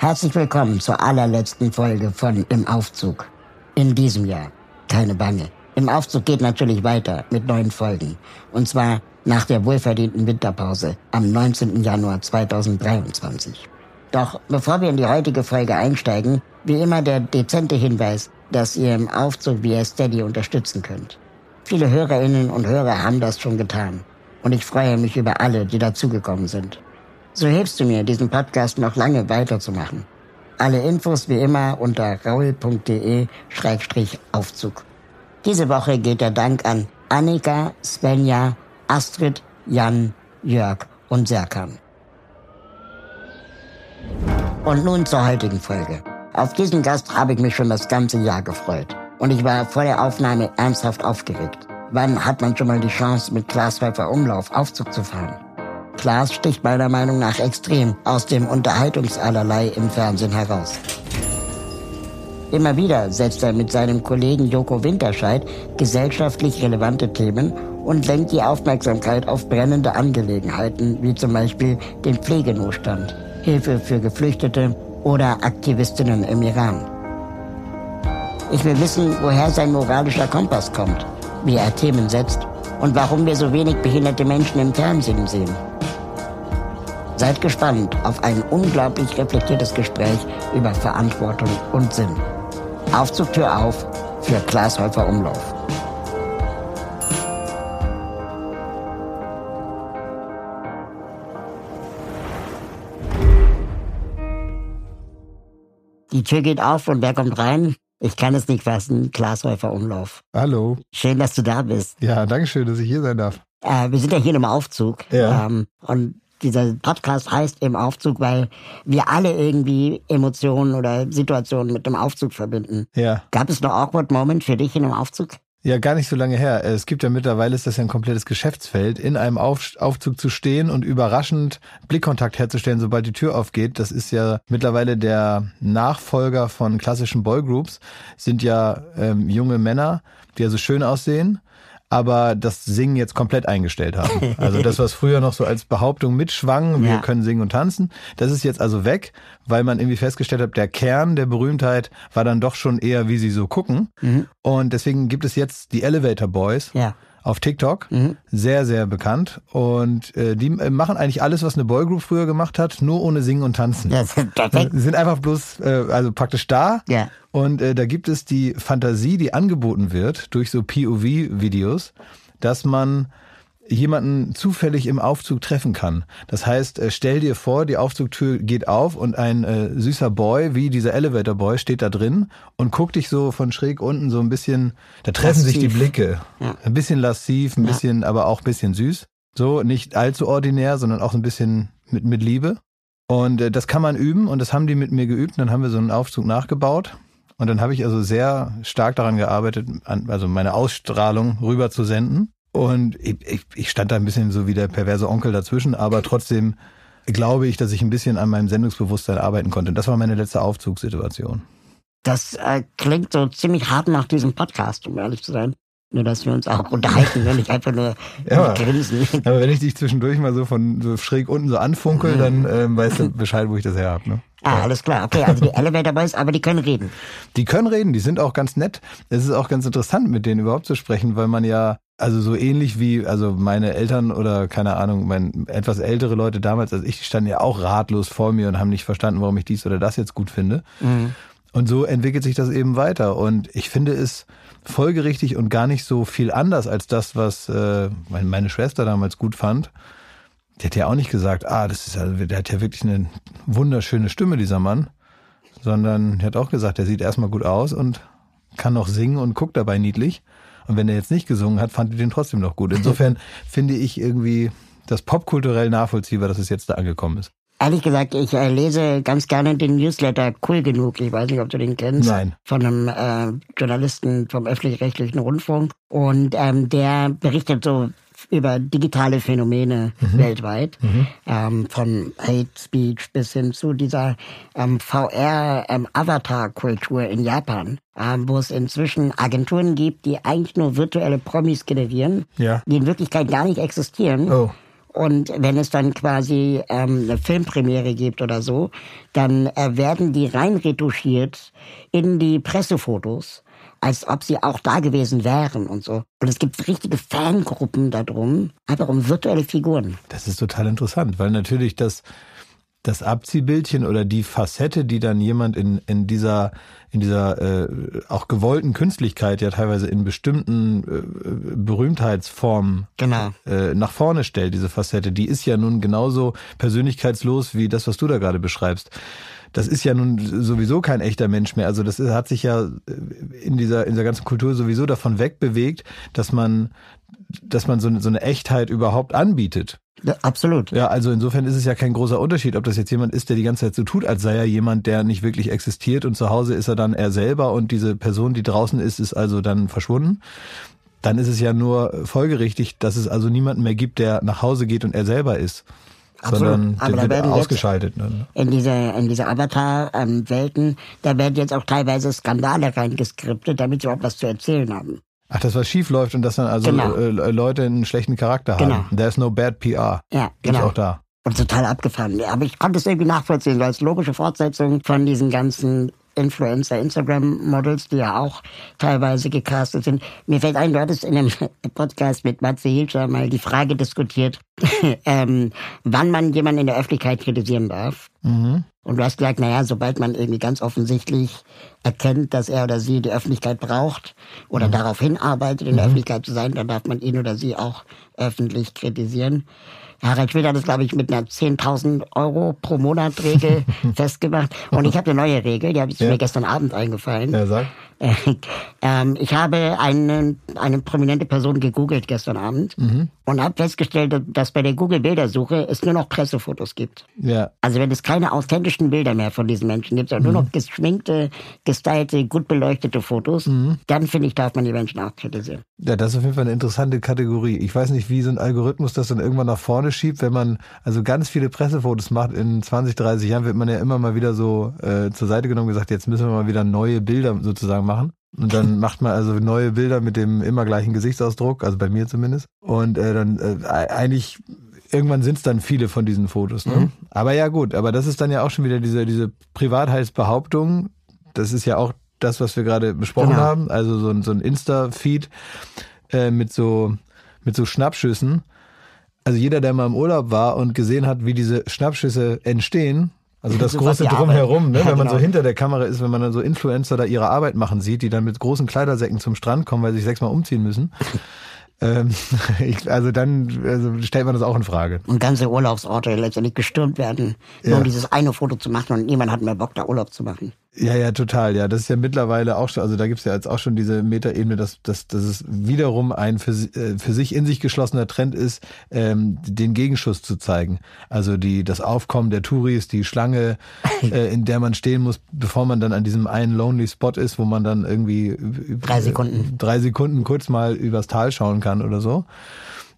Herzlich willkommen zur allerletzten Folge von Im Aufzug. In diesem Jahr. Keine Bange. Im Aufzug geht natürlich weiter mit neuen Folgen. Und zwar nach der wohlverdienten Winterpause am 19. Januar 2023. Doch bevor wir in die heutige Folge einsteigen, wie immer der dezente Hinweis, dass ihr im Aufzug via Steady unterstützen könnt. Viele Hörerinnen und Hörer haben das schon getan. Und ich freue mich über alle, die dazugekommen sind. So hilfst du mir, diesen Podcast noch lange weiterzumachen. Alle Infos wie immer unter raul.de-aufzug. Diese Woche geht der Dank an Annika, Svenja, Astrid, Jan, Jörg und Serkan. Und nun zur heutigen Folge. Auf diesen Gast habe ich mich schon das ganze Jahr gefreut. Und ich war vor der Aufnahme ernsthaft aufgeregt. Wann hat man schon mal die Chance, mit Klaas Häufer Umlauf Aufzug zu fahren? Klaas sticht meiner Meinung nach extrem aus dem Unterhaltungsallerlei im Fernsehen heraus. Immer wieder setzt er mit seinem Kollegen Joko Winterscheid gesellschaftlich relevante Themen und lenkt die Aufmerksamkeit auf brennende Angelegenheiten, wie zum Beispiel den Pflegenotstand, Hilfe für Geflüchtete oder Aktivistinnen im Iran. Ich will wissen, woher sein moralischer Kompass kommt, wie er Themen setzt und warum wir so wenig behinderte Menschen im Fernsehen sehen. Seid gespannt auf ein unglaublich reflektiertes Gespräch über Verantwortung und Sinn. Aufzugtür auf für Klaas Häufer Umlauf. Die Tür geht auf und wer kommt rein? Ich kann es nicht fassen. Klaas Häufer Umlauf. Hallo. Schön, dass du da bist. Ja, danke schön, dass ich hier sein darf. Äh, wir sind ja hier im Aufzug. Ja. Ähm, und dieser Podcast heißt im Aufzug, weil wir alle irgendwie Emotionen oder Situationen mit dem Aufzug verbinden. Ja. Gab es noch Awkward Moment für dich in einem Aufzug? Ja, gar nicht so lange her. Es gibt ja mittlerweile ist das ja ein komplettes Geschäftsfeld, in einem Auf Aufzug zu stehen und überraschend Blickkontakt herzustellen, sobald die Tür aufgeht. Das ist ja mittlerweile der Nachfolger von klassischen Boygroups, sind ja ähm, junge Männer, die also schön aussehen, aber das Singen jetzt komplett eingestellt haben. Also das, was früher noch so als Behauptung mitschwang, wir Ja. können singen und tanzen, das ist jetzt also weg, weil man irgendwie festgestellt hat, der Kern der Berühmtheit war dann doch schon eher, wie sie so gucken. Und deswegen gibt es jetzt die Elevator Boys Ja. Auf TikTok, sehr, sehr bekannt. Und äh, die äh, machen eigentlich alles, was eine Boygroup früher gemacht hat, nur ohne Singen und Tanzen. Ja, sind einfach bloß, äh, also praktisch da. Ja. Und äh, da gibt es die Fantasie, die angeboten wird durch so POV-Videos, dass man jemanden zufällig im Aufzug treffen kann. Das heißt, äh, stell dir vor, die Aufzugtür geht auf und ein äh, süßer Boy, wie dieser Elevator Boy, steht da drin und guckt dich so von schräg unten so ein bisschen, da treffen sich die Lassiv. Blicke. Ja. Ein bisschen lassiv, ein Ja. bisschen, aber auch ein bisschen süß. So, nicht allzu ordinär, sondern auch ein bisschen mit, mit Liebe. Und äh, das kann man üben und das haben die mit mir geübt. Und dann haben wir so einen Aufzug nachgebaut. Und dann habe ich also sehr stark daran gearbeitet, an, also meine Ausstrahlung rüber zu senden. Und ich, ich, ich stand da ein bisschen so wie der perverse Onkel dazwischen, aber trotzdem glaube ich, dass ich ein bisschen an meinem Sendungsbewusstsein arbeiten konnte. Das war meine letzte Aufzugssituation. Das äh, klingt so ziemlich hart nach diesem Podcast, um ehrlich zu sein. Nur, dass wir uns auch unterhalten, wenn ich einfach nur Ja. grinsen. Aber wenn ich dich zwischendurch mal so von so schräg unten so anfunkel, dann ähm, weißt du Bescheid, wo ich das her habe. Ne? Ah, alles klar. Okay, also die Elevator Boys, aber die können reden. Die können reden, die sind auch ganz nett. Es ist auch ganz interessant, mit denen überhaupt zu sprechen, weil man ja, also so ähnlich wie, also meine Eltern oder keine Ahnung, mein etwas ältere Leute damals als ich, die standen ja auch ratlos vor mir und haben nicht verstanden, warum ich dies oder das jetzt gut finde. Und so entwickelt sich das eben weiter. Und ich finde es folgerichtig und gar nicht so viel anders als das, was äh, meine Schwester damals gut fand. Die hat ja auch nicht gesagt, ah, das ist also, der hat ja wirklich eine wunderschöne Stimme, dieser Mann. Sondern die hat auch gesagt, der sieht erstmal gut aus und kann noch singen und guckt dabei niedlich. Und wenn er jetzt nicht gesungen hat, fand die den trotzdem noch gut. Insofern finde ich irgendwie, das popkulturell nachvollziehbar, dass es jetzt da angekommen ist. Ehrlich gesagt, ich äh, lese ganz gerne den Newsletter Cool genug. Ich weiß nicht, ob du den kennst. Nein. Von einem äh, Journalisten vom öffentlich-rechtlichen Rundfunk. Und ähm, der berichtet so über digitale Phänomene mhm. weltweit, mhm. Ähm, von Hate Speech bis hin zu dieser ähm, VR-Avatar-Kultur ähm, in Japan, ähm, wo es inzwischen Agenturen gibt, die eigentlich nur virtuelle Promis generieren, ja. die in Wirklichkeit gar nicht existieren. Oh. Und wenn es dann quasi ähm, eine Filmpremiere gibt oder so, dann äh, werden die rein retuschiert in die Pressefotos als ob sie auch da gewesen wären und so. Und es gibt richtige Fangruppen darum, einfach um virtuelle Figuren. Das ist total interessant, weil natürlich das, das Abziehbildchen oder die Facette, die dann jemand in, in dieser, in dieser äh, auch gewollten Künstlichkeit ja teilweise in bestimmten äh, Berühmtheitsformen genau. äh, nach vorne stellt, diese Facette, die ist ja nun genauso persönlichkeitslos wie das, was du da gerade beschreibst das ist ja nun sowieso kein echter Mensch mehr. Also das ist, hat sich ja in dieser, in dieser ganzen Kultur sowieso davon wegbewegt, dass man, dass man so eine, so eine Echtheit überhaupt anbietet. Ja, absolut. Ja, also insofern ist es ja kein großer Unterschied, ob das jetzt jemand ist, der die ganze Zeit so tut, als sei er jemand, der nicht wirklich existiert und zu Hause ist er dann er selber und diese Person, die draußen ist, ist also dann verschwunden. Dann ist es ja nur folgerichtig, dass es also niemanden mehr gibt, der nach Hause geht und er selber ist. Absolut. sondern Aber der wird ausgeschaltet. Ne? In diese, in diese Avatar-Welten, da werden jetzt auch teilweise Skandale reingeskriptet, damit sie überhaupt was zu erzählen haben. Ach, dass was schief läuft und dass dann also genau. äh, Leute einen schlechten Charakter haben. Genau. There's no bad PR. Ja, Gibt's genau. auch da. Und total abgefahren. Aber ich konnte es irgendwie nachvollziehen, so als logische Fortsetzung von diesen ganzen Influencer, Instagram-Models, die ja auch teilweise gecastet sind. Mir fällt ein, du hattest in einem Podcast mit Matze Hilscher mal die Frage diskutiert, ähm, wann man jemanden in der Öffentlichkeit kritisieren darf. Mhm. Und du hast gesagt, naja, sobald man irgendwie ganz offensichtlich erkennt, dass er oder sie die Öffentlichkeit braucht oder mhm. darauf hinarbeitet, in der mhm. Öffentlichkeit zu sein, dann darf man ihn oder sie auch öffentlich kritisieren. Harald Schmidt hat es, glaube ich, mit einer 10.000 Euro pro Monat Regel festgemacht. Und ich habe eine neue Regel, die habe ich ja. mir gestern Abend eingefallen. Ja, sag. ähm, ich habe eine, eine prominente Person gegoogelt gestern Abend mhm. und habe festgestellt, dass bei der Google-Bildersuche es nur noch Pressefotos gibt. Ja. Also wenn es keine authentischen Bilder mehr von diesen Menschen gibt, sondern mhm. nur noch geschminkte, gestylte, gut beleuchtete Fotos, mhm. dann finde ich, darf man die Menschen auch kritisieren. Ja, das ist auf jeden Fall eine interessante Kategorie. Ich weiß nicht, wie so ein Algorithmus das dann irgendwann nach vorne schiebt, wenn man also ganz viele Pressefotos macht. In 20, 30 Jahren wird man ja immer mal wieder so äh, zur Seite genommen und gesagt, jetzt müssen wir mal wieder neue Bilder sozusagen machen. Und dann macht man also neue Bilder mit dem immer gleichen Gesichtsausdruck, also bei mir zumindest. Und äh, dann äh, eigentlich irgendwann sind es dann viele von diesen Fotos. Ne? Mhm. Aber ja gut, aber das ist dann ja auch schon wieder diese, diese Privatheitsbehauptung. Das ist ja auch das, was wir gerade besprochen genau. haben. Also so ein, so ein Insta-Feed äh, mit so mit so Schnappschüssen. Also jeder, der mal im Urlaub war und gesehen hat, wie diese Schnappschüsse entstehen, also das große Drumherum, ne? Ja, wenn man genau. so hinter der Kamera ist, wenn man dann so Influencer da ihre Arbeit machen sieht, die dann mit großen Kleidersäcken zum Strand kommen, weil sie sich sechsmal umziehen müssen. ähm, ich, also dann also stellt man das auch in Frage. Und ganze Urlaubsorte letztendlich gestürmt werden, nur ja. um dieses eine Foto zu machen und niemand hat mehr Bock, da Urlaub zu machen. Ja, ja, total. Ja, das ist ja mittlerweile auch schon, also da gibt's ja jetzt auch schon diese Metaebene, dass, dass, dass es wiederum ein für, äh, für sich in sich geschlossener Trend ist, ähm, den Gegenschuss zu zeigen. Also die, das Aufkommen der Touris, die Schlange, äh, in der man stehen muss, bevor man dann an diesem einen Lonely Spot ist, wo man dann irgendwie drei Sekunden, drei Sekunden kurz mal übers Tal schauen kann oder so.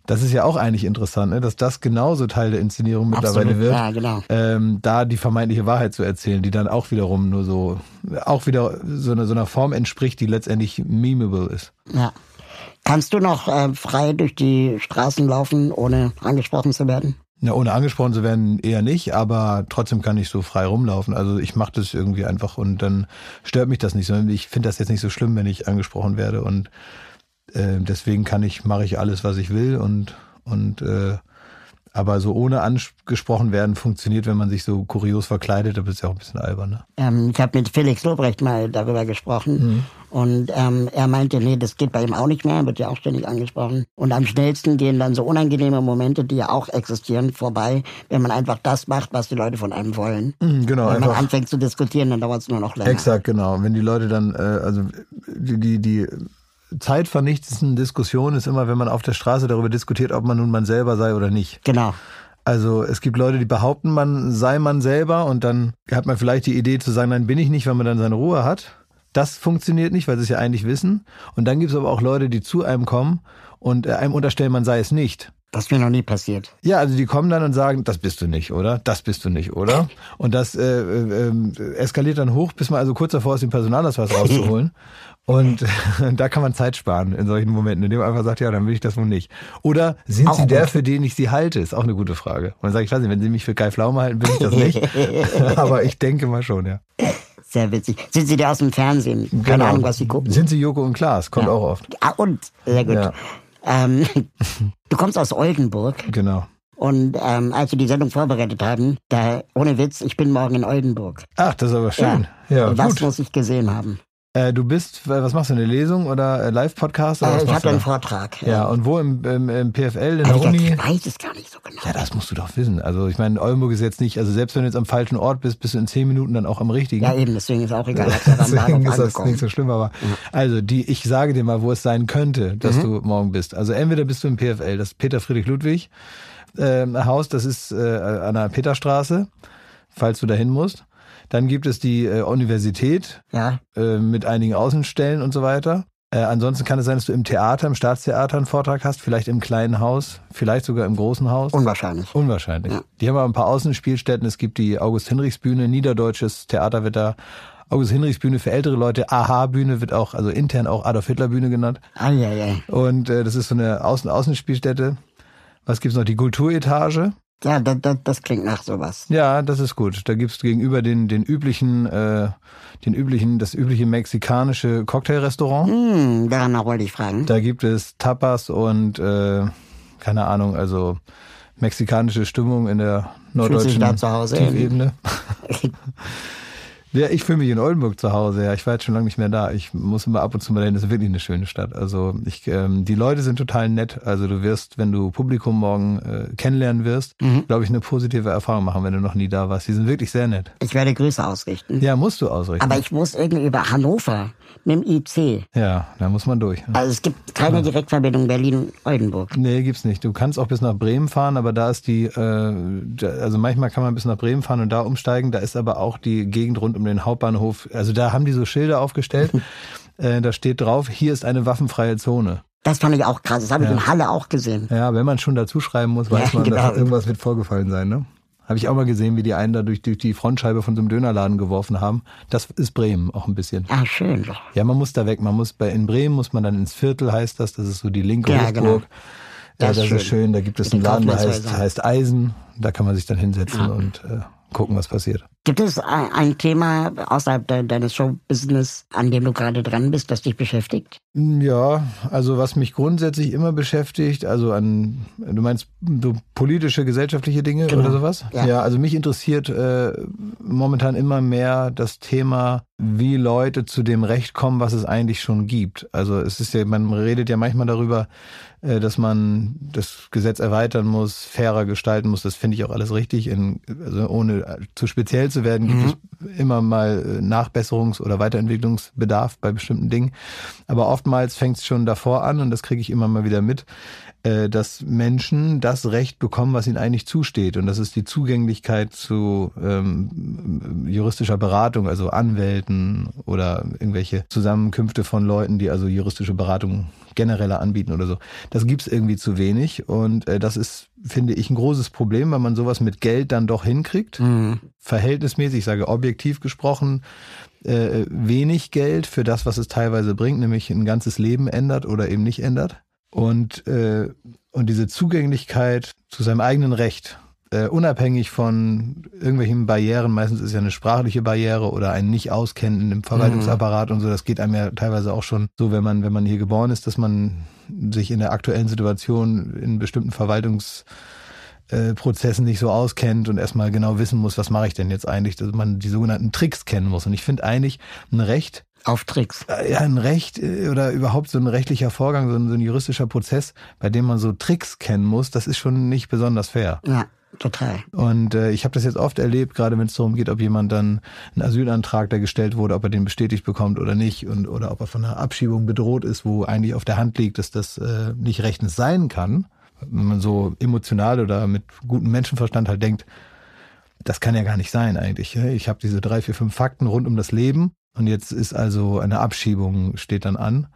Das ist ja auch eigentlich interessant, ne? dass das genauso Teil der Inszenierung mittlerweile Absolut, wird. Ja, genau. Ähm, da die vermeintliche Wahrheit zu erzählen, die dann auch wiederum nur so, auch wieder so, eine, so einer Form entspricht, die letztendlich memeable ist. Ja. Kannst du noch äh, frei durch die Straßen laufen, ohne angesprochen zu werden? Ja, ohne angesprochen zu werden eher nicht, aber trotzdem kann ich so frei rumlaufen. Also ich mache das irgendwie einfach und dann stört mich das nicht, sondern ich finde das jetzt nicht so schlimm, wenn ich angesprochen werde und äh, deswegen kann ich, mache ich alles, was ich will und, und äh, aber so ohne angesprochen werden funktioniert, wenn man sich so kurios verkleidet, aber ist ja auch ein bisschen albern. Ne? Ähm, ich habe mit Felix Lobrecht mal darüber gesprochen mhm. und ähm, er meinte, nee, das geht bei ihm auch nicht mehr, wird ja auch ständig angesprochen. Und am schnellsten gehen dann so unangenehme Momente, die ja auch existieren, vorbei, wenn man einfach das macht, was die Leute von einem wollen. Mhm, genau. Wenn man anfängt zu diskutieren, dann dauert es nur noch länger. Exakt, genau. Wenn die Leute dann, äh, also die, die, die zeitvernichtendsten Diskussionen ist immer, wenn man auf der Straße darüber diskutiert, ob man nun man selber sei oder nicht. Genau. Also es gibt Leute, die behaupten, man sei man selber und dann hat man vielleicht die Idee zu sagen, nein, bin ich nicht, weil man dann seine Ruhe hat. Das funktioniert nicht, weil sie es ja eigentlich wissen. Und dann gibt es aber auch Leute, die zu einem kommen und äh, einem unterstellen, man sei es nicht. Das ist mir noch nie passiert. Ja, also die kommen dann und sagen, das bist du nicht, oder? Das bist du nicht, oder? Und das äh, äh, äh eskaliert dann hoch, bis man also kurz davor ist, den Personalausweis rauszuholen. Und da kann man Zeit sparen in solchen Momenten, indem man einfach sagt, ja, dann will ich das wohl nicht. Oder sind auch Sie der, für den ich Sie halte? Ist auch eine gute Frage. Und dann sage ich, weiß nicht, wenn Sie mich für Kai Pflaume halten, bin ich das nicht. Aber ich denke mal schon, ja. Sehr witzig. Sind Sie der aus dem Fernsehen? Keine genau. Ahnung, was Sie gucken. Sind Sie Joko und Klaas? Kommt ja. auch oft. Ah, und? Sehr gut. Ja. Ähm, du kommst aus Oldenburg. Genau. Und ähm, als wir die Sendung vorbereitet haben, da, ohne Witz, ich bin morgen in Oldenburg. Ach, das ist aber schön. Ja, ja Was gut. muss ich gesehen haben? Äh, du bist, was machst du, eine Lesung oder äh, Live-Podcast? Äh, ich habe einen Vortrag. Ja. ja, und wo im, im, im PFL, in der Uni? Ich weiß es gar nicht so genau. Ja, das musst du doch wissen. Also ich meine, Oldenburg ist jetzt nicht, also selbst wenn du jetzt am falschen Ort bist, bist du in zehn Minuten dann auch am richtigen. Ja, eben, deswegen ist auch egal. deswegen ist das nicht so schlimm, aber ja. also die, ich sage dir mal, wo es sein könnte, dass mhm. du morgen bist. Also entweder bist du im PFL, das Peter Friedrich Ludwig äh, Haus, das ist äh, an der Peterstraße, falls du dahin musst. Dann gibt es die äh, Universität ja. äh, mit einigen Außenstellen und so weiter. Äh, ansonsten kann es sein, dass du im Theater, im Staatstheater einen Vortrag hast, vielleicht im kleinen Haus, vielleicht sogar im großen Haus. Unwahrscheinlich. Unwahrscheinlich. Ja. Die haben aber ein paar Außenspielstätten. Es gibt die August-Hinrichs-Bühne, Niederdeutsches Theater wird da. August-Hinrichs-Bühne für ältere Leute. AHA-Bühne wird auch, also intern auch Adolf-Hitler-Bühne genannt. Ah, ja, ja. Und äh, das ist so eine Außen Außenspielstätte. Was gibt's noch? Die Kulturetage. Ja, das, das, das klingt nach sowas. Ja, das ist gut. Da gibt's gegenüber den, den üblichen, äh, den üblichen, das übliche mexikanische Cocktailrestaurant. Hm, daran wollte ich fragen. Da gibt es Tapas und äh, keine Ahnung, also mexikanische Stimmung in der norddeutschen Tiefebene. Ja, ich fühle mich in Oldenburg zu Hause. Ja, ich war jetzt schon lange nicht mehr da. Ich muss immer ab und zu mal dahin. Das ist wirklich eine schöne Stadt. Also ich, ähm, die Leute sind total nett. Also du wirst, wenn du Publikum morgen äh, kennenlernen wirst, mhm. glaube ich, eine positive Erfahrung machen, wenn du noch nie da warst. Die sind wirklich sehr nett. Ich werde Grüße ausrichten. Ja, musst du ausrichten. Aber ich muss irgendwie über Hannover mit dem IC. Ja, da muss man durch. Ne? Also es gibt keine Direktverbindung Berlin-Oldenburg. Nee, gibt's nicht. Du kannst auch bis nach Bremen fahren, aber da ist die, äh, also manchmal kann man bis nach Bremen fahren und da umsteigen. Da ist aber auch die Gegend rund um den Hauptbahnhof. Also da haben die so Schilder aufgestellt. äh, da steht drauf, hier ist eine waffenfreie Zone. Das fand ich auch krass. Das habe ich in Halle auch gesehen. Ja, wenn man schon dazu schreiben muss, weiß ja, man, genau. dass irgendwas wird vorgefallen sein, ne? Habe ich auch mal gesehen, wie die einen da durch, durch die Frontscheibe von so einem Dönerladen geworfen haben. Das ist Bremen auch ein bisschen. Ah, schön. Ja, man muss da weg. Man muss bei in Bremen muss man dann ins Viertel, heißt das. Das ist so die linke ja, Hofburg. Genau. Ja, das, das ist schön. schön. Da gibt es einen Laden, der heißt, heißt Eisen. Da kann man sich dann hinsetzen ja. und äh, gucken, was passiert. Gibt es ein Thema außerhalb de deines Showbusiness, an dem du gerade dran bist, das dich beschäftigt? Ja, also was mich grundsätzlich immer beschäftigt, also an, du meinst so politische, gesellschaftliche Dinge genau. oder sowas? Ja. ja, also mich interessiert äh, momentan immer mehr das Thema, wie Leute zu dem Recht kommen, was es eigentlich schon gibt. Also es ist ja, man redet ja manchmal darüber, äh, dass man das Gesetz erweitern muss, fairer gestalten muss. Das finde ich auch alles richtig. In, also ohne zu speziell zu werden, gibt mhm. es immer mal äh, Nachbesserungs- oder Weiterentwicklungsbedarf bei bestimmten Dingen. Aber oftmals fängt es schon davor an und das kriege ich immer mal wieder mit, äh, dass Menschen das Recht bekommen, was ihnen eigentlich zusteht. Und das ist die Zugänglichkeit zu ähm, juristischer Beratung, also Anwälten oder irgendwelche Zusammenkünfte von Leuten, die also juristische Beratung genereller anbieten oder so. Das gibt's irgendwie zu wenig und äh, das ist, finde ich, ein großes Problem, weil man sowas mit Geld dann doch hinkriegt. Mhm. Verhältnismäßig, ich sage objektiv gesprochen, äh, wenig Geld für das, was es teilweise bringt, nämlich ein ganzes Leben ändert oder eben nicht ändert. Und, äh, und diese Zugänglichkeit zu seinem eigenen Recht, äh, unabhängig von irgendwelchen Barrieren, meistens ist ja eine sprachliche Barriere oder ein Nicht-Auskennen im Verwaltungsapparat mhm. und so, das geht einem ja teilweise auch schon so, wenn man, wenn man hier geboren ist, dass man sich in der aktuellen Situation in bestimmten Verwaltungsprozessen nicht so auskennt und erstmal genau wissen muss, was mache ich denn jetzt eigentlich, dass man die sogenannten Tricks kennen muss. Und ich finde eigentlich ein Recht auf Tricks. Äh, ja, ein Recht äh, oder überhaupt so ein rechtlicher Vorgang, so ein, so ein juristischer Prozess, bei dem man so Tricks kennen muss, das ist schon nicht besonders fair. Ja. Total. Und äh, ich habe das jetzt oft erlebt, gerade wenn es darum geht, ob jemand dann einen Asylantrag, der gestellt wurde, ob er den bestätigt bekommt oder nicht und oder ob er von einer Abschiebung bedroht ist, wo eigentlich auf der Hand liegt, dass das äh, nicht rechtens sein kann. Wenn man so emotional oder mit gutem Menschenverstand halt denkt, das kann ja gar nicht sein eigentlich. Ich habe diese drei, vier, fünf Fakten rund um das Leben und jetzt ist also eine Abschiebung steht dann an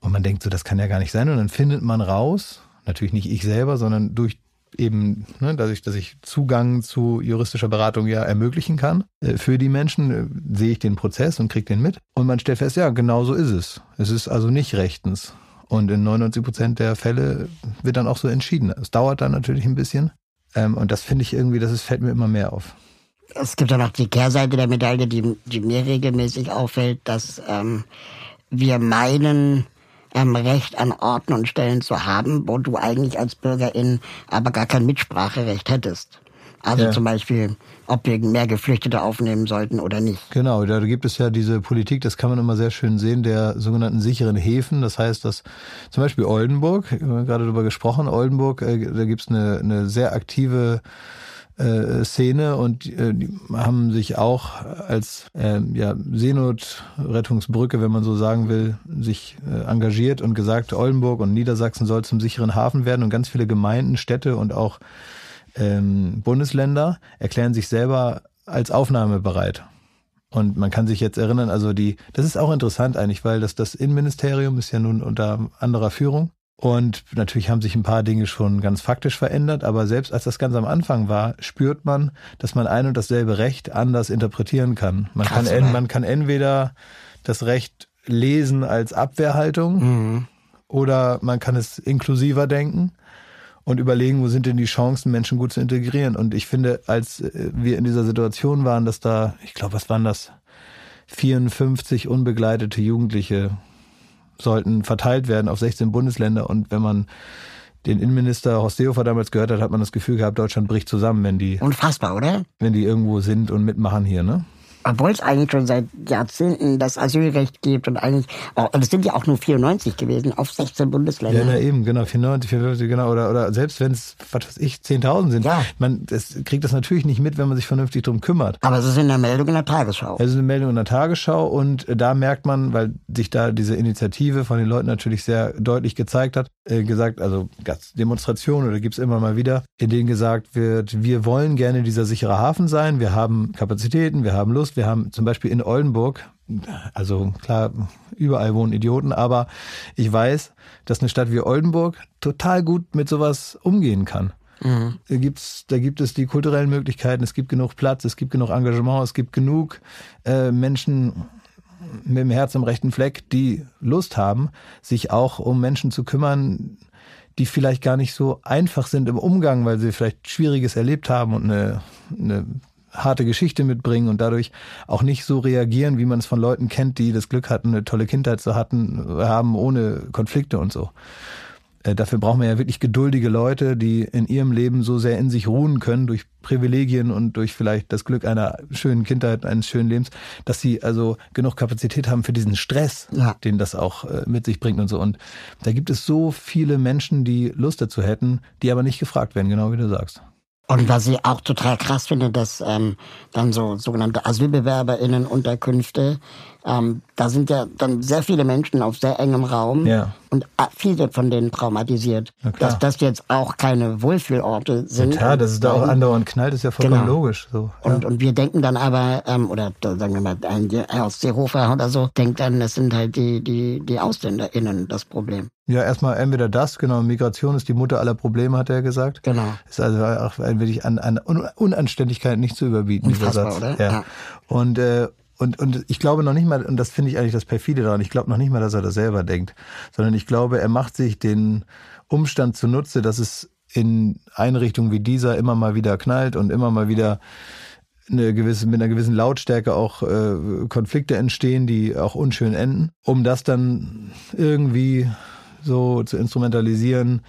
und man denkt so, das kann ja gar nicht sein und dann findet man raus, natürlich nicht ich selber, sondern durch eben ne, dadurch, dass ich Zugang zu juristischer Beratung ja ermöglichen kann äh, für die Menschen, äh, sehe ich den Prozess und kriege den mit. Und man stellt fest, ja, genau so ist es. Es ist also nicht rechtens. Und in 99 Prozent der Fälle wird dann auch so entschieden. Es dauert dann natürlich ein bisschen. Ähm, und das finde ich irgendwie, das fällt mir immer mehr auf. Es gibt ja noch die Kehrseite der Medaille, die, die mir regelmäßig auffällt, dass ähm, wir meinen, ähm, Recht an Orten und Stellen zu haben, wo du eigentlich als Bürgerin aber gar kein Mitspracherecht hättest. Also ja. zum Beispiel, ob wir mehr Geflüchtete aufnehmen sollten oder nicht. Genau, da gibt es ja diese Politik, das kann man immer sehr schön sehen, der sogenannten sicheren Häfen. Das heißt, dass zum Beispiel Oldenburg, wir haben gerade darüber gesprochen, Oldenburg, äh, da gibt es eine, eine sehr aktive äh, Szene und äh, die haben sich auch als äh, ja, Seenotrettungsbrücke, wenn man so sagen will, sich äh, engagiert und gesagt, Oldenburg und Niedersachsen soll zum sicheren Hafen werden und ganz viele Gemeinden, Städte und auch ähm, Bundesländer erklären sich selber als aufnahmebereit. Und man kann sich jetzt erinnern, also die, das ist auch interessant eigentlich, weil das, das Innenministerium ist ja nun unter anderer Führung. Und natürlich haben sich ein paar Dinge schon ganz faktisch verändert, aber selbst als das ganz am Anfang war, spürt man, dass man ein und dasselbe Recht anders interpretieren kann. Man, Krass, kann, man kann entweder das Recht lesen als Abwehrhaltung mhm. oder man kann es inklusiver denken und überlegen, wo sind denn die Chancen, Menschen gut zu integrieren. Und ich finde, als äh, wir in dieser Situation waren, dass da, ich glaube, was waren das? 54 unbegleitete Jugendliche sollten verteilt werden auf 16 Bundesländer. Und wenn man den Innenminister Horst Seehofer damals gehört hat, hat man das Gefühl gehabt, Deutschland bricht zusammen, wenn die. Unfassbar, oder? Wenn die irgendwo sind und mitmachen hier, ne? Obwohl es eigentlich schon seit Jahrzehnten das Asylrecht gibt und eigentlich, auch, und es sind ja auch nur 94 gewesen auf 16 Bundesländer. Ja, na eben, genau, 94, 94, genau, oder, oder selbst wenn es, was weiß ich, 10.000 sind. Ja. Man das kriegt das natürlich nicht mit, wenn man sich vernünftig drum kümmert. Aber es ist in der Meldung in der Tagesschau. Es ist eine Meldung in der Tagesschau und da merkt man, weil sich da diese Initiative von den Leuten natürlich sehr deutlich gezeigt hat, äh, gesagt, also Demonstrationen oder gibt's immer mal wieder, in denen gesagt wird, wir wollen gerne dieser sichere Hafen sein, wir haben Kapazitäten, wir haben Lust, wir haben zum Beispiel in Oldenburg, also klar, überall wohnen Idioten, aber ich weiß, dass eine Stadt wie Oldenburg total gut mit sowas umgehen kann. Mhm. Da, gibt's, da gibt es die kulturellen Möglichkeiten, es gibt genug Platz, es gibt genug Engagement, es gibt genug äh, Menschen mit dem Herz am rechten Fleck, die Lust haben, sich auch um Menschen zu kümmern, die vielleicht gar nicht so einfach sind im Umgang, weil sie vielleicht Schwieriges erlebt haben und eine, eine harte Geschichte mitbringen und dadurch auch nicht so reagieren, wie man es von Leuten kennt, die das Glück hatten, eine tolle Kindheit zu hatten, haben ohne Konflikte und so. Äh, dafür braucht man ja wirklich geduldige Leute, die in ihrem Leben so sehr in sich ruhen können durch Privilegien und durch vielleicht das Glück einer schönen Kindheit, eines schönen Lebens, dass sie also genug Kapazität haben für diesen Stress, ja. den das auch äh, mit sich bringt und so. Und da gibt es so viele Menschen, die Lust dazu hätten, die aber nicht gefragt werden, genau wie du sagst. Und was ich auch total krass finde, dass ähm, dann so sogenannte AsylbewerberInnen-Unterkünfte ähm, da sind ja dann sehr viele Menschen auf sehr engem Raum ja. und äh, viele von denen traumatisiert. Dass das jetzt auch keine Wohlfühlorte sind. Ja, klar, dass es da auch andauernd knallt, ist ja vollkommen genau. logisch. So, ja. und, und wir denken dann aber, ähm, oder sagen wir mal, ein Horst Seehofer oder so, denkt dann, das sind halt die, die, die AusländerInnen das Problem. Ja, erstmal entweder das, genau, Migration ist die Mutter aller Probleme, hat er gesagt. Genau. Ist also auch ein wenig an, an Unanständigkeit nicht zu überbieten, Unfassbar, dieser Satz. Oder? Ja. ja. Und äh, und, und ich glaube noch nicht mal, und das finde ich eigentlich das perfide daran, ich glaube noch nicht mal, dass er das selber denkt, sondern ich glaube, er macht sich den Umstand zunutze, dass es in Einrichtungen wie dieser immer mal wieder knallt und immer mal wieder eine gewisse, mit einer gewissen Lautstärke auch äh, Konflikte entstehen, die auch unschön enden, um das dann irgendwie so zu instrumentalisieren,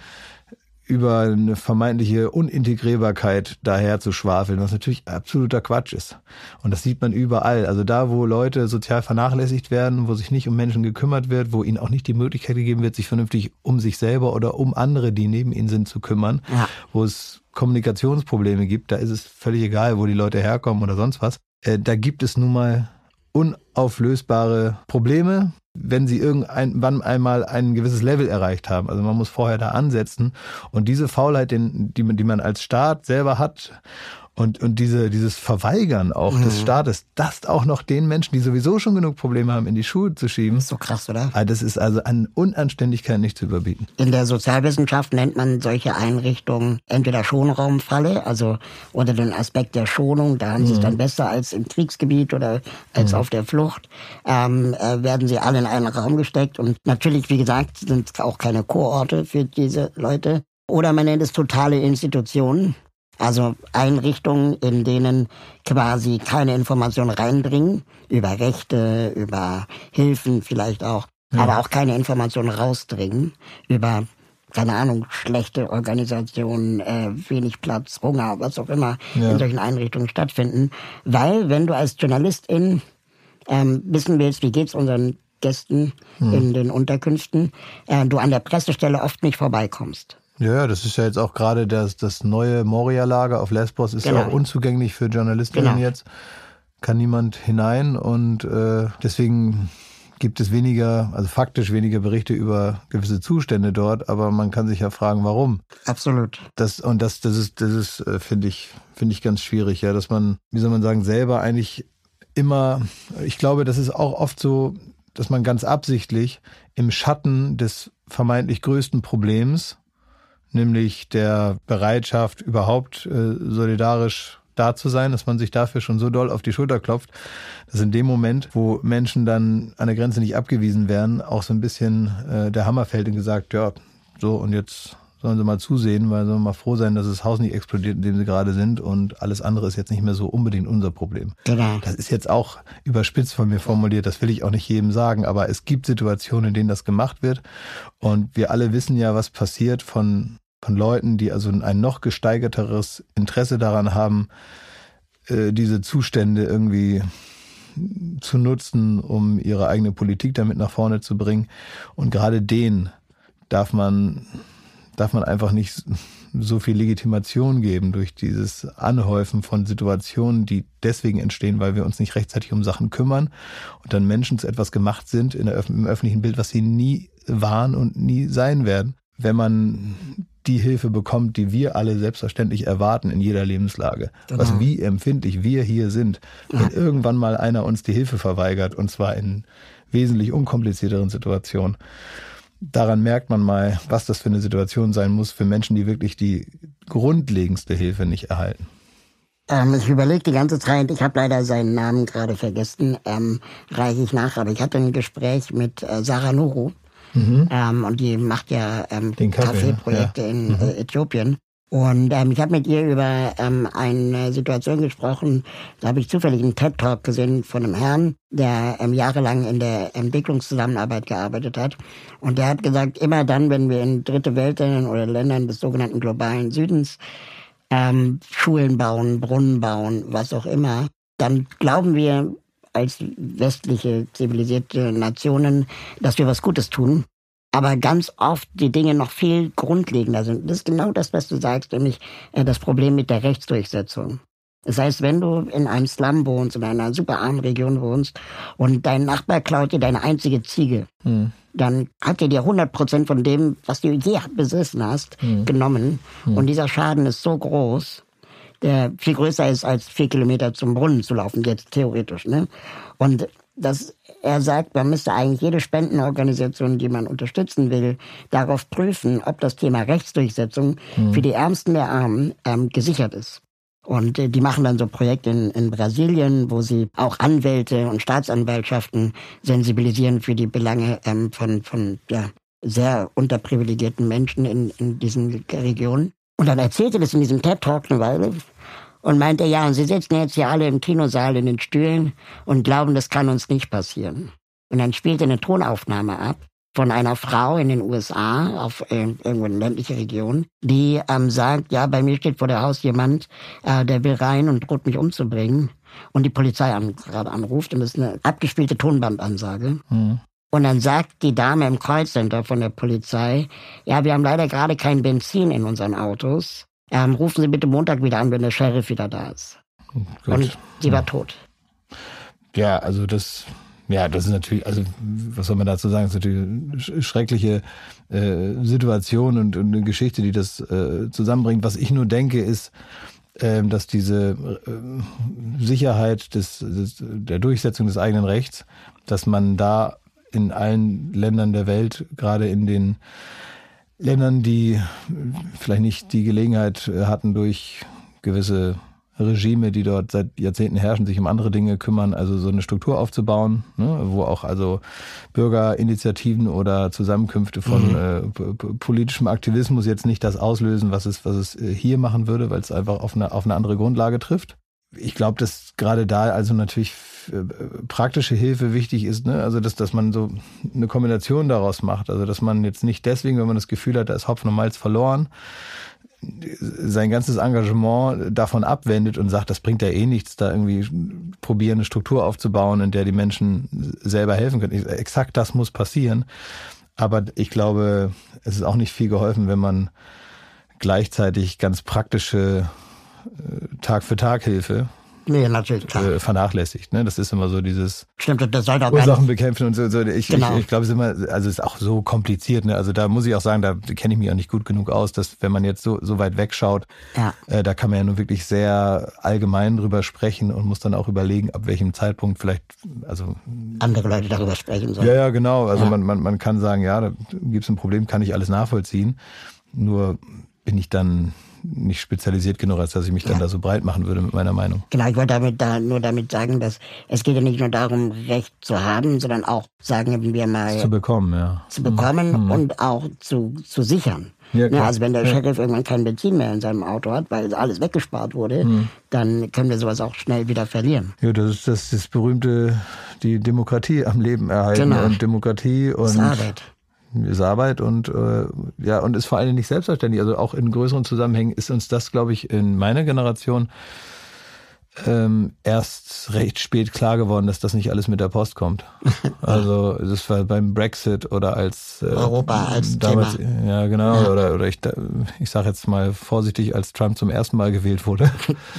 über eine vermeintliche Unintegrierbarkeit daher zu schwafeln, was natürlich absoluter Quatsch ist. Und das sieht man überall. Also da, wo Leute sozial vernachlässigt werden, wo sich nicht um Menschen gekümmert wird, wo ihnen auch nicht die Möglichkeit gegeben wird, sich vernünftig um sich selber oder um andere, die neben ihnen sind, zu kümmern, ja. wo es Kommunikationsprobleme gibt, da ist es völlig egal, wo die Leute herkommen oder sonst was. Äh, da gibt es nun mal unauflösbare Probleme, wenn sie irgendwann einmal ein gewisses Level erreicht haben. Also man muss vorher da ansetzen. Und diese Faulheit, die, die man als Staat selber hat und, und diese, dieses Verweigern auch mhm. des Staates, das auch noch den Menschen, die sowieso schon genug Probleme haben, in die Schuhe zu schieben. Das ist so krass, oder? Ah, das ist also an Unanständigkeit nicht zu überbieten. In der Sozialwissenschaft nennt man solche Einrichtungen entweder Schonraumfalle, also unter den Aspekt der Schonung, da haben mhm. sie es dann besser als im Kriegsgebiet oder als mhm. auf der Flucht, ähm, äh, werden sie alle in einen Raum gesteckt. Und natürlich, wie gesagt, sind es auch keine Kurorte für diese Leute. Oder man nennt es totale Institutionen. Also Einrichtungen, in denen quasi keine Informationen reindringen, über Rechte, über Hilfen vielleicht auch, ja. aber auch keine Informationen rausdringen, über, keine Ahnung, schlechte Organisationen, äh, wenig Platz, Hunger, was auch immer ja. in solchen Einrichtungen stattfinden. Weil, wenn du als Journalistin ähm, wissen willst, wie geht's unseren Gästen hm. in den Unterkünften, äh, du an der Pressestelle oft nicht vorbeikommst. Ja, das ist ja jetzt auch gerade das, das neue Moria-Lager auf Lesbos, ist genau. ja auch unzugänglich für Journalistinnen genau. jetzt. Kann niemand hinein und äh, deswegen gibt es weniger, also faktisch weniger Berichte über gewisse Zustände dort, aber man kann sich ja fragen, warum. Absolut. Das und das, das ist, das ist, äh, finde ich, finde ich ganz schwierig, ja, dass man, wie soll man sagen, selber eigentlich immer, ich glaube, das ist auch oft so, dass man ganz absichtlich im Schatten des vermeintlich größten Problems nämlich der Bereitschaft, überhaupt äh, solidarisch da zu sein, dass man sich dafür schon so doll auf die Schulter klopft, dass in dem Moment, wo Menschen dann an der Grenze nicht abgewiesen werden, auch so ein bisschen äh, der Hammer fällt und gesagt, ja, so und jetzt sollen sie mal zusehen, weil sie mal froh sein, dass das Haus nicht explodiert, in dem sie gerade sind und alles andere ist jetzt nicht mehr so unbedingt unser Problem. Genau. Das ist jetzt auch überspitzt von mir formuliert, das will ich auch nicht jedem sagen, aber es gibt Situationen, in denen das gemacht wird und wir alle wissen ja, was passiert von von Leuten, die also ein noch gesteigerteres Interesse daran haben, äh, diese Zustände irgendwie zu nutzen, um ihre eigene Politik damit nach vorne zu bringen. Und gerade denen darf man, darf man einfach nicht so viel Legitimation geben durch dieses Anhäufen von Situationen, die deswegen entstehen, weil wir uns nicht rechtzeitig um Sachen kümmern und dann Menschen zu etwas gemacht sind in der, im öffentlichen Bild, was sie nie waren und nie sein werden. Wenn man die Hilfe bekommt, die wir alle selbstverständlich erwarten in jeder Lebenslage. Genau. Was wie empfindlich wir hier sind, wenn irgendwann mal einer uns die Hilfe verweigert, und zwar in wesentlich unkomplizierteren Situationen. Daran merkt man mal, was das für eine Situation sein muss für Menschen, die wirklich die grundlegendste Hilfe nicht erhalten. Ähm, ich überlege die ganze Zeit, ich habe leider seinen Namen gerade vergessen, ähm, reiche ich nach, aber ich hatte ein Gespräch mit äh, Sarah Nuru, Mhm. Ähm, und die macht ja ähm, Kaffeeprojekte ja. in mhm. äh, Äthiopien. Und ähm, ich habe mit ihr über ähm, eine Situation gesprochen, da habe ich zufällig einen TED-Talk gesehen von einem Herrn, der ähm, jahrelang in der Entwicklungszusammenarbeit gearbeitet hat. Und der hat gesagt, immer dann, wenn wir in dritte Weltländern oder Ländern des sogenannten globalen Südens ähm, Schulen bauen, Brunnen bauen, was auch immer, dann glauben wir, als westliche zivilisierte Nationen, dass wir was Gutes tun. Aber ganz oft die Dinge noch viel grundlegender sind. Das ist genau das, was du sagst, nämlich äh, das Problem mit der Rechtsdurchsetzung. Das heißt, wenn du in einem Slum wohnst, in einer super armen Region wohnst und dein Nachbar klaut dir deine einzige Ziege, hm. dann hat er dir 100 Prozent von dem, was du je besessen hast, hm. genommen. Hm. Und dieser Schaden ist so groß, der viel größer ist, als vier Kilometer zum Brunnen zu laufen, jetzt theoretisch. Ne? Und das, er sagt, man müsste eigentlich jede Spendenorganisation, die man unterstützen will, darauf prüfen, ob das Thema Rechtsdurchsetzung mhm. für die Ärmsten der Armen ähm, gesichert ist. Und äh, die machen dann so Projekte in, in Brasilien, wo sie auch Anwälte und Staatsanwaltschaften sensibilisieren für die Belange ähm, von, von ja, sehr unterprivilegierten Menschen in, in diesen Regionen. Und dann erzählte das in diesem TED-Talk eine Weile und meinte, ja, und Sie sitzen jetzt hier alle im Kinosaal in den Stühlen und glauben, das kann uns nicht passieren. Und dann spielte eine Tonaufnahme ab von einer Frau in den USA, auf äh, irgendwo in ländliche Region, die ähm, sagt, ja, bei mir steht vor der Haus jemand, äh, der will rein und droht mich umzubringen. Und die Polizei an, gerade anruft und das ist eine abgespielte Tonbandansage. Mhm. Und dann sagt die Dame im Callcenter von der Polizei, ja, wir haben leider gerade kein Benzin in unseren Autos. Ähm, rufen Sie bitte Montag wieder an, wenn der Sheriff wieder da ist. Gut. Und sie war ja. tot. Ja, also das, ja, das ist natürlich, also was soll man dazu sagen, das ist natürlich eine schreckliche äh, Situation und, und, eine Geschichte, die das äh, zusammenbringt. Was ich nur denke, ist, äh, dass diese äh, Sicherheit des, des, der Durchsetzung des eigenen Rechts, dass man da in allen Ländern der Welt, gerade in den Ländern, die vielleicht nicht die Gelegenheit hatten, durch gewisse Regime, die dort seit Jahrzehnten herrschen, sich um andere Dinge kümmern, also so eine Struktur aufzubauen, ne, wo auch also Bürgerinitiativen oder Zusammenkünfte von mhm. äh, politischem Aktivismus jetzt nicht das auslösen, was es, was es äh, hier machen würde, weil es einfach auf eine, auf eine andere Grundlage trifft. Ich glaube, dass gerade da also natürlich äh, praktische Hilfe wichtig ist, ne? also dass, dass man so eine Kombination daraus macht, also dass man jetzt nicht deswegen, wenn man das Gefühl hat, da ist Hopfen und Malz verloren, sein ganzes Engagement davon abwendet und sagt, das bringt ja eh nichts, da irgendwie probieren, eine Struktur aufzubauen, in der die Menschen selber helfen können. Exakt das muss passieren. Aber ich glaube, es ist auch nicht viel geholfen, wenn man gleichzeitig ganz praktische Tag für Tag Hilfe Nee, natürlich, klar. Äh, vernachlässigt. Ne? Das ist immer so dieses Stimmt, das soll doch Ursachen bekämpfen und so. so. Ich, genau. ich, ich glaube, es ist immer, also es ist auch so kompliziert. Ne? Also da muss ich auch sagen, da kenne ich mich auch nicht gut genug aus, dass wenn man jetzt so, so weit wegschaut, ja. äh, da kann man ja nun wirklich sehr allgemein drüber sprechen und muss dann auch überlegen, ab welchem Zeitpunkt vielleicht, also andere Leute darüber sprechen sollen. Ja, ja, genau. Also ja. Man, man, man kann sagen, ja, da gibt es ein Problem, kann ich alles nachvollziehen. Nur bin ich dann nicht spezialisiert genug, als dass ich mich ja. dann da so breit machen würde mit meiner Meinung. Genau, ich wollte damit da nur damit sagen, dass es geht ja nicht nur darum, Recht zu haben, sondern auch, sagen wir mal, zu bekommen, ja. Zu bekommen mhm. und auch zu, zu sichern. Ja, ja, also wenn der ja. Sheriff irgendwann kein Benzin mehr in seinem Auto hat, weil alles weggespart wurde, mhm. dann können wir sowas auch schnell wieder verlieren. Ja, das ist das, das berühmte, die Demokratie am Leben erhalten genau. und Demokratie und Arbeit ist Arbeit und äh, ja und ist vor allem nicht selbstverständlich. Also auch in größeren Zusammenhängen ist uns das, glaube ich, in meiner Generation ähm, erst recht spät klar geworden, dass das nicht alles mit der Post kommt. Also das war beim Brexit oder als äh, Europa als damals, Thema. ja genau ja. oder oder ich ich sage jetzt mal vorsichtig, als Trump zum ersten Mal gewählt wurde.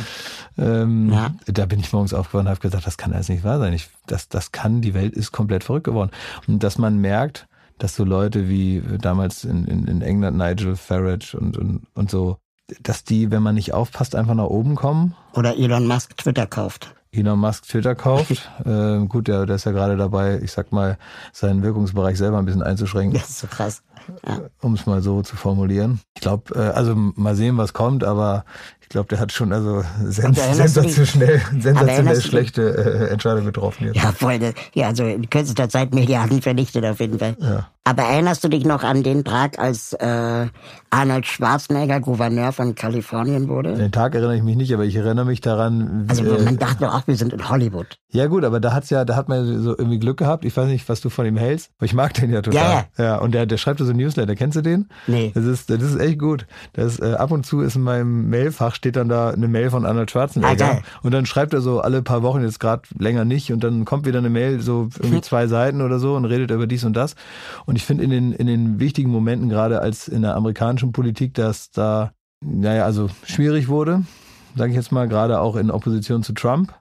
ähm, ja. Da bin ich morgens aufgewacht und habe gesagt, das kann alles nicht wahr sein. Ich, das das kann die Welt ist komplett verrückt geworden und dass man merkt dass so Leute wie damals in, in, in England Nigel Farage und, und, und so, dass die, wenn man nicht aufpasst, einfach nach oben kommen. Oder Elon Musk Twitter kauft. Elon Musk Twitter kauft. äh, gut, der, der ist ja gerade dabei, ich sag mal, seinen Wirkungsbereich selber ein bisschen einzuschränken. Das ist so krass. Ja. Um es mal so zu formulieren. Ich glaube, äh, also mal sehen, was kommt, aber ich glaube, der hat schon also sens sensationell, sensationell schlechte äh, Entscheidungen getroffen. Jetzt. Ja, voll. Ja, also in kürzester Zeit Milliarden vernichtet auf jeden Fall. Ja. Aber erinnerst du dich noch an den Tag, als äh, Arnold Schwarzenegger Gouverneur von Kalifornien wurde? Den Tag erinnere ich mich nicht, aber ich erinnere mich daran. Also äh, man dachte doch auch, wir sind in Hollywood. Ja gut, aber da hat's ja, da hat man so irgendwie Glück gehabt. Ich weiß nicht, was du von ihm hältst, aber ich mag den ja total. Ja, ja. ja und der, der schreibt so Newsletter. Kennst du den? Nee. Das ist, das ist echt gut. Das äh, ab und zu ist in meinem Mailfach steht dann da eine Mail von Arnold Schwarzenegger ah, und dann schreibt er so alle paar Wochen jetzt gerade länger nicht und dann kommt wieder eine Mail so irgendwie zwei Seiten oder so und redet über dies und das. Und ich finde in den, in den wichtigen Momenten, gerade als in der amerikanischen Politik, dass da, naja, also schwierig wurde, sage ich jetzt mal, gerade auch in Opposition zu Trump,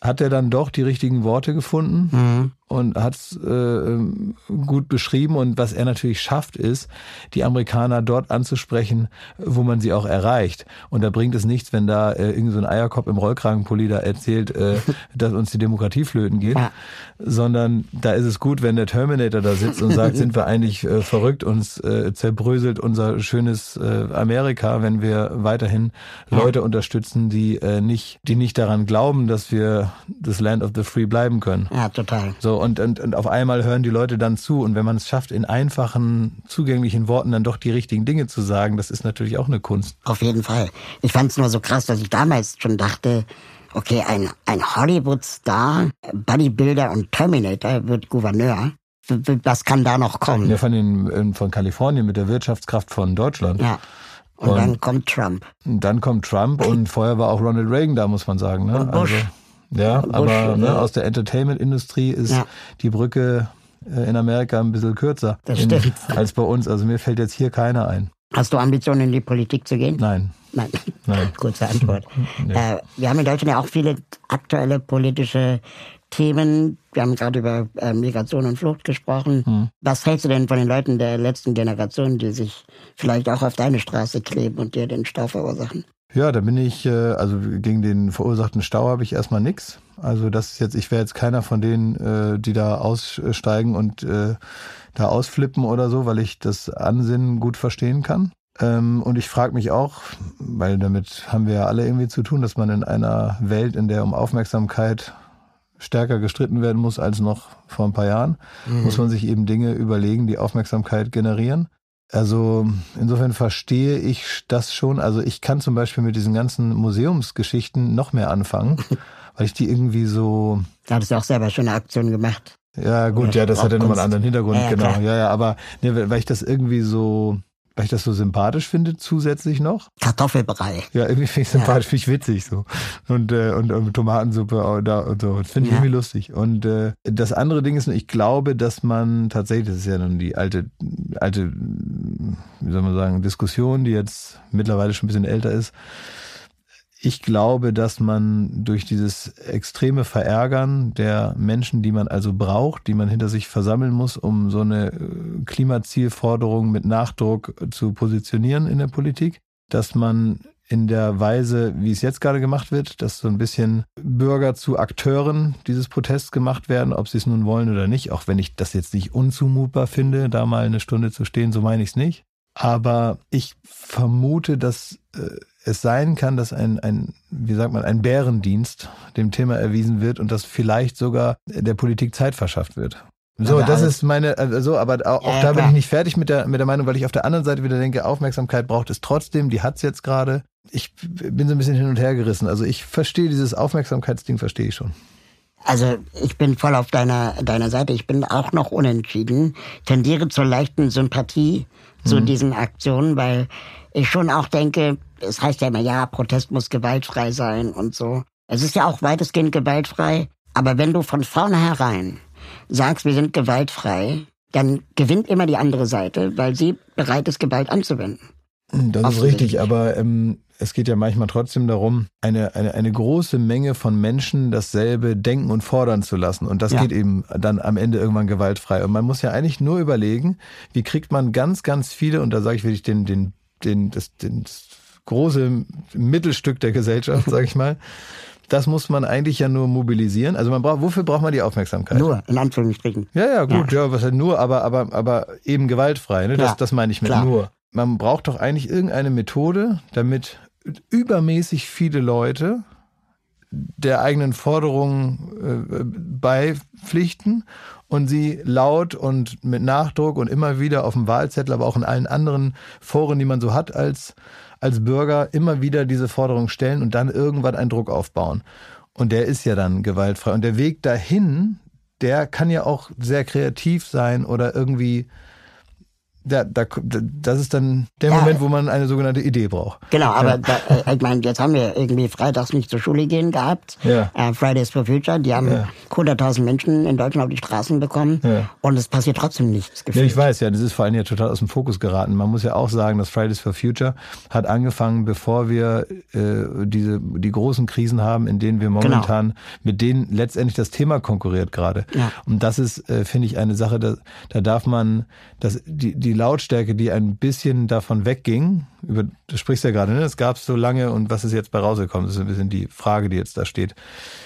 hat er dann doch die richtigen Worte gefunden. Mhm und hat es äh, ähm, gut beschrieben. Und was er natürlich schafft, ist, die Amerikaner dort anzusprechen, wo man sie auch erreicht. Und da bringt es nichts, wenn da äh, irgend so ein Eierkopf im Rollkragenpulli da erzählt, äh, dass uns die Demokratie flöten geht, ja. sondern da ist es gut, wenn der Terminator da sitzt und sagt, sind wir eigentlich äh, verrückt, uns äh, zerbröselt unser schönes äh, Amerika, wenn wir weiterhin Leute ja. unterstützen, die äh, nicht, die nicht daran glauben, dass wir das Land of the Free bleiben können. Ja, total. So, und, und, und auf einmal hören die Leute dann zu. Und wenn man es schafft, in einfachen, zugänglichen Worten dann doch die richtigen Dinge zu sagen, das ist natürlich auch eine Kunst. Auf jeden Fall. Ich fand es nur so krass, dass ich damals schon dachte, okay, ein, ein Hollywood-Star, Bodybuilder und Terminator wird Gouverneur. Was kann da noch kommen? Ja, von, den, von Kalifornien mit der Wirtschaftskraft von Deutschland. Ja. Und, und dann kommt Trump. Dann kommt Trump und vorher war auch Ronald Reagan da, muss man sagen. Ne? Und Bush. Also, ja, Bush, aber ne, ja. aus der Entertainment-Industrie ist Ja. die Brücke äh, in Amerika ein bisschen kürzer in, als bei uns. Also mir fällt jetzt hier keiner ein. Hast du Ambitionen, in die Politik zu gehen? Nein. Nein. Nein. Kurze Antwort. äh, wir haben in Deutschland ja auch viele aktuelle politische Themen. Wir haben gerade über äh, Migration und Flucht gesprochen. Hm. Was hältst du denn von den Leuten der letzten Generation, die sich vielleicht auch auf deine Straße kleben und dir den Stau verursachen? Ja, da bin ich, äh, also gegen den verursachten Stau habe ich erstmal nix. Also das ist jetzt, ich wäre jetzt keiner von denen, äh, die da aussteigen und äh, da ausflippen oder so, weil ich das Ansinnen gut verstehen kann. Ähm, und ich frage mich auch, weil damit haben wir ja alle irgendwie zu tun, dass man in einer Welt, in der um Aufmerksamkeit stärker gestritten werden muss als noch vor ein paar Jahren, muss man sich eben Dinge überlegen, die Aufmerksamkeit generieren. Also insofern verstehe ich das schon. Also ich kann zum Beispiel mit diesen ganzen Museumsgeschichten noch mehr anfangen, weil ich die irgendwie so. Da hattest du auch selber schon eine Aktion gemacht. Ja gut, Ja, ja, das hat ja nochmal einen anderen Hintergrund, Ja, ja, genau. klar. Ja, ja, aber ne, weil ich das irgendwie so, weil ich das so sympathisch finde zusätzlich noch. Kartoffelbrei. Ja, irgendwie finde ich sympathisch, finde ich witzig so. Und, äh, und, und Tomatensuppe da und so. Das finde ich Ja. irgendwie lustig. Und äh, das andere Ding ist, ich glaube, dass man tatsächlich, das ist ja nun die alte, alte, wie soll man sagen, Diskussion, die jetzt mittlerweile schon ein bisschen älter ist. Ich glaube, dass man durch dieses extreme Verärgern der Menschen, die man also braucht, die man hinter sich versammeln muss, um so eine äh, Klimazielforderung mit Nachdruck zu positionieren in der Politik, dass man in der Weise, wie es jetzt gerade gemacht wird, dass so ein bisschen Bürger zu Akteuren dieses Protests gemacht werden, ob sie es nun wollen oder nicht, auch wenn ich das jetzt nicht unzumutbar finde, da mal eine Stunde zu stehen, so meine ich es nicht. Aber ich vermute, dass äh, es sein kann, dass ein, ein, wie sagt man, ein Bärendienst dem Thema erwiesen wird und dass vielleicht sogar der Politik Zeit verschafft wird. So, das ist meine, also, aber auch, Ja, da bin klar. ich nicht fertig mit der, mit der Meinung, weil ich auf der anderen Seite wieder denke, Aufmerksamkeit braucht es trotzdem, die hat's jetzt gerade. Ich bin so ein bisschen hin und her gerissen. Also ich verstehe dieses Aufmerksamkeitsding, verstehe ich schon. Also ich bin voll auf deiner, deiner Seite. Ich bin auch noch unentschieden. Tendiere zur leichten Sympathie zu diesen Aktionen, weil ich schon auch denke, es heißt ja immer, ja, Protest muss gewaltfrei sein und so. Es ist ja auch weitestgehend gewaltfrei. Aber wenn du von vornherein sagst, wir sind gewaltfrei, dann gewinnt immer die andere Seite, weil sie bereit ist, Gewalt anzuwenden. Das ist richtig, aber ähm, es geht ja manchmal trotzdem darum, eine, eine, eine große Menge von Menschen dasselbe denken und fordern zu lassen. Und das Ja. geht eben dann am Ende irgendwann gewaltfrei. Und man muss ja eigentlich nur überlegen, wie kriegt man ganz, ganz viele, und da sage ich wirklich den, den, den, das, den, das große Mittelstück der Gesellschaft, sage ich mal, das muss man eigentlich ja nur mobilisieren. Also man braucht, wofür braucht man die Aufmerksamkeit? Nur, in Anführungsstrichen. Ja, ja, gut, ja, was halt nur, aber, aber, aber eben gewaltfrei, ne? Das, das meine ich mit klar. nur. Man braucht doch eigentlich irgendeine Methode, damit übermäßig viele Leute der eigenen Forderungen äh, beipflichten und sie laut und mit Nachdruck und immer wieder auf dem Wahlzettel, aber auch in allen anderen Foren, die man so hat als, als Bürger, immer wieder diese Forderung stellen und dann irgendwann einen Druck aufbauen. Und der ist ja dann gewaltfrei. Und der Weg dahin, der kann ja auch sehr kreativ sein oder irgendwie, da, da, das ist dann der Ja. Moment, wo man eine sogenannte Idee braucht. Genau, aber da, äh, ich meine, jetzt haben wir irgendwie freitags nicht zur Schule gehen gehabt. Ja. Äh, Fridays for Future, die haben Ja. 100.000 Menschen in Deutschland auf die Straßen bekommen Ja. und es passiert trotzdem nichts. Ja, ich weiß ja, das ist vor allem ja total aus dem Fokus geraten. Man muss ja auch sagen, dass Fridays for Future hat angefangen, bevor wir äh, diese die großen Krisen haben, in denen wir momentan mit denen letztendlich das Thema konkurriert gerade. Ja. Und das ist, äh, finde ich, eine Sache, da, da darf man, das, die, die Lautstärke, die ein bisschen davon wegging, über, du sprichst ja gerade, ne? es gab so lange und was ist jetzt bei rausgekommen? Das ist ein bisschen die Frage, die jetzt da steht.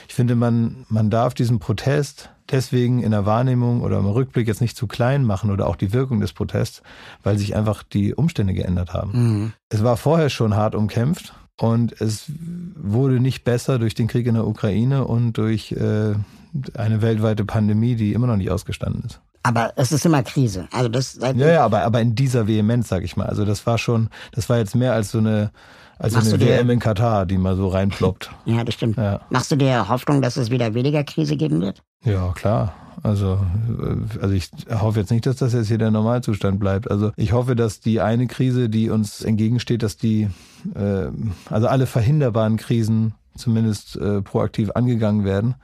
Ich finde, man, man darf diesen Protest deswegen in der Wahrnehmung oder im Rückblick jetzt nicht zu klein machen oder auch die Wirkung des Protests, weil sich einfach die Umstände geändert haben. Mhm. Es war vorher schon hart umkämpft und es wurde nicht besser durch den Krieg in der Ukraine und durch äh, eine weltweite Pandemie, die immer noch nicht ausgestanden ist. Aber es ist immer Krise. Also das seit Ja, ja, aber, aber in dieser Vehemenz, sag ich mal. Also das war schon, das war jetzt mehr als so eine, als so eine dir- WM in Katar, die mal so reinploppt. ja, das stimmt. Ja. Machst du dir Hoffnung, dass es wieder weniger Krise geben wird? Ja, klar. Also, also ich hoffe jetzt nicht, dass das jetzt hier der Normalzustand bleibt. Also ich hoffe, dass die eine Krise, die uns entgegensteht, dass die, äh, also alle verhinderbaren Krisen zumindest äh, proaktiv angegangen werden.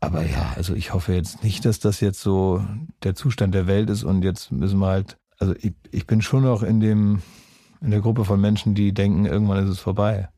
Aber ja, also ich hoffe jetzt nicht, dass das jetzt so der Zustand der Welt ist und jetzt müssen wir halt, also ich, ich bin schon noch in dem, in der Gruppe von Menschen, die denken, irgendwann ist es vorbei.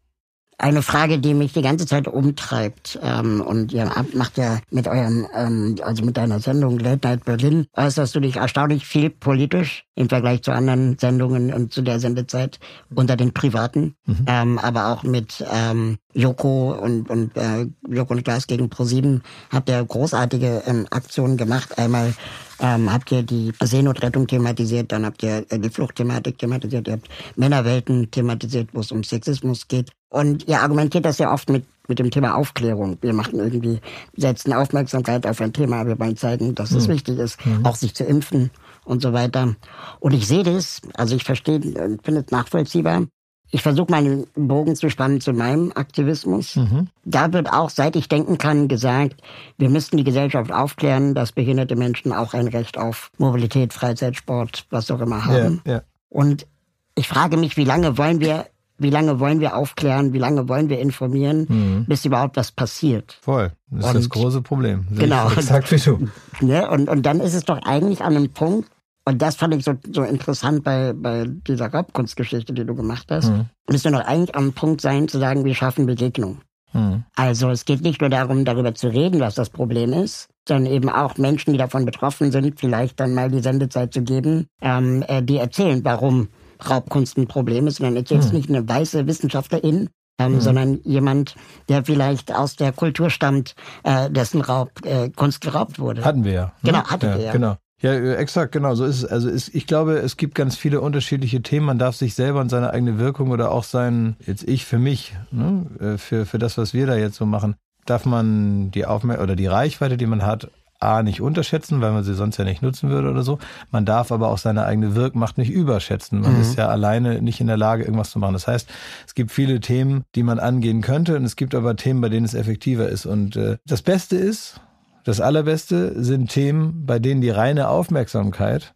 Eine Frage, die mich die ganze Zeit umtreibt, ähm, und ihr macht ja mit eurem, ähm, also mit deiner Sendung Late Night Berlin, äußerst du dich erstaunlich viel politisch im Vergleich zu anderen Sendungen und zu der Sendezeit unter den Privaten, mhm. ähm, aber auch mit ähm, Joko und, und äh, Joko und Glas gegen ProSieben habt ihr großartige ähm, Aktionen gemacht. Einmal ähm, habt ihr die Seenotrettung thematisiert, dann habt ihr äh, die Fluchtthematik thematisiert, ihr habt Männerwelten thematisiert, wo es um Sexismus geht. Und ihr argumentiert das ja oft mit, mit dem Thema Aufklärung. Wir machen irgendwie, setzen Aufmerksamkeit auf ein Thema, wir wollen zeigen, dass es mhm. wichtig ist, mhm. auch sich zu impfen und so weiter. Und ich sehe das, also ich verstehe, finde es nachvollziehbar. Ich versuche meinen Bogen zu spannen zu meinem Aktivismus. Mhm. Da wird auch, seit ich denken kann, gesagt, wir müssten die Gesellschaft aufklären, dass behinderte Menschen auch ein Recht auf Mobilität, Freizeitsport, was auch immer haben. Ja, ja. Und ich frage mich, wie lange wollen wir wie lange wollen wir aufklären, wie lange wollen wir informieren, mhm. bis überhaupt was passiert. Voll. Das ist und, das große Problem. genau. Exakt wie du. Ne? Und, und dann ist es doch eigentlich an einem Punkt, und das fand ich so, so interessant bei, bei dieser Raubkunstgeschichte, die du gemacht hast. Mhm. Müsste doch eigentlich am Punkt sein, zu sagen, wir schaffen Begegnung. Mhm. Also es geht nicht nur darum, darüber zu reden, was das Problem ist, sondern eben auch Menschen, die davon betroffen sind, vielleicht dann mal die Sendezeit zu geben, ähm, äh, die erzählen, warum Raubkunst ein Problem ist. Und dann erzählt es mhm. nicht eine weiße Wissenschaftlerin, ähm, mhm. sondern jemand, der vielleicht aus der Kultur stammt, äh, dessen Raub, äh, Kunst geraubt wurde. Hatten wir ja. Ne? Genau, hatten ja, wir ja. Genau. Ja, äh, exakt, genau, so ist es. Also ist, ich glaube, es gibt ganz viele unterschiedliche Themen. Man darf sich selber und seine eigene Wirkung oder auch sein, jetzt ich für mich, ne, äh, für, für das, was wir da jetzt so machen, darf man die Aufmerksamkeit oder die Reichweite, die man hat, A, nicht unterschätzen, weil man sie sonst ja nicht nutzen würde oder so. Man darf aber auch seine eigene Wirkmacht nicht überschätzen. Man mhm. ist ja alleine nicht in der Lage, irgendwas zu machen. Das heißt, es gibt viele Themen, die man angehen könnte und es gibt aber Themen, bei denen es effektiver ist. Und äh, das Beste ist, das Allerbeste sind Themen, bei denen die reine Aufmerksamkeit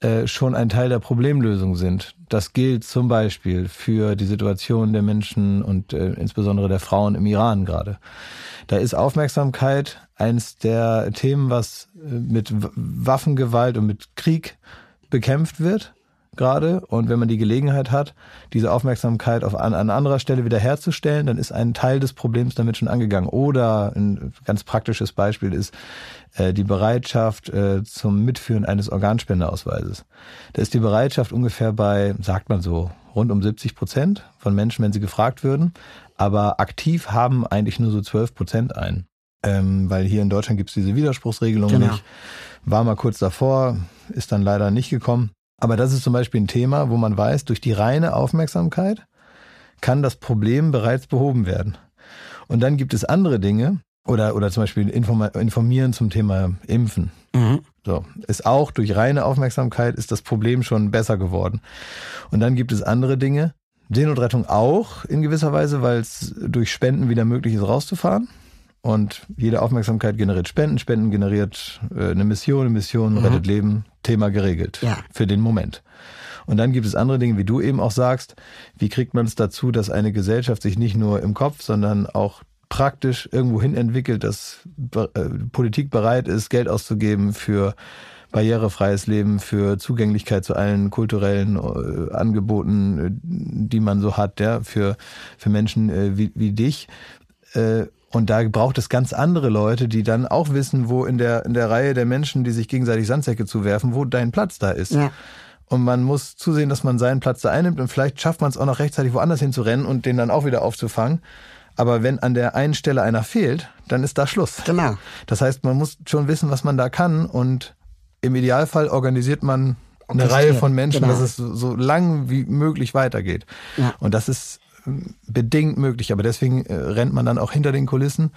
äh, schon ein Teil der Problemlösung sind. Das gilt zum Beispiel für die Situation der Menschen und äh, insbesondere der Frauen im Iran gerade. Da ist Aufmerksamkeit eins der Themen, was äh, mit Waffengewalt und mit Krieg bekämpft wird gerade. Und wenn man die Gelegenheit hat, diese Aufmerksamkeit auf an, an anderer Stelle wiederherzustellen, dann ist ein Teil des Problems damit schon angegangen. Oder ein ganz praktisches Beispiel ist äh, die Bereitschaft äh, zum Mitführen eines Organspendeausweises. Da ist die Bereitschaft ungefähr bei, sagt man so, rund um 70 Prozent von Menschen, wenn sie gefragt würden. Aber aktiv haben eigentlich nur so 12 Prozent ein. Ähm, weil hier in Deutschland gibt es diese Widerspruchsregelung genau. nicht. War mal kurz davor, ist dann leider nicht gekommen. Aber das ist zum Beispiel ein Thema, wo man weiß, durch die reine Aufmerksamkeit kann das Problem bereits behoben werden. Und dann gibt es andere Dinge, oder, oder zum Beispiel informieren zum Thema Impfen. Mhm. So, ist auch durch reine Aufmerksamkeit ist das Problem schon besser geworden. Und dann gibt es andere Dinge, Seenotrettung auch in gewisser Weise, weil es durch Spenden wieder möglich ist, rauszufahren. Und jede Aufmerksamkeit generiert Spenden, Spenden generiert äh, eine Mission, eine Mission mhm. rettet Leben, Thema geregelt. Ja. Für den Moment. Und dann gibt es andere Dinge, wie du eben auch sagst. Wie kriegt man es dazu, dass eine Gesellschaft sich nicht nur im Kopf, sondern auch praktisch irgendwohin entwickelt, dass äh, Politik bereit ist, Geld auszugeben für barrierefreies Leben, für Zugänglichkeit zu allen kulturellen äh, Angeboten, äh, die man so hat, ja, für, für Menschen äh, wie, wie dich. Und da braucht es ganz andere Leute, die dann auch wissen, wo in der, in der Reihe der Menschen, die sich gegenseitig Sandsäcke zuwerfen, wo dein Platz da ist. Ja. Und man muss zusehen, dass man seinen Platz da einnimmt und vielleicht schafft man es auch noch rechtzeitig woanders hinzurennen und den dann auch wieder aufzufangen. Aber wenn an der einen Stelle einer fehlt, dann ist da Schluss. Genau. Das heißt, man muss schon wissen, was man da kann und im Idealfall organisiert man eine Reihe von Menschen, genau. dass es so, so lang wie möglich weitergeht. Ja. Und das ist bedingt möglich, aber deswegen äh, rennt man dann auch hinter den Kulissen.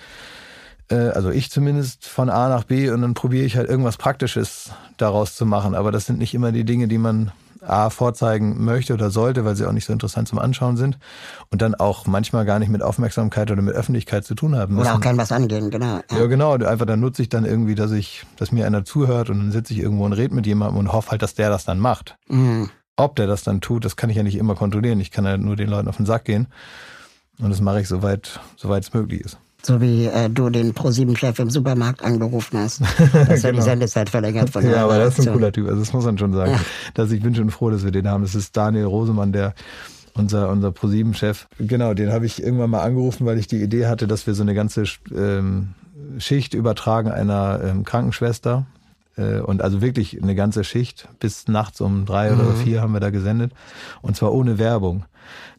Äh, also ich zumindest von A nach B und dann probiere ich halt irgendwas Praktisches daraus zu machen. Aber das sind nicht immer die Dinge, die man A vorzeigen möchte oder sollte, weil sie auch nicht so interessant zum Anschauen sind und dann auch manchmal gar nicht mit Aufmerksamkeit oder mit Öffentlichkeit zu tun haben müssen. Oder auch kein was angehen, genau. Ja, ja genau. Einfach dann nutze ich dann irgendwie, dass ich, dass mir einer zuhört und dann sitze ich irgendwo und rede mit jemandem und hoffe halt, dass der das dann macht. Mhm. Ob der das dann tut, das kann ich ja nicht immer kontrollieren. Ich kann ja nur den Leuten auf den Sack gehen. Und das mache ich soweit, soweit es möglich ist. So wie äh, du den Pro-7-Chef im Supermarkt angerufen hast. Dass genau. die Sendezeit verlängert von Ja, aber das ist ein cooler Typ. Also das muss man schon sagen. Ja. Dass ich bin schon froh, dass wir den haben. Das ist Daniel Rosemann, der unser, unser Pro-7-Chef. Genau, den habe ich irgendwann mal angerufen, weil ich die Idee hatte, dass wir so eine ganze ähm, Schicht übertragen einer ähm, Krankenschwester. Äh, und also wirklich eine ganze Schicht. Bis nachts um drei mhm. oder vier haben wir da gesendet. Und zwar ohne Werbung.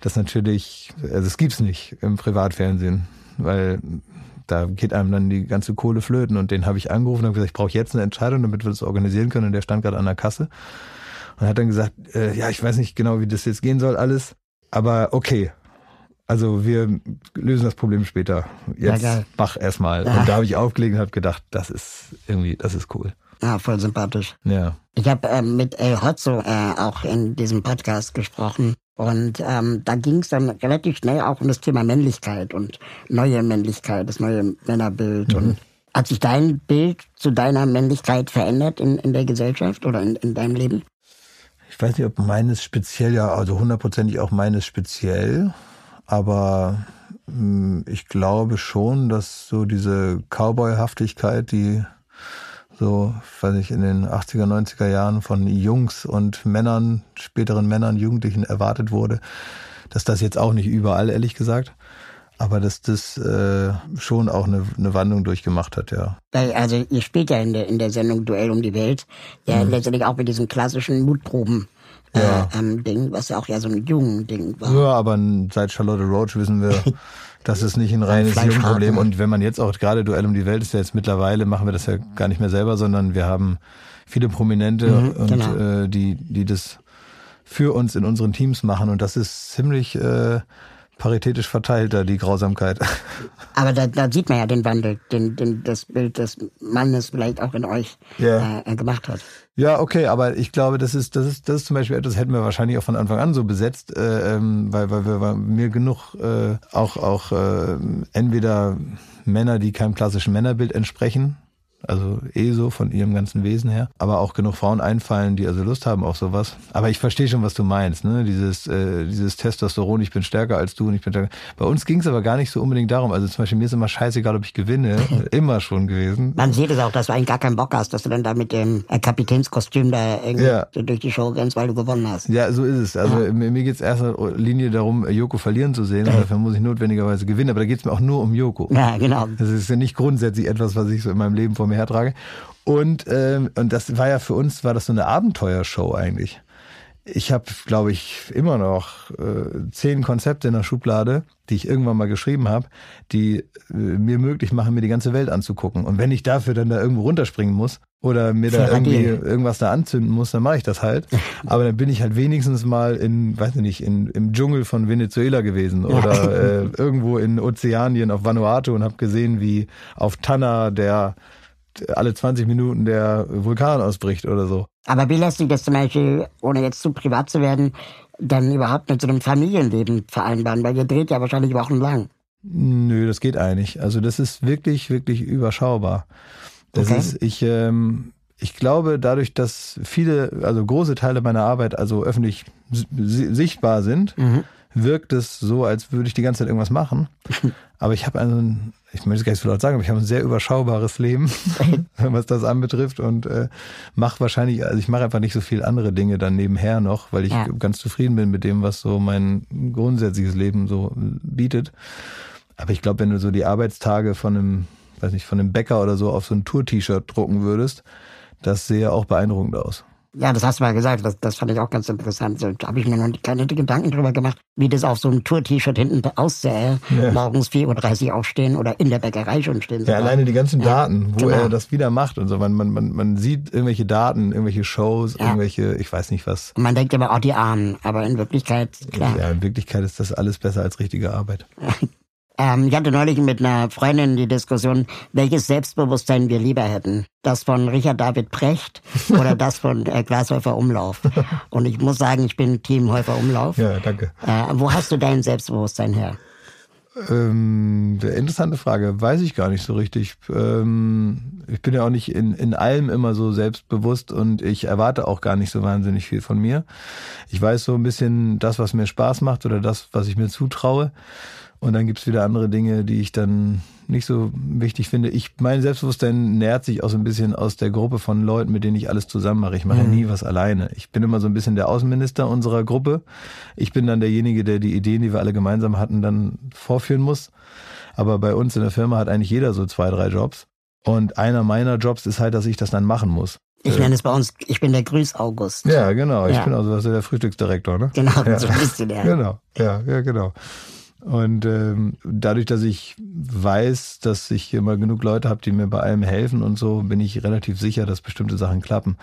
Das natürlich, also das gibt's nicht im Privatfernsehen weil da geht einem dann die ganze Kohle flöten. Und den habe ich angerufen und gesagt, ich brauche jetzt eine Entscheidung, damit wir das organisieren können. Und der stand gerade an der Kasse und hat dann gesagt, äh, ja, ich weiß nicht genau, wie das jetzt gehen soll, alles. Aber okay. Also wir lösen das Problem später. Jetzt mach erstmal. Und da habe ich aufgelegt und habe gedacht, das ist irgendwie, das ist cool. Ja, voll sympathisch. Ja. Ich habe äh, mit El Hotzo äh, auch in diesem Podcast gesprochen. Und ähm, da ging es dann relativ schnell auch um das Thema Männlichkeit und neue Männlichkeit, das neue Männerbild. Mhm. Und hat sich dein Bild zu deiner Männlichkeit verändert in, in der Gesellschaft oder in, in deinem Leben? Ich weiß nicht, ob meines speziell, ja, also hundertprozentig auch meines speziell, aber mh, hm, ich glaube schon, dass so diese Cowboyhaftigkeit, die so, weiß ich, in den 80er, 90er Jahren von Jungs und Männern, späteren Männern, Jugendlichen erwartet wurde, dass das jetzt auch nicht überall, ehrlich gesagt, aber dass das äh, schon auch eine, eine Wandlung durchgemacht hat, ja. Also ihr spielt ja in der, in der Sendung Duell um die Welt, ja mhm. letztendlich auch mit diesem klassischen Mutproben. Äh, ja. ähm, Ding, was ja auch ja so ein jungen Ding war. Ja, aber seit Charlotte Roach wissen wir, Das ist nicht ein reines Jugendproblem. Und wenn man jetzt auch gerade Duell um die Welt ist ja jetzt mittlerweile, machen wir das ja gar nicht mehr selber, sondern wir haben viele Prominente mhm, und genau. äh, die, die das für uns in unseren Teams machen. Und das ist ziemlich äh, paritätisch verteilt da, die Grausamkeit. Aber da, da sieht man ja den Wandel, den, den das Bild des Mannes vielleicht auch in euch ja. äh, gemacht hat. Ja, okay, aber ich glaube, das ist, das ist, das ist zum Beispiel etwas, hätten wir wahrscheinlich auch von Anfang an so besetzt, äh, ähm, weil, weil wir mir genug äh, auch, auch äh, entweder Männer, die keinem klassischen Männerbild entsprechen, also eh so von ihrem ganzen Wesen her. Aber auch genug Frauen einfallen, die also Lust haben auf sowas. Aber ich verstehe schon, was du meinst, ne? Dieses, äh, dieses Testosteron, ich bin stärker als du und ich bin stärker. Bei uns ging es aber gar nicht so unbedingt darum. Also zum Beispiel mir ist immer scheißegal, ob ich gewinne. immer schon gewesen. Man sieht es auch, dass du eigentlich gar keinen Bock hast, dass du dann da mit dem äh, Kapitänskostüm da irgendwie ja. durch die Show rennst, weil du gewonnen hast. Ja, so ist es. Also ja. mir, mir geht es erster Linie darum, Joko verlieren zu sehen. Dafür muss ich notwendigerweise gewinnen. Aber da geht es mir auch nur um Joko. Ja, genau. Das ist ja nicht grundsätzlich etwas, was ich so in meinem Leben vor mir hertrage. Und, ähm, und das war ja für uns, war das so eine Abenteuershow eigentlich. Ich habe, glaube ich, immer noch äh, zehn Konzepte in der Schublade, die ich irgendwann mal geschrieben habe, die äh, mir möglich machen, mir die ganze Welt anzugucken. Und wenn ich dafür dann da irgendwo runterspringen muss oder mir da irgendwie irgendwas da anzünden muss, dann mache ich das halt. Aber dann bin ich halt wenigstens mal in, weiß ich nicht, in, im Dschungel von Venezuela gewesen oder äh, irgendwo in Ozeanien auf Vanuatu und habe gesehen, wie auf Tanna der alle 20 Minuten der Vulkan ausbricht oder so. Aber wie lässt sich das zum Beispiel, ohne jetzt zu privat zu werden, dann überhaupt mit so einem Familienleben vereinbaren? Weil ihr dreht ja wahrscheinlich wochenlang. Nö, das geht eigentlich. Also das ist wirklich, wirklich überschaubar. Das okay. ist, ich, ähm, ich glaube, dadurch, dass viele, also große Teile meiner Arbeit also öffentlich sichtbar sind, mhm. wirkt es so, als würde ich die ganze Zeit irgendwas machen. Aber ich habe also ein, ich möchte es gar nicht so laut sagen, aber ich habe ein sehr überschaubares Leben, was das anbetrifft und äh, mache wahrscheinlich, also ich mache einfach nicht so viel andere Dinge dann nebenher noch, weil ich ja. ganz zufrieden bin mit dem, was so mein grundsätzliches Leben so bietet. Aber ich glaube, wenn du so die Arbeitstage von einem, weiß nicht, von einem Bäcker oder so auf so ein Tour-T-Shirt drucken würdest, das sehe auch beeindruckend aus. Ja, das hast du mal gesagt. Das, das fand ich auch ganz interessant. Da habe ich mir noch keine Gedanken drüber gemacht, wie das auf so einem Tour-T-Shirt hinten aussähe. Ja. Morgens 4.30 Uhr aufstehen oder in der Bäckerei schon stehen. Ja, alleine die ganzen Daten, wo genau. er das wieder macht und so. Man, man, man, man sieht irgendwelche Daten, irgendwelche Shows, irgendwelche, ich weiß nicht was. Man denkt immer, oh, die Ahnen. Aber in Wirklichkeit, klar. Ja, in Wirklichkeit ist das alles besser als richtige Arbeit. Ähm, ich hatte neulich mit einer Freundin die Diskussion, welches Selbstbewusstsein wir lieber hätten. Das von Richard David Precht oder das von äh, Glashäufer Umlauf. Und ich muss sagen, ich bin Team Häufer Umlauf. Ja, danke. Äh, wo hast du dein Selbstbewusstsein her? Ähm, interessante Frage. Weiß ich gar nicht so richtig. Ähm, ich bin ja auch nicht in, in allem immer so selbstbewusst und ich erwarte auch gar nicht so wahnsinnig viel von mir. Ich weiß so ein bisschen das, was mir Spaß macht oder das, was ich mir zutraue. Und dann gibt's wieder andere Dinge, die ich dann nicht so wichtig finde. Ich, mein Selbstbewusstsein nährt sich auch so ein bisschen aus der Gruppe von Leuten, mit denen ich alles zusammen mache. Ich mache mhm. nie was alleine. Ich bin immer so ein bisschen der Außenminister unserer Gruppe. Ich bin dann derjenige, der die Ideen, die wir alle gemeinsam hatten, dann vorführen muss. Aber bei uns in der Firma hat eigentlich jeder so zwei, drei Jobs. Und einer meiner Jobs ist halt, dass ich das dann machen muss. Ich nenne es bei uns, ich bin der Grüß-August. Ja, genau. Ich ja. bin also der Frühstücksdirektor, ne? Genau, ja. so bist du der. Genau, ja, ja, genau. Und ähm, dadurch, dass ich weiß, dass ich immer genug Leute habe, die mir bei allem helfen und so, bin ich relativ sicher, dass bestimmte Sachen klappen.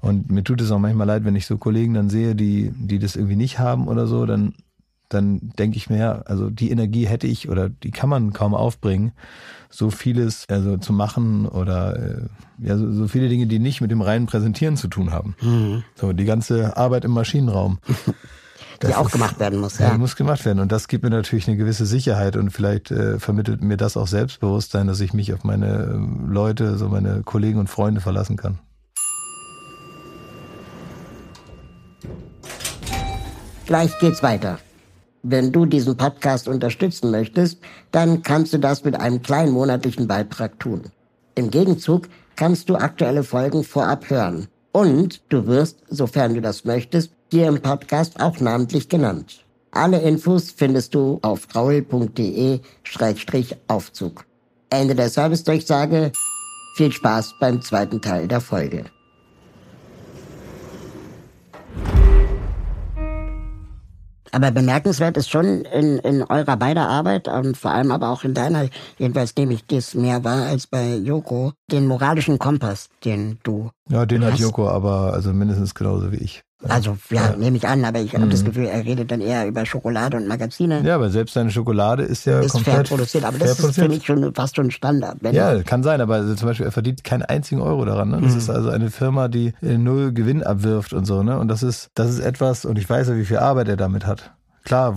Und mir tut es auch manchmal leid, wenn ich so Kollegen dann sehe, die, die das irgendwie nicht haben oder so, dann, dann denke ich mir, ja, also die Energie hätte ich oder die kann man kaum aufbringen, so vieles also zu machen oder äh, ja, so, so viele Dinge, die nicht mit dem reinen Präsentieren zu tun haben. Mhm. So die ganze Arbeit im Maschinenraum. die auch gemacht werden muss. Ja, ja, die muss gemacht werden. Und das gibt mir natürlich eine gewisse Sicherheit und vielleicht äh, vermittelt mir das auch Selbstbewusstsein, dass ich mich auf meine äh, Leute, so meine Kollegen und Freunde verlassen kann. Gleich geht's weiter. Wenn du diesen Podcast unterstützen möchtest, dann kannst du das mit einem kleinen monatlichen Beitrag tun. Im Gegenzug kannst du aktuelle Folgen vorab hören. Und du wirst, sofern du das möchtest, hier im Podcast auch namentlich genannt. Alle Infos findest du auf raul.de-aufzug. Ende der Servicedurchsage. Viel Spaß beim zweiten Teil der Folge. Aber bemerkenswert ist schon in, in eurer beider Arbeit und vor allem aber auch in deiner, jedenfalls nehme ich das mehr wahr als bei Joko, den moralischen Kompass, den du. Ja, den hast. hat Joko aber also mindestens genauso wie ich. Also ja, ja. nehme ich an, aber ich habe mhm. das Gefühl, er redet dann eher über Schokolade und Magazine. Ja, aber selbst seine Schokolade ist ja ist komplett fair produziert, aber das ist für mich schon fast schon Standard. ja, kann sein, aber also zum Beispiel er verdient keinen einzigen Euro daran. Ne? Das mhm. ist also eine Firma, die null Gewinn abwirft und so. Ne? Und das ist das ist etwas und ich weiß ja, wie viel Arbeit er damit hat. Klar.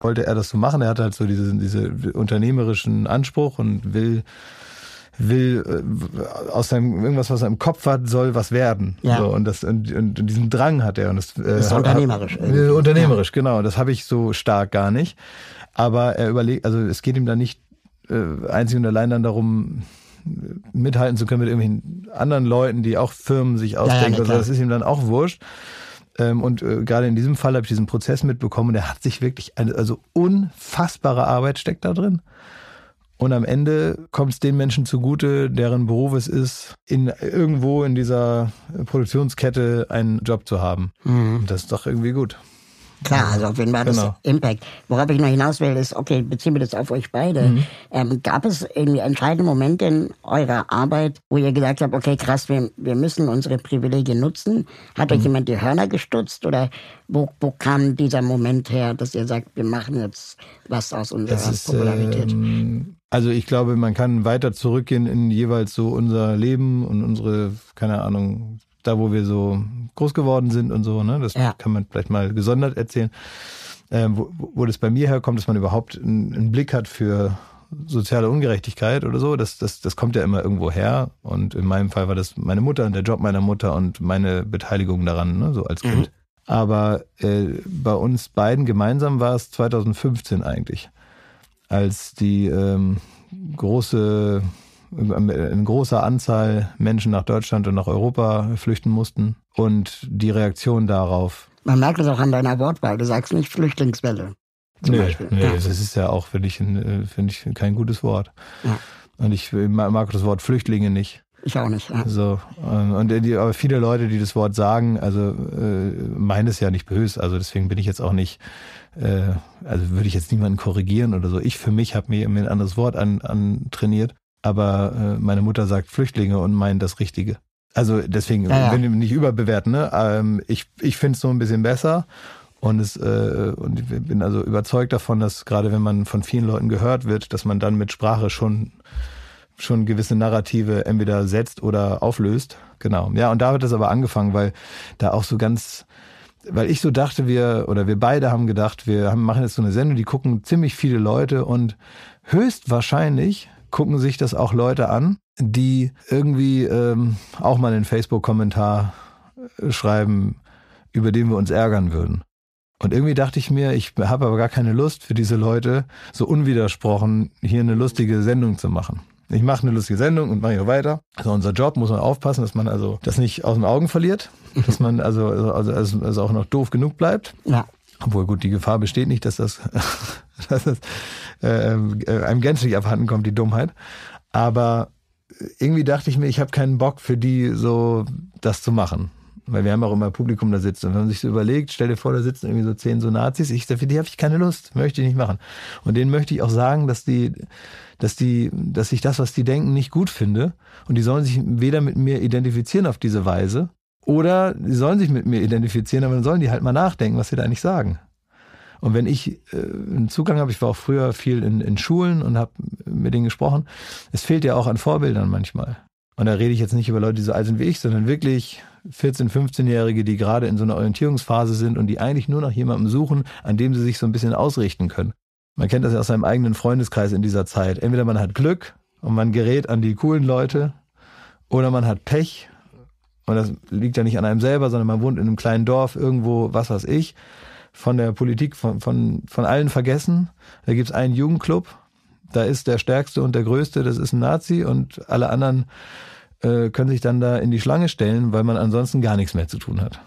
Wollte er das so machen? Er hat halt so diese, diese unternehmerischen Anspruch und will will äh, aus seinem irgendwas, was er im Kopf hat, soll was werden. Ja. So, und das und, und, diesen Drang hat er und das, äh, ist unternehmerisch. Äh, unternehmerisch, ja. genau. Das habe ich so stark gar nicht. Aber er überlegt, also es geht ihm da nicht äh, einzig und allein dann darum, mithalten zu können mit irgendwelchen anderen Leuten, die auch Firmen sich ausdenken. Ja, ja, also das ist ihm dann auch wurscht. Ähm, und äh, gerade in diesem Fall habe ich diesen Prozess mitbekommen. Der hat sich wirklich eine also unfassbare Arbeit steckt da drin. Und am Ende kommt es den Menschen zugute, deren Beruf es ist, in irgendwo in dieser Produktionskette einen Job zu haben. Mhm. Das ist doch irgendwie gut. Klar, also auf jeden Fall genau. das Impact. Worauf ich noch hinaus will, ist, okay, beziehen wir das auf euch beide. Mhm. Ähm, gab es irgendwie entscheidende Momente in eurer Arbeit, wo ihr gesagt habt, okay, krass, wir, wir müssen unsere Privilegien nutzen? Hat mhm. euch jemand die Hörner gestutzt oder wo, wo kam dieser Moment her, dass ihr sagt, wir machen jetzt was aus unserer ist, Popularität? Ähm, also ich glaube, man kann weiter zurückgehen in jeweils so unser Leben und unsere, keine Ahnung, da wo wir so groß geworden sind und so, ne? Das ja. kann man vielleicht mal gesondert erzählen. Ähm, wo, wo das bei mir herkommt, dass man überhaupt einen, einen Blick hat für soziale Ungerechtigkeit oder so, das, das, das kommt ja immer irgendwo her. Und in meinem Fall war das meine Mutter und der Job meiner Mutter und meine Beteiligung daran, ne, so als mhm. Kind. Aber äh, bei uns beiden gemeinsam war es 2015 eigentlich, als die ähm, große in großer Anzahl Menschen nach Deutschland und nach Europa flüchten mussten und die Reaktion darauf Man merkt es auch an deiner Wortwahl. Du sagst nicht Flüchtlingswelle. Zum nee, Beispiel. nee ja. das ist ja auch, finde ich, äh, finde ich, kein gutes Wort. Ja. Und ich mag das Wort Flüchtlinge nicht. Ich auch nicht. Ja. So ähm, und die, aber viele Leute, die das Wort sagen, also äh, meinen es ja nicht böse. Also deswegen bin ich jetzt auch nicht, äh, also würde ich jetzt niemanden korrigieren oder so. Ich für mich habe mir ein anderes Wort an, an trainiert, aber äh, meine Mutter sagt Flüchtlinge und meint das Richtige. Also deswegen, ja, ja. wenn nicht überbewerten, ne? Ähm, ich ich finde es so ein bisschen besser. Und, es, äh, und ich bin also überzeugt davon, dass gerade wenn man von vielen Leuten gehört wird, dass man dann mit Sprache schon schon gewisse Narrative entweder setzt oder auflöst. Genau. Ja, und da wird das aber angefangen, weil da auch so ganz, weil ich so dachte, wir, oder wir beide haben gedacht, wir haben, machen jetzt so eine Sendung, die gucken ziemlich viele Leute und höchstwahrscheinlich gucken sich das auch Leute an, die irgendwie ähm, auch mal einen Facebook-Kommentar äh, schreiben, über den wir uns ärgern würden. Und irgendwie dachte ich mir, ich habe aber gar keine Lust für diese Leute, so unwidersprochen hier eine lustige Sendung zu machen. Ich mache eine lustige Sendung und mache hier weiter. Also unser Job muss man aufpassen, dass man also das nicht aus den Augen verliert, dass man also, also, also, also auch noch doof genug bleibt. Ja. Obwohl gut, die Gefahr besteht nicht, dass das, dass das äh, äh, einem gänzlich abhanden kommt, die Dummheit. Aber irgendwie dachte ich mir, ich habe keinen Bock für die so das zu machen weil wir haben auch immer Publikum da sitzen. Und wenn man sich so überlegt, stell dir vor, da sitzen irgendwie so zehn so Nazis, ich für die habe ich keine Lust, möchte ich nicht machen. Und denen möchte ich auch sagen, dass die, dass die, dass ich das, was die denken, nicht gut finde. Und die sollen sich weder mit mir identifizieren auf diese Weise, oder die sollen sich mit mir identifizieren, aber dann sollen die halt mal nachdenken, was sie da eigentlich sagen. Und wenn ich äh, einen Zugang habe, ich war auch früher viel in, in Schulen und habe mit denen gesprochen, es fehlt ja auch an Vorbildern manchmal. Und da rede ich jetzt nicht über Leute, die so alt sind wie ich, sondern wirklich 14-, 15-Jährige, die gerade in so einer Orientierungsphase sind und die eigentlich nur nach jemandem suchen, an dem sie sich so ein bisschen ausrichten können. Man kennt das ja aus seinem eigenen Freundeskreis in dieser Zeit. Entweder man hat Glück und man gerät an die coolen Leute oder man hat Pech und das liegt ja nicht an einem selber, sondern man wohnt in einem kleinen Dorf irgendwo, was weiß ich, von der Politik, von, von, von allen vergessen. Da gibt's einen Jugendclub, da ist der Stärkste und der Größte, das ist ein Nazi und alle anderen äh, können sich dann da in die Schlange stellen, weil man ansonsten gar nichts mehr zu tun hat.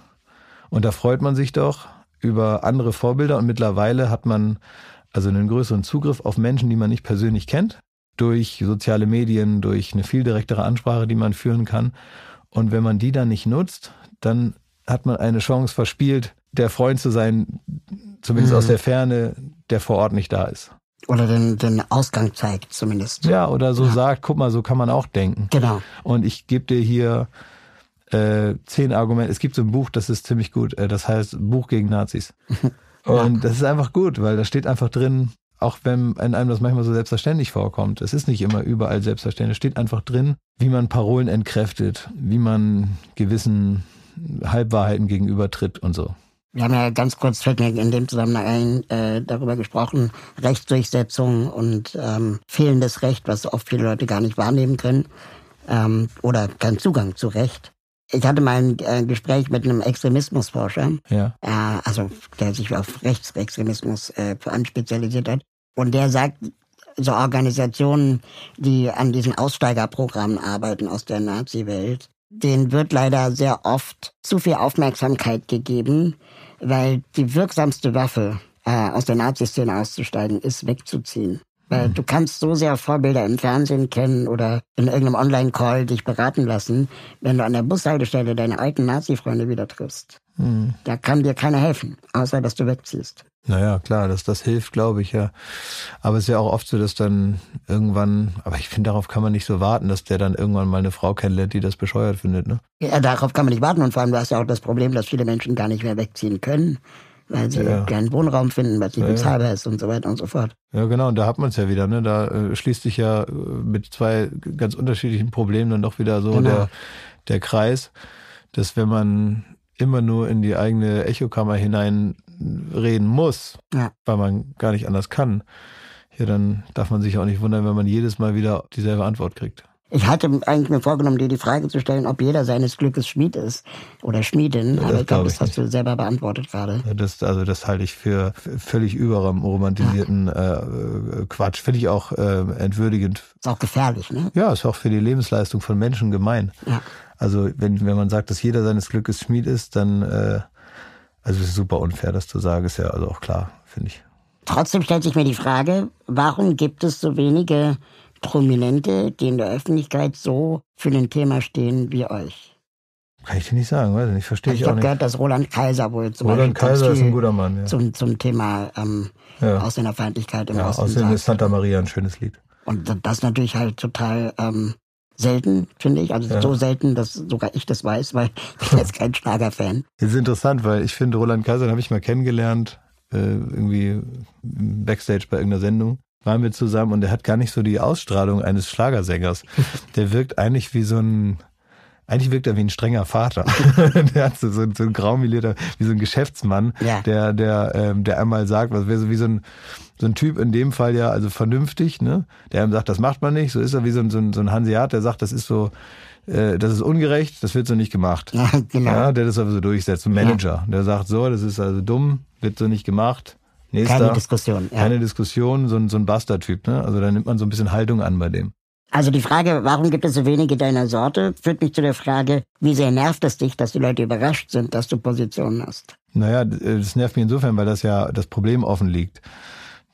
Und da freut man sich doch über andere Vorbilder und mittlerweile hat man also einen größeren Zugriff auf Menschen, die man nicht persönlich kennt, durch soziale Medien, durch eine viel direktere Ansprache, die man führen kann. Und wenn man die dann nicht nutzt, dann hat man eine Chance verspielt, der Freund zu sein, zumindest mhm. aus der Ferne, der vor Ort nicht da ist. Oder den, den Ausgang zeigt zumindest. Ja, oder so ja. sagt, guck mal, so kann man auch denken. Genau. Und ich gebe dir hier äh, zehn Argumente. Es gibt so ein Buch, das ist ziemlich gut, äh, das heißt Buch gegen Nazis. Und ja. das ist einfach gut, weil da steht einfach drin, auch wenn in einem das manchmal so selbstverständlich vorkommt, es ist nicht immer überall selbstverständlich, es steht einfach drin, wie man Parolen entkräftet, wie man gewissen Halbwahrheiten gegenübertritt und so. Wir haben ja ganz kurz fällt mir in dem Zusammenhang äh, darüber gesprochen, Rechtsdurchsetzung und ähm, fehlendes Recht, was oft viele Leute gar nicht wahrnehmen können ähm, oder keinen Zugang zu Recht. Ich hatte mal ein äh, Gespräch mit einem Extremismusforscher, ja. äh, also der sich auf Rechtsextremismus äh, vor allem spezialisiert hat. Und der sagt, so Organisationen, die an diesen Aussteigerprogrammen arbeiten aus der Nazi-Welt, denen wird leider sehr oft zu viel Aufmerksamkeit gegeben, weil die wirksamste Waffe, äh, aus der Nazi-Szene auszusteigen, ist wegzuziehen. Weil mhm. du kannst so sehr Vorbilder im Fernsehen kennen oder in irgendeinem Online-Call dich beraten lassen, wenn du an der Bushaltestelle deine alten Nazi-Freunde wieder triffst. Mhm. Da kann dir keiner helfen, außer dass du wegziehst. Naja, klar, das, das hilft, glaube ich, ja. Aber es ist ja auch oft so, dass dann irgendwann, aber ich finde, darauf kann man nicht so warten, dass der dann irgendwann mal eine Frau kennenlernt, die das bescheuert findet, ne? Ja, darauf kann man nicht warten und vor allem, du hast ja auch das Problem, dass viele Menschen gar nicht mehr wegziehen können, weil sie ja. keinen Wohnraum finden, weil sie ja, bezahlbar ist und so weiter und so fort. Ja, genau, und da hat man es ja wieder, ne? Da äh, schließt sich ja äh, mit zwei ganz unterschiedlichen Problemen dann doch wieder so genau. der, der Kreis, dass wenn man immer nur in die eigene Echokammer hinein reden muss, ja. weil man gar nicht anders kann, ja, dann darf man sich auch nicht wundern, wenn man jedes Mal wieder dieselbe Antwort kriegt. Ich hatte eigentlich mir vorgenommen, dir die Frage zu stellen, ob jeder seines Glückes Schmied ist oder Schmiedin. Aber ich glaube, das hast du selber beantwortet gerade. Das, also das halte ich für völlig überromantisierten ja. äh, Quatsch. Finde ich auch äh, entwürdigend. Ist auch gefährlich, ne? Ja, ist auch für die Lebensleistung von Menschen gemein. Ja. Also wenn, wenn man sagt, dass jeder seines Glückes Schmied ist, dann äh, Also es ist super unfair, das zu sagen, ist ja also auch klar, finde ich. Trotzdem stellt sich mir die Frage, warum gibt es so wenige Prominente, die in der Öffentlichkeit so für ein Thema stehen wie euch? Kann ich dir nicht sagen, weiß nicht, verstehe Also ich, ich auch habe nicht. gehört, dass Roland Kaiser wohl zum Roland Beispiel Kaiser ist ein guter Mann, ja. zum, zum Thema ähm, Ja. Ausländerfeindlichkeit im Ja, Osten sagt. ist Santa Maria ein schönes Lied. Und das natürlich halt total ähm, selten, finde ich. Also Ja. so selten, dass sogar ich das weiß, weil ich bin jetzt kein Schlagerfan. Das ist interessant, weil ich finde, Roland Kaiser den habe ich mal kennengelernt, äh, irgendwie Backstage bei irgendeiner Sendung. Waren wir zusammen und der hat gar nicht so die Ausstrahlung eines Schlagersängers. Der wirkt eigentlich wie so ein, eigentlich wirkt er wie ein strenger Vater. der hat so, so, so ein graumelierter, wie so ein Geschäftsmann, Ja. der, der, ähm, der einmal sagt, was wäre so wie so ein, so ein Typ in dem Fall ja, also vernünftig, ne? Der einem sagt, das macht man nicht. So ist er wie so ein, so ein, so ein Hanseat, der sagt, das ist so, äh, das ist ungerecht, das wird so nicht gemacht. Ja, genau. Ja, der das aber so durchsetzt. Ein Manager, der sagt so, das ist also dumm, wird so nicht gemacht. Nächster. Keine Diskussion. Ja. Keine Diskussion, so ein, so ein Bastard-Typ, ne? Also da nimmt man so ein bisschen Haltung an bei dem. Also die Frage, warum gibt es so wenige deiner Sorte, führt mich zu der Frage, wie sehr nervt es dich, dass die Leute überrascht sind, dass du Positionen hast? Naja, d- das nervt mich insofern, weil das ja das Problem offen liegt.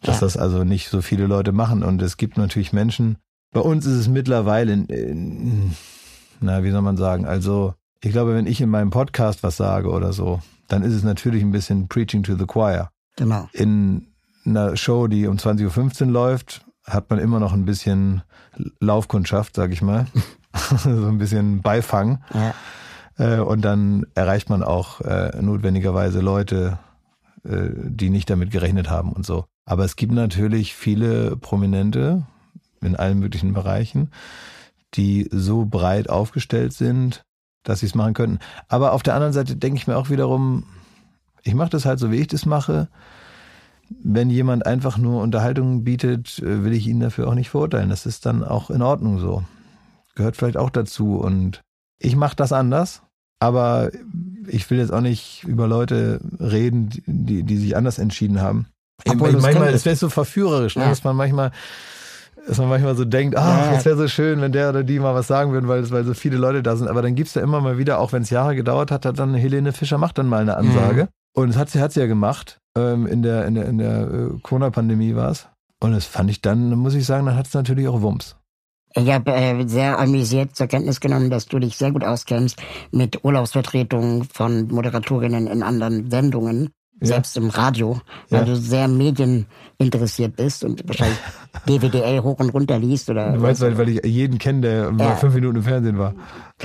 Dass Ja. das also nicht so viele Leute machen. Und es gibt natürlich Menschen, bei uns ist es mittlerweile, in, in, na, wie soll man sagen, also ich glaube, wenn ich in meinem Podcast was sage oder so, dann ist es natürlich ein bisschen Preaching to the Choir. Genau. in einer Show, die um 20.15 Uhr läuft, hat man immer noch ein bisschen Laufkundschaft, sag ich mal. so ein bisschen Beifang. Ja. Äh, und dann erreicht man auch äh, notwendigerweise Leute, äh, die nicht damit gerechnet haben und so. Aber es gibt natürlich viele Prominente in allen möglichen Bereichen, die so breit aufgestellt sind, dass sie es machen könnten. Aber auf der anderen Seite denke ich mir auch wiederum, ich mache das halt so, wie ich das mache. Wenn jemand einfach nur Unterhaltung bietet, äh, will ich ihn dafür auch nicht verurteilen. Das ist dann auch in Ordnung so. Gehört vielleicht auch dazu. Und ich mache das anders, aber ich will jetzt auch nicht über Leute reden, die, die sich anders entschieden haben. Obwohl ich, manchmal, es wäre so verführerisch, ne, Ja. dass man manchmal dass man manchmal so denkt, ah, Ja, ja. es wäre so schön, wenn der oder die mal was sagen würden, weil, weil so viele Leute da sind. Aber dann gibt's da immer mal wieder, auch wenn es Jahre gedauert hat, hat dann Helene Fischer macht dann mal eine Ansage. Und das hat sie, hat sie ja gemacht. Ähm, in der, in der, in der äh, Corona-Pandemie war's. Und das fand ich dann, muss ich sagen, dann hat's natürlich auch Wumms. Ich habe äh, sehr amüsiert zur Kenntnis genommen, dass du dich sehr gut auskennst mit Urlaubsvertretungen von Moderatorinnen in anderen Sendungen, Ja. selbst im Radio, weil Ja. du sehr medieninteressiert bist und wahrscheinlich DWDL hoch und runter liest oder Du meinst, weil, weil ich jeden kenne, der mal Ja. fünf Minuten im Fernsehen war.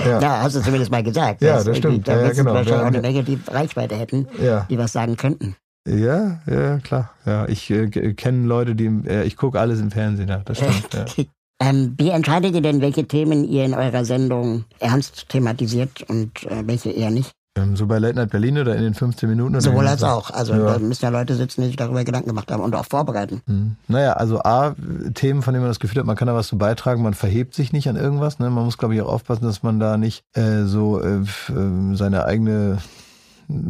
Ja. Ja, hast du zumindest mal gesagt. Ja, das stimmt. Da Ja, genau. wahrscheinlich auch eine Menge, die Reichweite hätten, die was sagen könnten. Ja, ja, klar. Ja, ich äh, kenne Leute, die, äh, ich gucke alles im Fernsehen, ja, das stimmt. Ähm, wie entscheidet ihr denn, welche Themen ihr in eurer Sendung ernst thematisiert und äh, welche eher nicht? Ähm, So bei Late Night Berlin oder in den 15 Minuten? Oder Sowohl als auch. Also Ja. da müssen ja Leute sitzen, die sich darüber Gedanken gemacht haben und auch vorbereiten. Hm. Naja, also A, Themen, von denen man das Gefühl hat, man kann da was zu beitragen, man verhebt sich nicht an irgendwas. Ne? Man muss, glaube ich, auch aufpassen, dass man da nicht äh, so äh, f- äh, seine eigene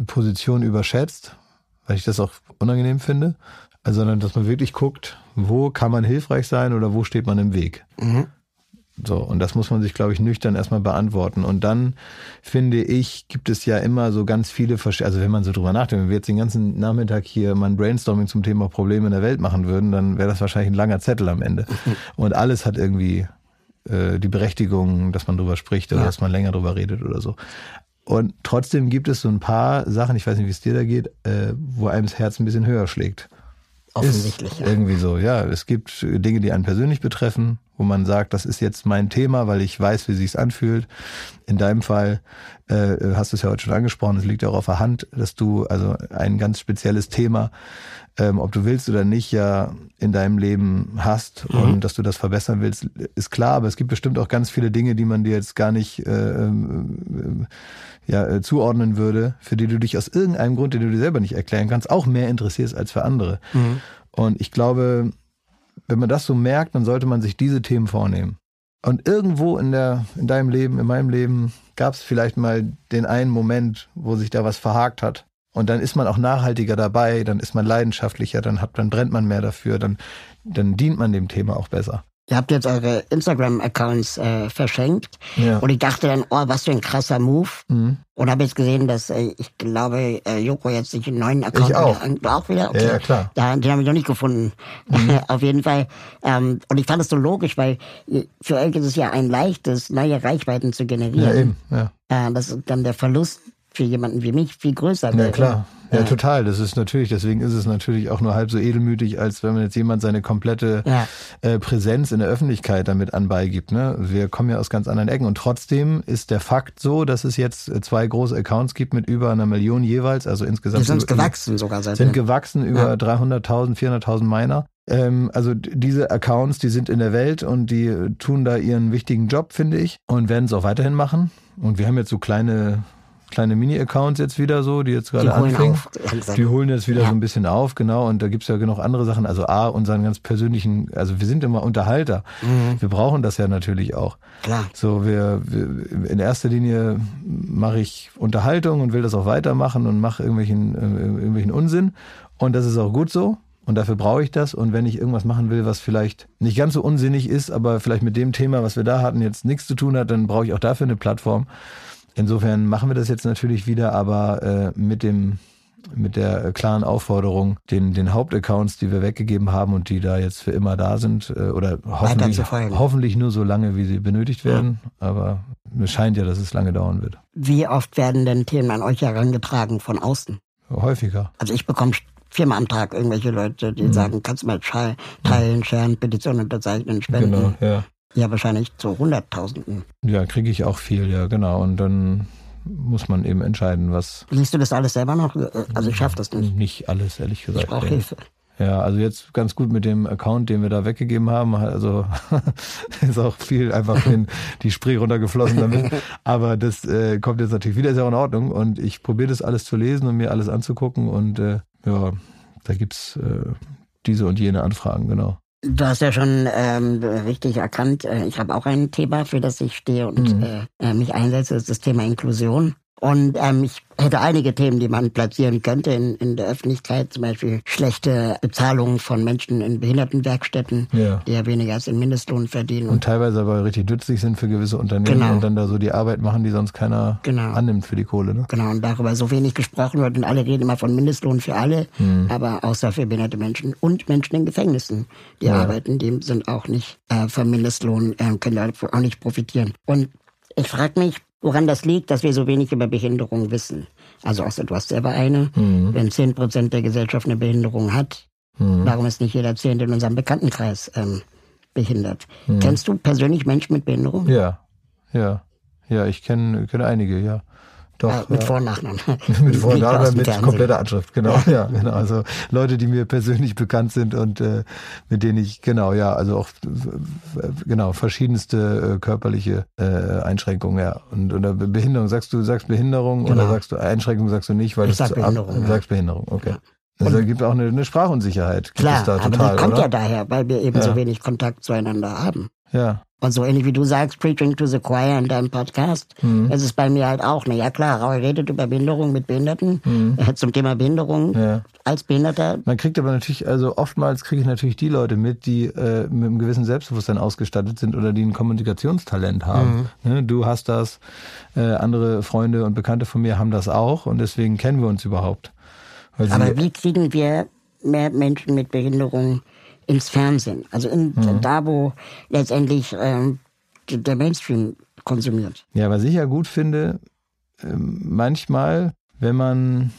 Position überschätzt, weil ich das auch unangenehm finde. Also, sondern dass man wirklich guckt, wo kann man hilfreich sein oder wo steht man im Weg. Mhm. So, und das muss man sich, glaube ich, nüchtern erstmal beantworten. Und dann, finde ich, gibt es ja immer so ganz viele, Versch also wenn man so drüber nachdenkt, wenn wir jetzt den ganzen Nachmittag hier mal ein Brainstorming zum Thema Probleme in der Welt machen würden, dann wäre das wahrscheinlich ein langer Zettel am Ende. Und alles hat irgendwie äh, die Berechtigung, dass man drüber spricht oder Ja. dass man länger drüber redet oder so. Und trotzdem gibt es so ein paar Sachen, ich weiß nicht, wie es dir da geht, äh, wo einem das Herz ein bisschen höher schlägt. Offensichtlich. Ja. irgendwie so, ja. Es gibt Dinge, die einen persönlich betreffen, wo man sagt, das ist jetzt mein Thema, weil ich weiß, wie sich's anfühlt. In deinem Fall äh, hast du es ja heute schon angesprochen, es liegt ja auch auf der Hand, dass du also ein ganz spezielles Thema, ähm, ob du willst oder nicht, ja in deinem Leben hast und dass du das verbessern willst, ist klar, aber es gibt bestimmt auch ganz viele Dinge, die man dir jetzt gar nicht äh, ähm, ja, äh, zuordnen würde, für die du dich aus irgendeinem Grund, den du dir selber nicht erklären kannst, auch mehr interessierst als für andere. Und ich glaube, wenn man das so merkt, dann sollte man sich diese Themen vornehmen. Und irgendwo in der, in deinem Leben, in meinem Leben, gab es vielleicht mal den einen Moment, wo sich da was verhakt hat. Und dann ist man auch nachhaltiger dabei, dann ist man leidenschaftlicher, dann hat, dann brennt man mehr dafür, dann, dann dient man dem Thema auch besser. Ihr habt jetzt eure Instagram-Accounts äh, verschenkt. Ja. Und ich dachte dann, oh, was für ein krasser Move. Mhm. Und habe jetzt gesehen, dass äh, ich glaube, äh, Joko jetzt sich einen neuen Account ich auch. Wieder, auch wieder. Okay. Ja, klar. Da, den habe ich noch nicht gefunden. Mhm. Auf jeden Fall. Ähm, und ich fand es so logisch, weil für euch ist es ja ein leichtes, neue Reichweiten zu generieren. Ja, eben. Ja. Äh, das ist dann der Verlust für jemanden wie mich viel größer wäre. Ja, klar. Ja, total. Das ist natürlich, deswegen ist es natürlich auch nur halb so edelmütig, als wenn man jetzt jemand seine komplette ja. äh, Präsenz in der Öffentlichkeit damit anbeigibt. Ne? Wir kommen ja aus ganz anderen Ecken und trotzdem ist der Fakt so, dass es jetzt äh, zwei große Accounts gibt mit über einer Million jeweils, also insgesamt. Die sind gewachsen sogar seitdem. Sind gewachsen über ja. 300.000, 400.000 Miner. Ähm, also diese Accounts, die sind in der Welt und die tun da ihren wichtigen Job, finde ich, und werden es auch weiterhin machen. Und wir haben jetzt so kleine kleine Mini-Accounts jetzt wieder so, die jetzt gerade anfangen. Die holen jetzt wieder ja. so ein bisschen auf, genau. Und da gibt's ja genug andere Sachen. Also A, unseren ganz persönlichen, also wir sind immer Unterhalter. Mhm. Wir brauchen das ja natürlich auch. Klar. So, wir, wir in erster Linie mache ich Unterhaltung und will das auch weitermachen und mache irgendwelchen, äh, irgendwelchen Unsinn. Und das ist auch gut so. Und dafür brauche ich das. Und wenn ich irgendwas machen will, was vielleicht nicht ganz so unsinnig ist, aber vielleicht mit dem Thema, was wir da hatten, jetzt nichts zu tun hat, dann brauche ich auch dafür eine Plattform. Insofern machen wir das jetzt natürlich wieder, aber äh, mit dem mit der klaren Aufforderung, den, den Hauptaccounts, die wir weggegeben haben und die da jetzt für immer da sind, äh, oder hoffentlich, hoffentlich nur so lange, wie sie benötigt werden. Ja. Aber es scheint ja, dass es lange dauern wird. Wie oft werden denn Themen an euch herangetragen von außen? Häufiger. Also ich bekomme viermal am Tag irgendwelche Leute, die mhm. sagen, kannst du mal teilen, scheren, Petitionen unterzeichnen, spenden. Genau, ja. Ja, wahrscheinlich zu Hunderttausenden. Ja, kriege ich auch viel, ja, genau. Und dann muss man eben entscheiden, was. Liest du das alles selber noch? Also ich schaffe das nicht. Nicht alles, ehrlich gesagt. Ich brauche Hilfe. Ja, also jetzt ganz gut mit dem Account, den wir da weggegeben haben. Also ist auch viel einfach in die Spree runtergeflossen damit. Aber das äh, kommt jetzt natürlich wieder, ist ja auch in Ordnung. Und ich probiere das alles zu lesen und mir alles anzugucken. Und äh, ja, da gibt's äh, diese und jene Anfragen, genau. Du hast ja schon ähm, richtig erkannt, äh, ich habe auch ein Thema, für das ich stehe und mhm. äh, äh mich einsetze, das ist das Thema Inklusion. Und ähm, ich hätte einige Themen, die man platzieren könnte in, in der Öffentlichkeit, zum Beispiel schlechte Bezahlung von Menschen in Behindertenwerkstätten, ja. die ja weniger als den Mindestlohn verdienen. Und teilweise aber richtig nützlich sind für gewisse Unternehmen genau. und dann da so die Arbeit machen, die sonst keiner genau. annimmt für die Kohle. Ne? Genau, und darüber so wenig gesprochen wird und alle reden immer von Mindestlohn für alle, mhm. aber außer für behinderte Menschen und Menschen in Gefängnissen, die ja. arbeiten, die sind auch nicht äh, vom Mindestlohn, äh, können auch nicht profitieren. Und ich frage mich, woran das liegt, dass wir so wenig über Behinderung wissen. Also außer du hast selber eine. Mhm. Wenn zehn Prozent der Gesellschaft eine Behinderung hat, mhm. warum ist nicht jeder Zehnte in unserem Bekanntenkreis ähm, behindert? Mhm. Kennst du persönlich Menschen mit Behinderung? Ja, ja. Ja, ich kenne kenn einige, ja. Doch, ja, mit ja. Vor- und Nachnamen. mit Vor- und Nachnamen, mit kompletter Anschrift, genau. Ja. ja, genau. Also Leute, die mir persönlich bekannt sind und äh, mit denen ich, genau, ja, also auch genau, verschiedenste äh, körperliche äh, Einschränkungen, ja. Und oder Behinderung, sagst du, sagst Behinderung genau. oder sagst du Einschränkung sagst du nicht, weil ich sag Behinderung. Ab, ja. sagst Behinderung, okay. Also da gibt auch eine, eine Sprachunsicherheit. Klar, da total, aber die kommt oder? ja daher, weil wir eben so wenig Kontakt zueinander haben. Ja. Und so ähnlich wie du sagst, Preaching to the Choir in deinem Podcast, mhm. ist bei mir halt auch. Na ja klar, Raul redet über Behinderung mit Behinderten, mhm. zum Thema Behinderung ja. als Behinderter. Man kriegt aber natürlich, also oftmals kriege ich natürlich die Leute mit, die äh, mit einem gewissen Selbstbewusstsein ausgestattet sind oder die ein Kommunikationstalent haben. Mhm. Ne, du hast das, äh, andere Freunde und Bekannte von mir haben das auch und deswegen kennen wir uns überhaupt. aber wie kriegen wir mehr Menschen mit Behinderung ins Fernsehen. Also in, mhm. da, wo letztendlich ähm, der Mainstream konsumiert. Ja, was ich ja gut finde, äh, manchmal, wenn man,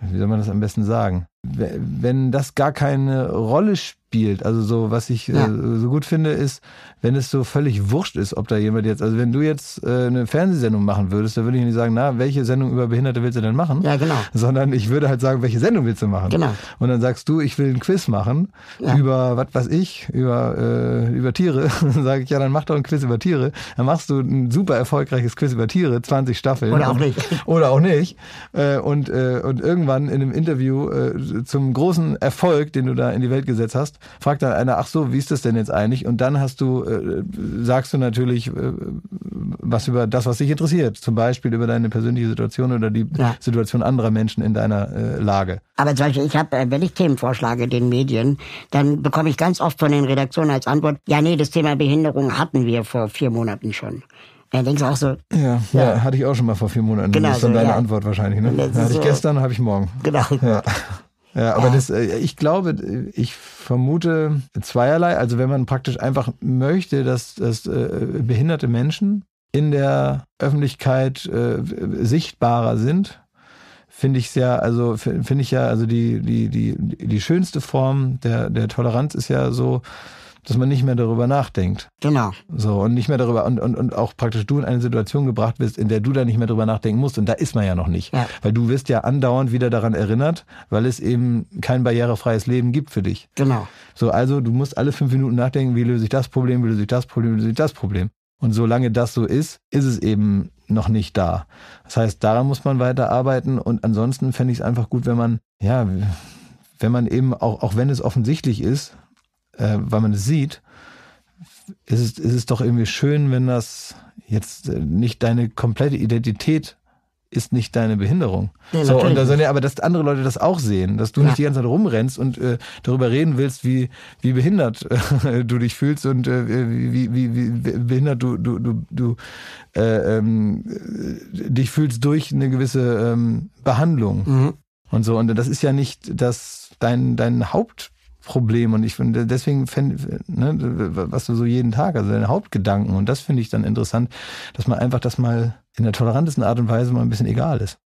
wie soll man das am besten sagen, wenn das gar keine Rolle spielt, also so, was ich ja. äh, so gut finde, ist, wenn es so völlig wurscht ist, ob da jemand jetzt, also wenn du jetzt äh, eine Fernsehsendung machen würdest, dann würde ich nicht sagen, na, welche Sendung über Behinderte willst du denn machen? Ja, genau. Sondern ich würde halt sagen, welche Sendung willst du machen? Genau. Und dann sagst du, ich will ein Quiz machen ja. über, was weiß ich, über, äh, über Tiere. dann sage ich, ja, dann mach doch ein Quiz über Tiere. Dann machst du ein super erfolgreiches Quiz über Tiere, 20 Staffeln. Oder auch nicht. Oder auch nicht. Äh, und, äh, und irgendwann in einem Interview äh, zum großen Erfolg, den du da in die Welt gesetzt hast, fragt dann einer, ach so, wie ist das denn jetzt eigentlich? Und dann hast du, äh, sagst du natürlich äh, was über das, was dich interessiert. Zum Beispiel über deine persönliche Situation oder die ja. Situation anderer Menschen in deiner äh, Lage. Aber zum Beispiel, ich habe, äh, wenn ich Themen vorschlage den Medien, dann bekomme ich ganz oft von den Redaktionen als Antwort, ja nee, das Thema Behinderung hatten wir vor vier Monaten schon. Dann denkst du auch so. Ja, ja, ja, hatte ich auch schon mal vor vier Monaten. Genau. Das ist dann so, deine ja. Antwort wahrscheinlich, ne? Hatte ich gestern, habe ich morgen. Genau. Ja. Ja, aber das, äh, ich glaube, ich vermute zweierlei. Also wenn man praktisch einfach möchte, dass, dass äh, behinderte Menschen in der Öffentlichkeit äh, sichtbarer sind, finde ich ja, also finde ich ja, also die, die, die, die schönste Form der, der Toleranz ist ja so, dass man nicht mehr darüber nachdenkt. Genau. So, und nicht mehr darüber, und, und, und auch praktisch du in eine Situation gebracht bist, in der du da nicht mehr drüber nachdenken musst. Und da ist man ja noch nicht. Ja. Weil du wirst ja andauernd wieder daran erinnert, weil es eben kein barrierefreies Leben gibt für dich. Genau. So, also du musst alle fünf Minuten nachdenken, wie löse ich das Problem, wie löse ich das Problem, wie löse ich das Problem. Und solange das so ist, ist es eben noch nicht da. Das heißt, daran muss man weiter arbeiten. Und ansonsten fände ich es einfach gut, wenn man, ja, wenn man eben auch, auch wenn es offensichtlich ist, äh, weil man es sieht, ist es, ist es doch irgendwie schön, wenn das jetzt äh, nicht deine komplette Identität ist nicht deine Behinderung. Nee, so, und da ja aber, dass andere Leute das auch sehen, dass du ja. nicht die ganze Zeit rumrennst und äh, darüber reden willst, wie, wie behindert äh, du dich fühlst und äh, wie, wie, wie behindert du, du, du, du äh, ähm, dich fühlst durch eine gewisse ähm, Behandlung. Mhm. Und so. Und das ist ja nicht das dein, dein Haupt Problem. Und ich finde, deswegen, fänd, ne, was du so jeden Tag, also deine Hauptgedanken. Und das finde ich dann interessant, dass man einfach das mal in der tolerantesten Art und Weise mal ein bisschen egal ist.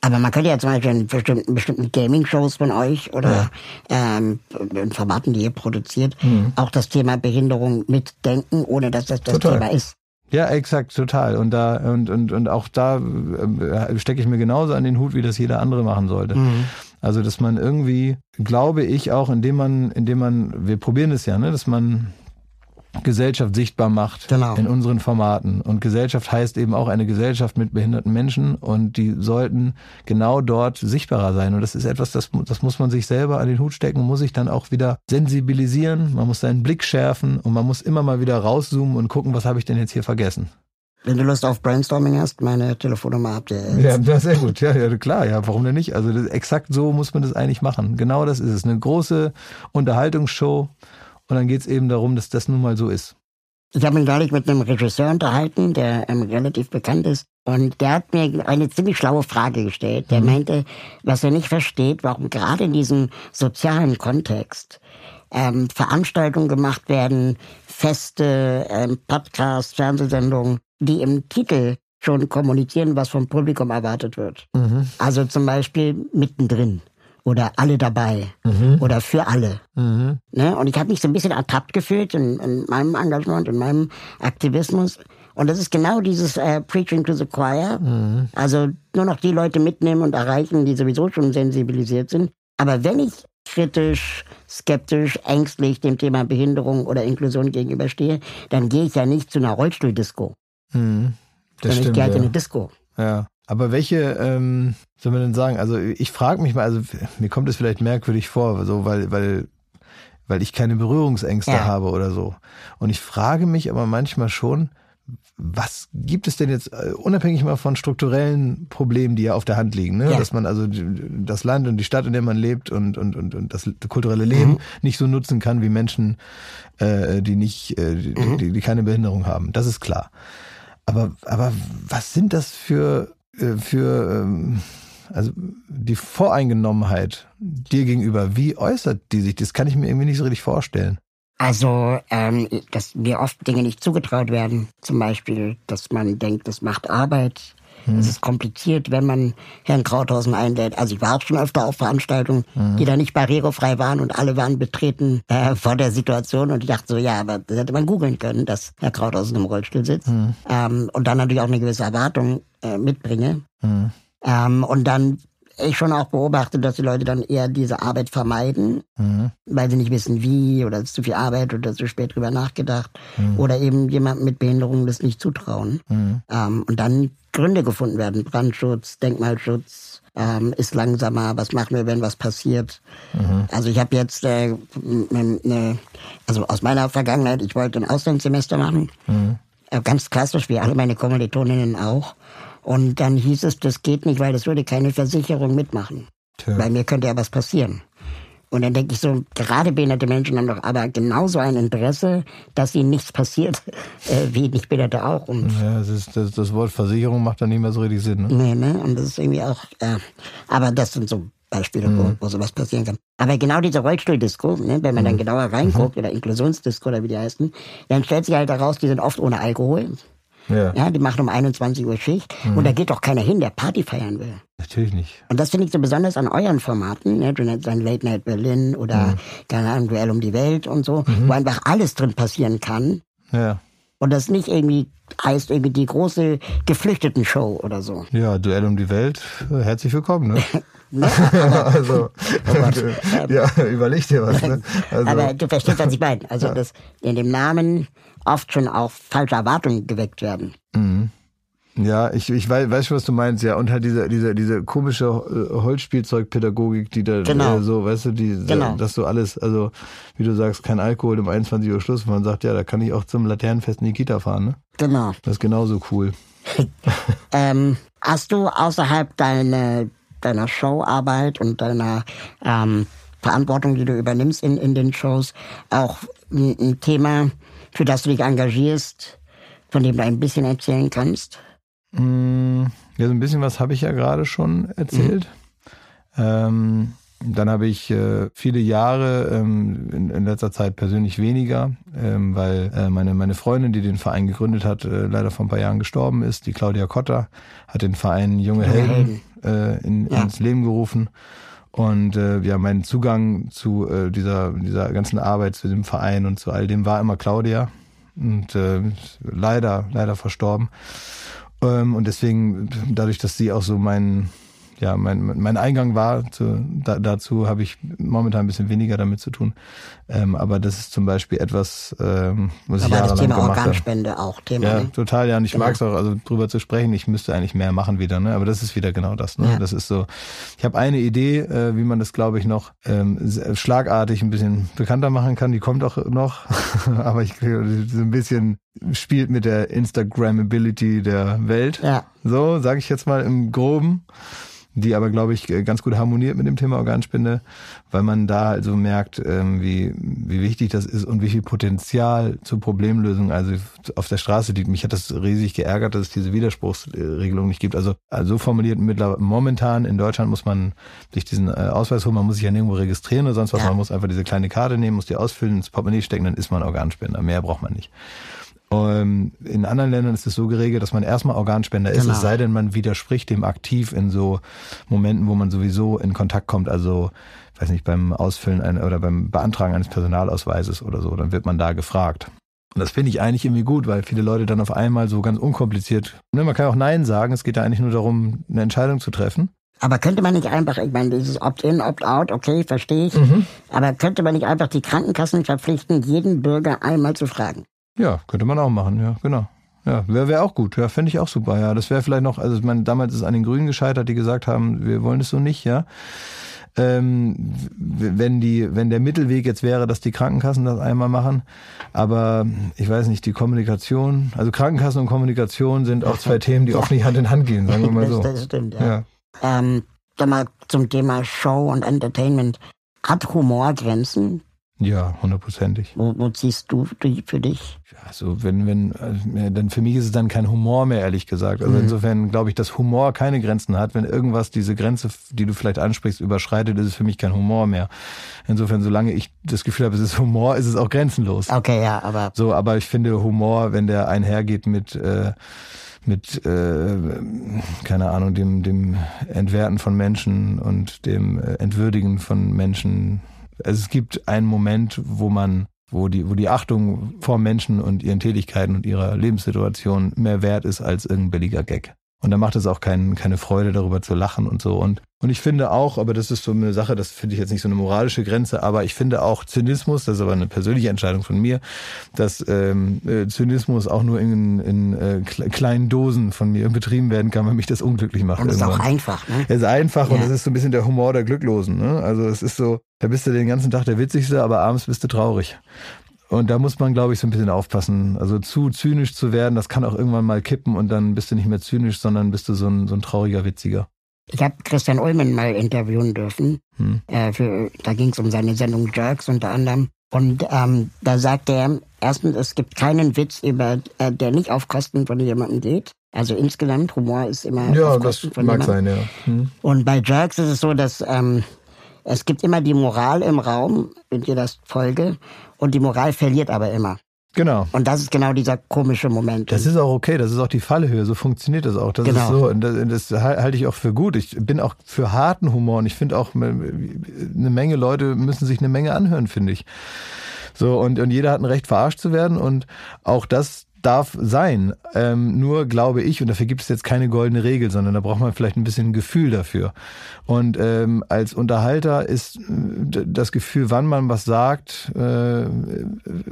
Aber man könnte ja zum Beispiel in bestimmten, bestimmten Gaming-Shows von euch oder ja. ähm, in Formaten, die ihr produziert, mhm. auch das Thema Behinderung mitdenken, ohne dass das das Total. Thema ist. Ja, exakt, total. Und da und und und auch da äh, stecke ich mir genauso an den Hut, wie das jeder andere machen sollte. Mhm. Also, dass man irgendwie, glaube ich, auch indem man, indem man, wir probieren es ja, ne, dass man Gesellschaft sichtbar macht genau. in unseren Formaten. Und Gesellschaft heißt eben auch eine Gesellschaft mit behinderten Menschen und die sollten genau dort sichtbarer sein. Und das ist etwas, das, das muss man sich selber an den Hut stecken, muss sich dann auch wieder sensibilisieren, man muss seinen Blick schärfen und man muss immer mal wieder rauszoomen und gucken, was habe ich denn jetzt hier vergessen. Wenn du Lust auf Brainstorming hast, meine Telefonnummer habt ihr. Jetzt. Ja, sehr gut. Ja, ja, klar. Ja, warum denn nicht? Also das, exakt so muss man das eigentlich machen. Genau das ist es. Eine große Unterhaltungsshow. Und dann geht es eben darum, dass das nun mal so ist. Ich habe mich neulich mit einem Regisseur unterhalten, der ähm, relativ bekannt ist. Und der hat mir eine ziemlich schlaue Frage gestellt. Der mhm. meinte, was er nicht versteht, warum gerade in diesem sozialen Kontext ähm, Veranstaltungen gemacht werden, Feste, ähm, Podcasts, Fernsehsendungen, die im Titel schon kommunizieren, was vom Publikum erwartet wird. Mhm. Also zum Beispiel mittendrin oder alle dabei mhm. oder für alle. Mhm. Ne? Und ich habe mich so ein bisschen ertappt gefühlt in, in, meinem Engagement, in meinem Aktivismus. Und das ist genau dieses äh, Preaching to the Choir. Mhm. Also nur noch die Leute mitnehmen und erreichen, die sowieso schon sensibilisiert sind. Aber wenn ich kritisch, skeptisch, ängstlich dem Thema Behinderung oder Inklusion gegenüberstehe, dann gehe ich ja nicht zu einer Rollstuhldisco. Mhm, das stimmt, ich gehe halt ja. in eine Disco. Ja. Aber welche, ähm, soll man denn sagen? Also ich frage mich mal, also mir kommt es vielleicht merkwürdig vor, so weil, weil, weil ich keine Berührungsängste ja. habe oder so. Und ich frage mich aber manchmal schon, was gibt es denn jetzt, äh, unabhängig mal von strukturellen Problemen, die ja auf der Hand liegen, ne? Ja. dass man also das Land und die Stadt, in der man lebt und, und, und, und das kulturelle Leben mhm. nicht so nutzen kann wie Menschen, äh, die nicht, äh, die, mhm. die, die keine Behinderung haben. Das ist klar. Aber, aber was sind das für, äh, für ähm, also die Voreingenommenheit dir gegenüber, wie äußert die sich? Das kann ich mir irgendwie nicht so richtig vorstellen. Also, ähm, dass mir oft Dinge nicht zugetraut werden. Zum Beispiel, dass man denkt, das macht Arbeit. Hm. Es ist kompliziert, wenn man Herrn Krauthausen einlädt. Also ich war auch schon öfter auf Veranstaltungen, hm. die da nicht barrierefrei waren und alle waren betreten äh, vor der Situation und ich dachte so, ja, aber das hätte man googeln können, dass Herr Krauthausen im Rollstuhl sitzt. Hm. Ähm, und dann natürlich auch eine gewisse Erwartung äh, mitbringe. Hm. Ähm, und dann ich schon auch beobachtet, dass die Leute dann eher diese Arbeit vermeiden, mhm. weil sie nicht wissen wie oder es ist zu viel Arbeit oder zu spät drüber nachgedacht mhm. oder eben jemandem mit Behinderung das nicht zutrauen. Mhm. Ähm, und dann Gründe gefunden werden. Brandschutz, Denkmalschutz, ähm, ist langsamer, was machen wir, wenn was passiert. Mhm. Also ich habe jetzt, äh, ne, also aus meiner Vergangenheit, ich wollte ein Auslandssemester machen, mhm. äh, ganz klassisch, wie alle meine Kommilitoninnen auch. Und dann hieß es, das geht nicht, weil das würde keine Versicherung mitmachen. Tja. Bei mir könnte ja was passieren. Und dann denke ich so, gerade behinderte Menschen haben doch aber genauso ein Interesse, dass ihnen nichts passiert, äh, wie nicht Behinderte auch. Und ja, das, ist, das, das Wort Versicherung macht dann nicht mehr so richtig Sinn. Ne? Nee, ne? Und das ist irgendwie auch, äh, aber das sind so Beispiele, mhm. wo, wo sowas passieren kann. Aber genau diese Rollstuhldisco, ne, wenn man mhm. dann genauer reinguckt, mhm. oder Inklusionsdisco oder wie die heißen, dann stellt sich halt heraus, die sind oft ohne Alkohol. Ja. ja, die machen um 21 Uhr Schicht mhm. und da geht doch keiner hin, der Party feiern will. Natürlich nicht. Und das finde ich so besonders an euren Formaten, ne? du nennst dann Late Night Berlin oder, mhm. keine Ahnung, Duell um die Welt und so, mhm. wo einfach alles drin passieren kann. Ja. Und das nicht irgendwie heißt irgendwie die große Geflüchteten-Show oder so. Ja, Duell um die Welt, herzlich willkommen, ne? ne? also, oh ja, überleg dir was. Ne? Also, aber du verstehst, was ich meine. Also, ja. dass in dem Namen oft schon auch falsche Erwartungen geweckt werden. Mhm. Ja, ich, ich weiß, weiß schon, was du meinst, ja. Und halt diese, diese, diese komische äh, Holzspielzeugpädagogik, die da genau. äh, so, weißt du, die, genau. dass du alles, also wie du sagst, kein Alkohol um 21 Uhr Schluss. Man sagt, ja, da kann ich auch zum Laternenfest in die Kita fahren, ne? Genau. Das ist genauso cool. ähm, hast du außerhalb deiner, deiner Showarbeit und deiner ähm, Verantwortung, die du übernimmst in, in den Shows, auch ein, ein Thema, für das du dich engagierst, von dem du ein bisschen erzählen kannst? Mm, ja, so ein bisschen was habe ich ja gerade schon erzählt. Mhm. Ähm, dann habe ich äh, viele Jahre, ähm, in, in, letzter Zeit persönlich weniger, ähm, weil äh, meine, meine Freundin, die den Verein gegründet hat, äh, leider vor ein paar Jahren gestorben ist. Die Claudia Kotter hat den Verein Junge Helden äh, in, ja. ins Leben gerufen. Und äh, ja, mein Zugang zu äh, dieser, dieser ganzen Arbeit, zu dem Verein und zu all dem war immer Claudia. Und äh, leider, leider verstorben. Ähm, und deswegen, dadurch, dass sie auch so mein, ja, mein, mein Eingang war zu, da, dazu, habe ich momentan ein bisschen weniger damit zu tun. Ähm, aber das ist zum Beispiel etwas, ähm, was aber ich jahrelang das Thema gemacht Organspende habe. auch Thema. Ja, ne? total, ja. Und ich genau. mag es auch, also drüber zu sprechen. Ich müsste eigentlich mehr machen wieder, ne? Aber das ist wieder genau das. Ne? Ja. Das ist so. Ich habe eine Idee, äh, wie man das, glaube ich, noch ähm, schlagartig ein bisschen bekannter machen kann. Die kommt auch noch, aber ich so ein bisschen spielt mit der Instagrammability der Welt. Ja. So, sage ich jetzt mal im Groben die aber, glaube ich, ganz gut harmoniert mit dem Thema Organspende, weil man da also merkt, ähm, wie, wie wichtig das ist und wie viel Potenzial zur Problemlösung also auf der Straße liegt. Mich hat das riesig geärgert, dass es diese Widerspruchsregelung nicht gibt. Also, also so formuliert mittlerweile momentan in Deutschland muss man sich diesen äh, Ausweis holen, man muss sich ja nirgendwo registrieren oder sonst was, ja. man muss einfach diese kleine Karte nehmen, muss die ausfüllen, ins Portemonnaie stecken, dann ist man Organspender. Mehr braucht man nicht. Ähm, in anderen Ländern ist es so geregelt, dass man erstmal Organspender ist, genau. es sei denn, man widerspricht dem aktiv in so Momenten, wo man sowieso in Kontakt kommt, also weiß nicht, beim Ausfüllen ein, oder beim Beantragen eines Personalausweises oder so, dann wird man da gefragt. Und das finde ich eigentlich irgendwie gut, weil viele Leute dann auf einmal so ganz unkompliziert, ne, man kann auch Nein sagen, es geht ja eigentlich nur darum, eine Entscheidung zu treffen. Aber könnte man nicht einfach, ich meine, dieses Opt-in, Opt-out, okay, verstehe ich. Mhm. Aber könnte man nicht einfach die Krankenkassen verpflichten, jeden Bürger einmal zu fragen? Ja, könnte man auch machen, ja, genau. Ja, wäre wär auch gut, ja, fände ich auch super, ja. Das wäre vielleicht noch, also ich meine, damals ist es an den Grünen gescheitert, die gesagt haben, wir wollen es so nicht, ja. Ähm, wenn die, wenn der Mittelweg jetzt wäre, dass die Krankenkassen das einmal machen, aber ich weiß nicht, die Kommunikation, also Krankenkassen und Kommunikation sind auch zwei Themen, die oft nicht Hand in Hand gehen, sagen wir mal so. Das, stimmt, ja. ja. Ähm, sag mal zum Thema Show und Entertainment. Hat Humor Grenzen? Ja, hundertprozentig. Wo, wo ziehst du die für dich? Ja, also wenn, wenn, äh, dann für mich ist es dann kein Humor mehr, ehrlich gesagt. Also mhm. insofern glaube ich, dass Humor keine Grenzen hat. Wenn irgendwas diese Grenze, die du vielleicht ansprichst, überschreitet, ist es für mich kein Humor mehr. Insofern, solange ich das Gefühl habe, es ist Humor, ist es auch grenzenlos. Okay, ja, aber. So, aber ich finde Humor, wenn der einhergeht mit, äh, mit, äh, keine Ahnung, dem, dem Entwerten von Menschen und dem äh, Entwürdigen von Menschen, also es gibt einen Moment, wo man wo die, wo die Achtung vor Menschen und ihren Tätigkeiten und ihrer Lebenssituation mehr wert ist als irgendein billiger Gag. Und da macht es auch kein, keine Freude, darüber zu lachen und so. Und, und ich finde auch, aber das ist so eine Sache, das finde ich jetzt nicht so eine moralische Grenze, aber ich finde auch Zynismus, das ist aber eine persönliche Entscheidung von mir, dass ähm, äh, Zynismus auch nur in, in äh, kleinen Dosen von mir betrieben werden kann, weil mich das unglücklich macht. Und es ist auch einfach, ne? Es ist einfach ja. und es ist so ein bisschen der Humor der Glücklosen. Ne? Also es ist so, da bist du den ganzen Tag der Witzigste, aber abends bist du traurig. Und da muss man, glaube ich, so ein bisschen aufpassen. Also zu zynisch zu werden, das kann auch irgendwann mal kippen und dann bist du nicht mehr zynisch, sondern bist du so ein, so ein trauriger Witziger. Ich habe Christian Ullmann mal interviewen dürfen. Hm. Äh, für, da ging es um seine Sendung Jerks unter anderem. Und ähm, da sagt er, erstens, es gibt keinen Witz, über, äh, der nicht auf Kosten von jemandem geht. Also insgesamt, Humor ist immer ja, auf Kosten von jemandem. Ja, das mag sein, ja. Hm. Und bei Jerks ist es so, dass ähm, es gibt immer die Moral im Raum, in jeder Folge. Und die Moral verliert aber immer. Genau. Und das ist genau dieser komische Moment. Das ist auch okay, das ist auch die Fallhöhe, so funktioniert das auch. Das genau. ist so, und das, das, halte ich auch für gut. Ich bin auch für harten Humor und ich finde auch, eine Menge Leute müssen sich eine Menge anhören, finde ich. So, und, und jeder hat ein Recht, verarscht zu werden und auch das darf sein. Ähm, nur glaube ich, und dafür gibt es jetzt keine goldene Regel, sondern da braucht man vielleicht ein bisschen Gefühl dafür. Und ähm, als Unterhalter ist äh, das Gefühl, wann man was sagt, äh,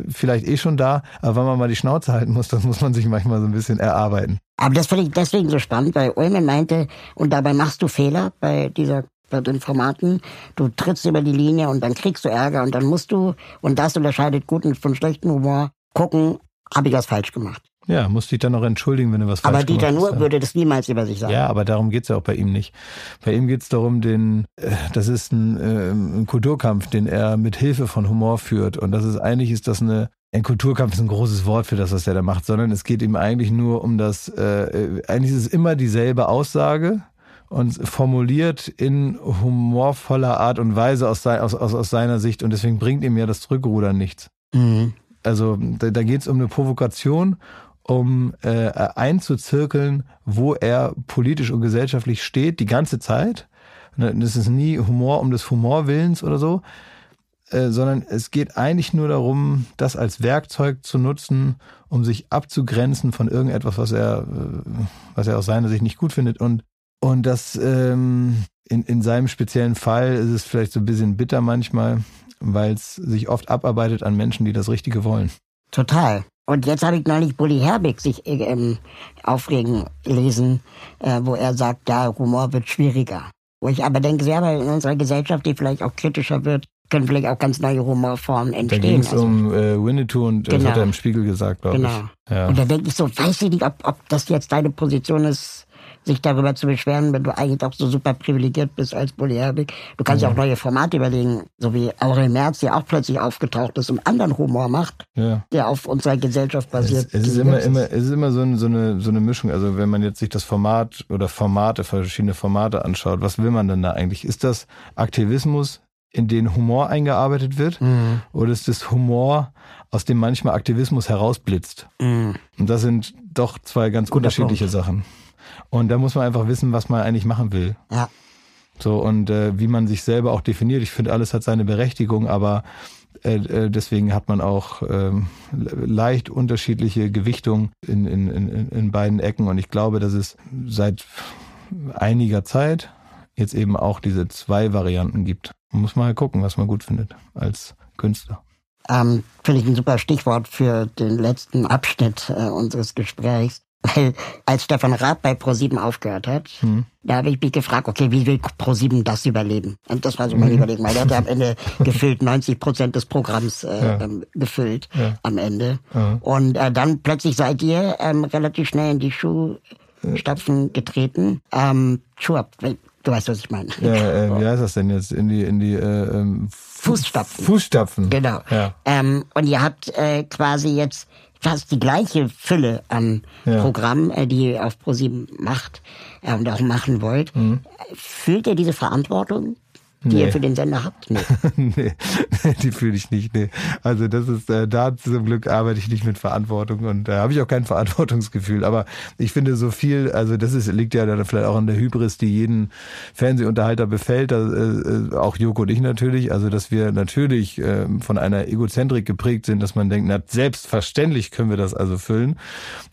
vielleicht eh schon da, aber wann man mal die Schnauze halten muss, das muss man sich manchmal so ein bisschen erarbeiten. Aber das finde ich deswegen so spannend, weil Ulmen meinte, und dabei machst du Fehler bei dieser bei den Formaten. Du trittst über die Linie und dann kriegst du Ärger und dann musst du, und das unterscheidet guten von schlechten Humor, gucken, habe ich was falsch gemacht. Ja, musst dich dann noch entschuldigen, wenn du was falsch aber gemacht hast. Aber Dieter Nuhr würde das niemals über sich sagen. Ja, aber darum geht's ja auch bei ihm nicht. Bei ihm geht's darum, den, äh, das ist ein, äh, ein Kulturkampf, den er mit Hilfe von Humor führt. Und das ist eigentlich ist das eine ein Kulturkampf ist ein großes Wort für das, was er da macht, sondern es geht ihm eigentlich nur um das, äh, eigentlich ist es immer dieselbe Aussage und formuliert in humorvoller Art und Weise aus, aus, aus, aus seiner Sicht und deswegen bringt ihm ja das Zurückrudern nichts. Mhm. Also da, da geht es um eine Provokation, um äh, einzuzirkeln, wo er politisch und gesellschaftlich steht, die ganze Zeit. Das ist nie Humor um des Humorwillens oder so, äh, sondern es geht eigentlich nur darum, das als Werkzeug zu nutzen, um sich abzugrenzen von irgendetwas, was er, äh, was er aus seiner Sicht nicht gut findet. Und, und das ähm, in, in seinem speziellen Fall ist es vielleicht so ein bisschen bitter manchmal, weil es sich oft abarbeitet an Menschen, die das Richtige wollen. Total. Und jetzt habe ich neulich Bully Herbig sich ähm, aufregen lesen, äh, wo er sagt, ja, Humor wird schwieriger. Wo ich aber denke, weil in unserer Gesellschaft, die vielleicht auch kritischer wird, können vielleicht auch ganz neue Humorformen entstehen. Da ging es also, um äh, Winnetou und genau. das hat er im Spiegel gesagt, glaube genau. ich. Ja. Und da denke ich so, weiß ich nicht, ob, ob das jetzt deine Position ist, sich darüber zu beschweren, wenn du eigentlich auch so super privilegiert bist als Polyherbig. Du kannst ja. auch neue Formate überlegen, so wie Aurel Merz, der auch plötzlich aufgetaucht ist und anderen Humor macht, ja. der auf unserer Gesellschaft basiert. Es, es ist immer, immer, es ist immer so, ein, so, eine, so eine Mischung. Also wenn man jetzt sich das Format oder Formate, verschiedene Formate anschaut, was will man denn da eigentlich? Ist das Aktivismus, in den Humor eingearbeitet wird? Mhm. Oder ist das Humor, aus dem manchmal Aktivismus herausblitzt? Mhm. Und das sind doch zwei ganz Guter unterschiedliche Punkt. Sachen. Und da muss man einfach wissen, was man eigentlich machen will. Ja. So, und äh, wie man sich selber auch definiert. Ich finde, alles hat seine Berechtigung, aber äh, äh deswegen hat man auch äh, leicht unterschiedliche Gewichtungen in, in, in, in beiden Ecken. Und ich glaube, dass es seit einiger Zeit jetzt eben auch diese zwei Varianten gibt. Man muss mal gucken, was man gut findet als Künstler. Ähm, Finde ich ein super Stichwort für den letzten Abschnitt äh, unseres Gesprächs. Weil als Stefan Raab bei ProSieben aufgehört hat, hm. da habe ich mich gefragt, okay, wie will ProSieben das überleben? Und das war so mein mhm. Überlegen, weil er hat ja am Ende gefüllt 90 Prozent des Programms äh, ja. ähm, gefüllt ja. am Ende. Ja. Und äh, dann plötzlich seid ihr ähm, relativ schnell in die Schuhstapfen getreten. Ähm, Schuhe, du weißt, was ich meine. Ja, äh, wie heißt das denn jetzt? In die, in die äh, ähm, Fußstapfen. Fußstapfen. Genau. Ja. Ähm, und ihr habt äh, quasi jetzt fast die gleiche Fülle an ja. Programm, äh, die ihr auf ProSieben macht äh, und auch machen wollt. Mhm. Fühlt ihr diese Verantwortung die nee. ihr für den Sender habt? Nee. nee, die fühle ich nicht. Nee. Also das ist, äh, da zum Glück arbeite ich nicht mit Verantwortung und da äh, habe ich auch kein Verantwortungsgefühl. Aber ich finde so viel, also das ist, liegt ja dann vielleicht auch an der Hybris, die jeden Fernsehunterhalter befällt, äh, äh, auch Joko und ich natürlich. Also dass wir natürlich äh, von einer Egozentrik geprägt sind, dass man denkt, na selbstverständlich können wir das also füllen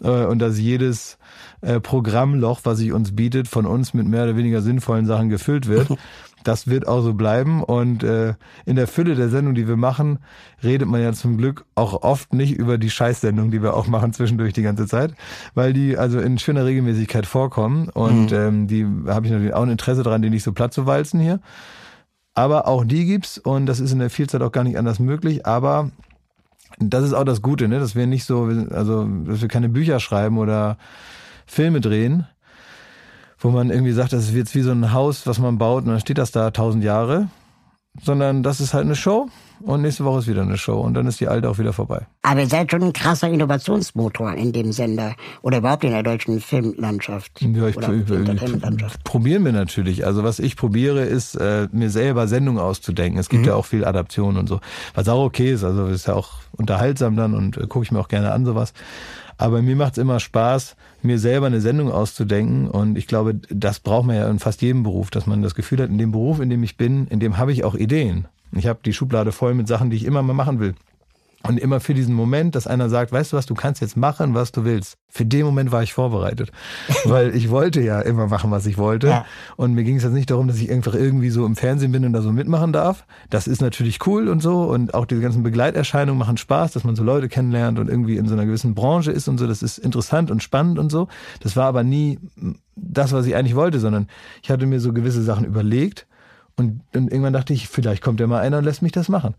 äh, und dass jedes äh, Programmloch, was sich uns bietet, von uns mit mehr oder weniger sinnvollen Sachen gefüllt wird. Das wird auch so bleiben. Und äh, in der Fülle der Sendung, die wir machen, redet man ja zum Glück auch oft nicht über die Scheißsendung, die wir auch machen zwischendurch die ganze Zeit, weil die also in schöner Regelmäßigkeit vorkommen. Und mhm. ähm, die habe ich natürlich auch ein Interesse daran, die nicht so platt zu walzen hier. Aber auch die gibt's und das ist in der Vielzeit auch gar nicht anders möglich. Aber das ist auch das Gute, ne? dass wir nicht so, also dass wir keine Bücher schreiben oder Filme drehen, wo man irgendwie sagt, das ist jetzt wie so ein Haus, was man baut und dann steht das da tausend Jahre, sondern das ist halt eine Show und nächste Woche ist wieder eine Show und dann ist die alte auch wieder vorbei. Aber ihr seid schon ein krasser Innovationsmotor in dem Sender oder überhaupt in der deutschen Filmlandschaft. Ja, ich, oder ich, probieren wir natürlich. Also was ich probiere, ist äh, mir selber Sendungen auszudenken. Es gibt mhm. ja auch viel Adaption und so, was auch okay ist. Also ist ja auch unterhaltsam dann und äh, gucke ich mir auch gerne an sowas. Aber mir macht es immer Spaß, mir selber eine Sendung auszudenken. Und ich glaube, das braucht man ja in fast jedem Beruf, dass man das Gefühl hat, in dem Beruf, in dem ich bin, in dem habe ich auch Ideen. Ich habe die Schublade voll mit Sachen, die ich immer mal machen will. Und immer für diesen Moment, dass einer sagt, weißt du was, du kannst jetzt machen, was du willst. Für den Moment war ich vorbereitet. Weil ich wollte ja immer machen, was ich wollte. Ja. Und mir ging es jetzt nicht darum, dass ich einfach irgendwie so im Fernsehen bin und da so mitmachen darf. Das ist natürlich cool und so. Und auch diese ganzen Begleiterscheinungen machen Spaß, dass man so Leute kennenlernt und irgendwie in so einer gewissen Branche ist und so. Das ist interessant und spannend und so. Das war aber nie das, was ich eigentlich wollte, sondern ich hatte mir so gewisse Sachen überlegt. Und, und irgendwann dachte ich, vielleicht kommt ja mal einer und lässt mich das machen.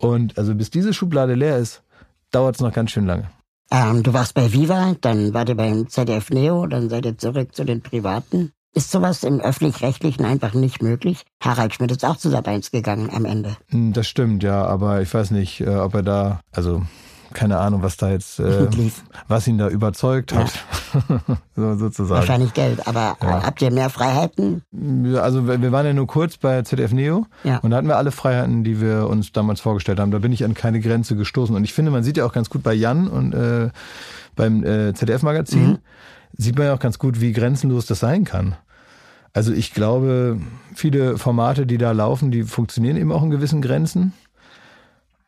Und also bis diese Schublade leer ist, dauert es noch ganz schön lange. Ähm, du warst bei Viva, dann war ihr beim ZDF Neo, dann seid ihr zurück zu den Privaten. Ist sowas im Öffentlich-Rechtlichen einfach nicht möglich? Harald Schmidt ist auch zu Sat 1 gegangen am Ende. Hm, das stimmt, ja, aber ich weiß nicht, äh, ob er da, also keine Ahnung, was da jetzt, äh, was ihn da überzeugt hat, ja. so, sozusagen. Wahrscheinlich Geld, aber ja. habt ihr mehr Freiheiten? Also wir waren ja nur kurz bei ZDF Neo ja. und da hatten wir alle Freiheiten, die wir uns damals vorgestellt haben. Da bin ich an keine Grenze gestoßen und ich finde, man sieht ja auch ganz gut bei Jan und äh, beim äh, ZDF-Magazin, mhm. sieht man ja auch ganz gut, wie grenzenlos das sein kann. Also ich glaube, viele Formate, die da laufen, die funktionieren eben auch in gewissen Grenzen.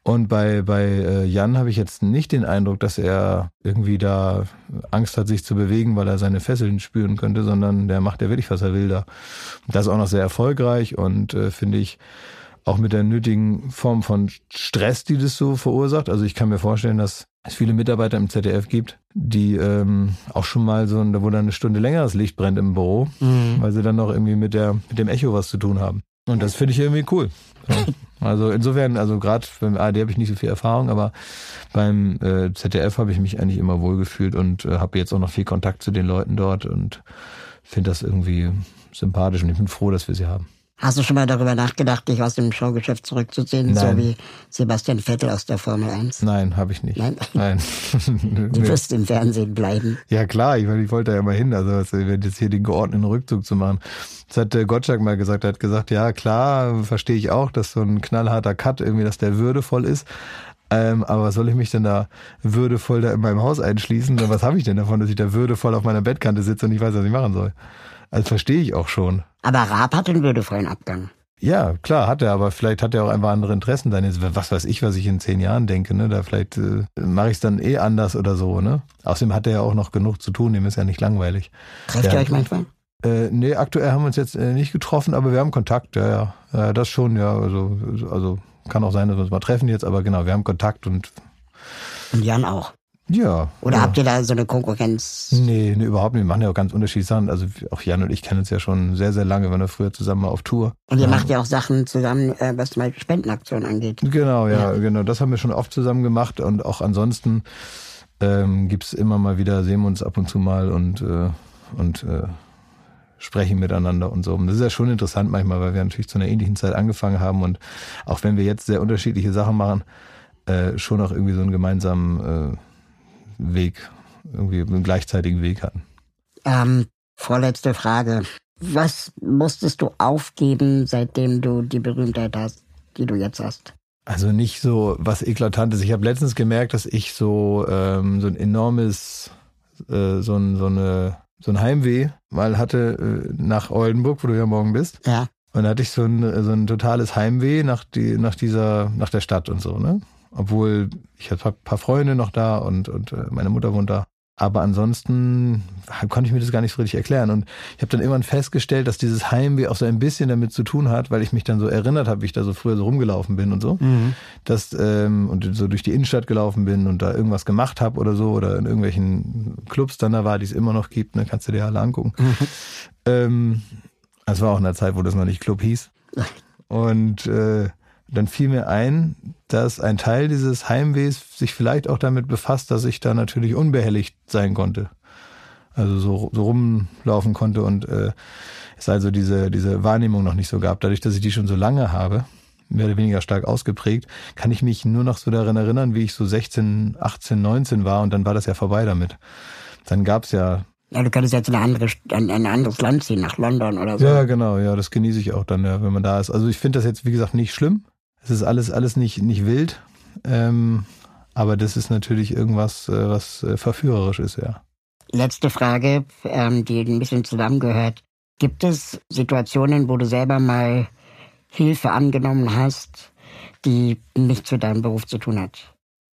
Und bei, bei äh, Jan habe ich jetzt nicht den Eindruck, dass er irgendwie da Angst hat, sich zu bewegen, weil er seine Fesseln spüren könnte, sondern der macht ja wirklich, was er will da. Das ist auch noch sehr erfolgreich und äh, finde ich auch mit der nötigen Form von Stress, die das so verursacht. Also ich kann mir vorstellen, dass es viele Mitarbeiter im ZDF gibt, die ähm, auch schon mal so, wo dann eine Stunde länger das Licht brennt im Büro, mhm. weil sie dann noch irgendwie mit der mit dem Echo was zu tun haben. Und das finde ich irgendwie cool. Also insofern, also gerade beim ARD habe ich nicht so viel Erfahrung, aber beim äh, ZDF habe ich mich eigentlich immer wohlgefühlt und äh, habe jetzt auch noch viel Kontakt zu den Leuten dort und finde das irgendwie sympathisch und ich bin froh, dass wir sie haben. Hast du schon mal darüber nachgedacht, dich aus dem Showgeschäft zurückzuziehen, Nein. so wie Sebastian Vettel aus der Formel 1? Nein, habe ich nicht. Nein? Nein. du wirst im Fernsehen bleiben. Ja klar, ich, ich wollte ja mal hin, also jetzt hier den geordneten Rückzug zu machen. Das hat der Gottschalk mal gesagt, er hat gesagt, ja klar, verstehe ich auch, dass so ein knallharter Cut irgendwie, dass der würdevoll ist. Ähm, aber soll ich mich denn da würdevoll da in meinem Haus einschließen? Was habe ich denn davon, dass ich da würdevoll auf meiner Bettkante sitze und ich weiß, was ich machen soll? Also verstehe ich auch schon. Aber Raab hat den würdevollen Abgang. Ja, klar, hat er, aber vielleicht hat er auch einfach andere Interessen dann jetzt, was weiß ich, was ich in zehn Jahren denke, ne? Da vielleicht äh, mache ich es dann eh anders oder so, ne? Außerdem hat er ja auch noch genug zu tun, dem ist ja nicht langweilig. Trefft ja. ihr euch manchmal? Äh, nee, aktuell haben wir uns jetzt äh, nicht getroffen, aber wir haben Kontakt, ja, ja. ja das schon, ja. Also, also kann auch sein, dass wir uns mal treffen jetzt, aber genau, wir haben Kontakt und. Und Jan auch. Ja. Oder ja. habt ihr da so eine Konkurrenz? Nee, nee, überhaupt nicht. Wir machen ja auch ganz unterschiedliche Sachen. Also auch Jan und ich kennen uns ja schon sehr, sehr lange. Wir waren ja früher zusammen mal auf Tour. Und ihr ja. macht ja auch Sachen zusammen, äh, was zum Beispiel Spendenaktionen angeht. Genau, ja, ja, genau. Das haben wir schon oft zusammen gemacht. Und auch ansonsten ähm, gibt immer mal wieder, sehen wir uns ab und zu mal und, äh, und äh, sprechen miteinander und so. Und das ist ja schon interessant manchmal, weil wir natürlich zu einer ähnlichen Zeit angefangen haben und auch wenn wir jetzt sehr unterschiedliche Sachen machen, äh, schon auch irgendwie so einen gemeinsamen äh, Weg, irgendwie einen gleichzeitigen Weg hatten. Ähm, vorletzte Frage. Was musstest du aufgeben, seitdem du die Berühmtheit hast, die du jetzt hast? Also nicht so was Eklatantes. Ich habe letztens gemerkt, dass ich so, ähm, so ein enormes, äh, so, ein, so, eine, so ein Heimweh mal hatte äh, nach Oldenburg, wo du ja morgen bist. Ja. Und da hatte ich so ein, so ein totales Heimweh nach, die, nach dieser, nach der Stadt und so, ne? Obwohl ich hatte ein paar Freunde noch da und, und äh, meine Mutter wohnt da. Aber ansonsten konnte ich mir das gar nicht so richtig erklären. Und ich habe dann irgendwann festgestellt, dass dieses Heimweh auch so ein bisschen damit zu tun hat, weil ich mich dann so erinnert habe, wie ich da so früher so rumgelaufen bin und so. Mhm. Dass, ähm, und so durch die Innenstadt gelaufen bin und da irgendwas gemacht habe oder so, oder in irgendwelchen Clubs dann da war, die es immer noch gibt, ne, kannst du dir alle angucken. Mhm. Ähm, das war auch in der Zeit, wo das noch nicht Club hieß. Und äh, dann fiel mir ein, dass ein Teil dieses Heimwehs sich vielleicht auch damit befasst, dass ich da natürlich unbehelligt sein konnte. Also so, so rumlaufen konnte und äh, es also diese, diese Wahrnehmung noch nicht so gab. Dadurch, dass ich die schon so lange habe, mehr oder weniger stark ausgeprägt, kann ich mich nur noch so daran erinnern, wie ich so 16, 18, 19 war und dann war das ja vorbei damit. Dann gab's ja ja, du könntest jetzt in, eine andere, in ein anderes Land ziehen, nach London oder so. Ja, genau, ja, das genieße ich auch dann, ja, wenn man da ist. Also ich finde das jetzt, wie gesagt, nicht schlimm. Es ist alles, alles nicht, nicht wild. Ähm, aber das ist natürlich irgendwas, äh, was äh, verführerisch ist, ja. Letzte Frage, ähm, die ein bisschen zusammengehört. Gibt es Situationen, wo du selber mal Hilfe angenommen hast, die nichts mit deinem Beruf zu tun hat?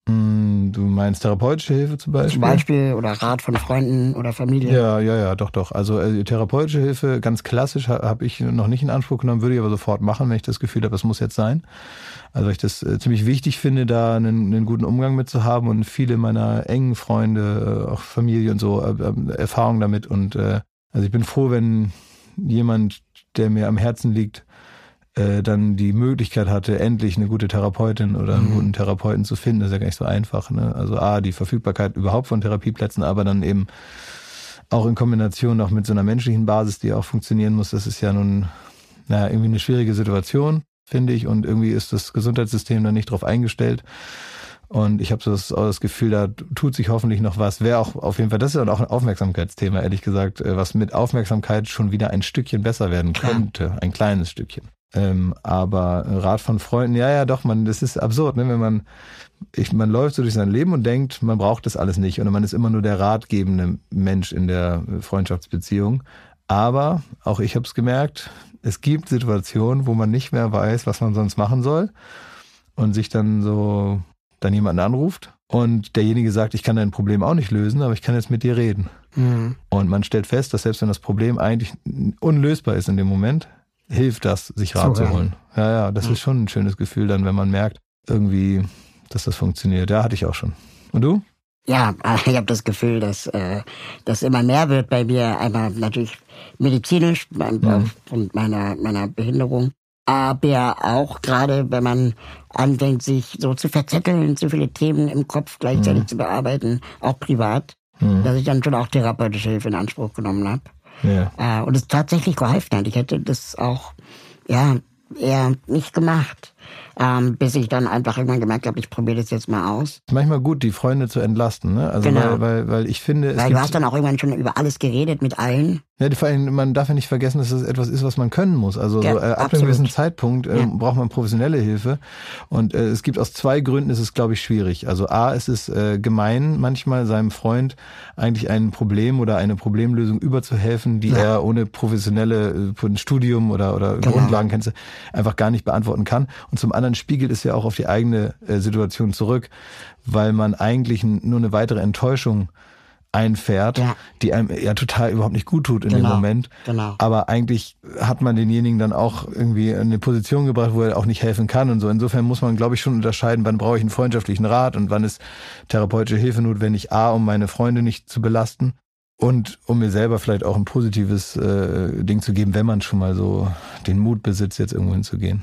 Hm, du meinst therapeutische Hilfe zum Beispiel? Zum Beispiel oder Rat von Freunden oder Familie? Ja, ja, ja, doch, doch. Also äh, therapeutische Hilfe, ganz klassisch, habe ich noch nicht in Anspruch genommen, würde ich aber sofort machen, wenn ich das Gefühl habe, es muss jetzt sein. Also ich das äh, ziemlich wichtig finde, da einen, einen, guten Umgang mit zu haben und viele meiner engen Freunde, äh, auch Familie und so, äh, äh, Erfahrung damit. Und also ich bin froh, wenn jemand, der mir am Herzen liegt, äh, dann die Möglichkeit hatte, endlich eine gute Therapeutin oder einen mhm. guten Therapeuten zu finden, das ist ja gar nicht so einfach. Ne? Also A, die Verfügbarkeit überhaupt von Therapieplätzen, aber dann eben auch in Kombination noch mit so einer menschlichen Basis, die auch funktionieren muss, das ist ja nun naja, irgendwie eine schwierige Situation, finde ich. Und irgendwie ist das Gesundheitssystem da nicht drauf eingestellt. Und ich habe so das, das, Gefühl, da tut sich hoffentlich noch was. Wäre auch auf jeden Fall, das ist auch ein Aufmerksamkeitsthema, ehrlich gesagt, äh, was mit Aufmerksamkeit schon wieder ein Stückchen besser werden könnte. Ein kleines Stückchen. Ähm, aber Rat von Freunden, ja, ja, doch, man, das ist absurd, ne? wenn man, ich, man läuft so durch sein Leben und denkt, man braucht das alles nicht und man ist immer nur der ratgebende Mensch in der Freundschaftsbeziehung. Aber auch ich habe es gemerkt, es gibt Situationen, wo man nicht mehr weiß, was man sonst machen soll und sich dann so dann jemanden anruft und derjenige sagt, ich kann dein Problem auch nicht lösen, aber ich kann jetzt mit dir reden. Mhm. Und man stellt fest, dass selbst wenn das Problem eigentlich unlösbar ist in dem Moment, hilft das, sich Rat so, zu holen. Ja, ja, das ja. ist schon ein schönes Gefühl dann, wenn man merkt, irgendwie, dass das funktioniert. Ja, hatte ich auch schon. Und du? Ja, ich habe das Gefühl, dass äh, das immer mehr wird bei mir. Einmal natürlich medizinisch aufgrund meiner, meiner Behinderung. Aber auch gerade, wenn man anfängt, sich so zu verzetteln, zu viele Themen im Kopf gleichzeitig mhm. zu bearbeiten, auch privat, mhm. dass ich dann schon auch therapeutische Hilfe in Anspruch genommen habe. Ja. Äh, und es tatsächlich geholfen hat. Ich hätte das auch ja eher nicht gemacht ähm, bis ich dann einfach irgendwann gemerkt habe, ich probiere das jetzt mal aus. Manchmal gut, die Freunde zu entlasten, ne? Also genau. weil, weil, weil ich finde, weil du hast dann auch irgendwann schon über alles geredet mit allen. Ja, vor allem, man darf ja nicht vergessen, dass es etwas ist, was man können muss. Also ja, so, äh, ab einem gewissen Zeitpunkt äh, ja. braucht man professionelle Hilfe. Und äh, es gibt aus zwei Gründen ist es, glaube ich, schwierig. Also A, ist es äh, gemein, manchmal seinem Freund eigentlich ein Problem oder eine Problemlösung überzuhelfen, die ja. er ohne professionelle äh, Studium oder, oder genau. Grundlagenkenntnisse einfach gar nicht beantworten kann. Und zum anderen spiegelt es ja auch auf die eigene äh, Situation zurück, weil man eigentlich nur eine weitere Enttäuschung einfährt, ja. die einem ja total überhaupt nicht gut tut in genau, dem Moment. Genau. Aber eigentlich hat man denjenigen dann auch irgendwie in eine Position gebracht, wo er auch nicht helfen kann und so. Insofern muss man, glaube ich, schon unterscheiden, wann brauche ich einen freundschaftlichen Rat und wann ist therapeutische Hilfe notwendig, A, um meine Freunde nicht zu belasten und um mir selber vielleicht auch ein positives äh, Ding zu geben, wenn man schon mal so den Mut besitzt, jetzt irgendwo hinzugehen.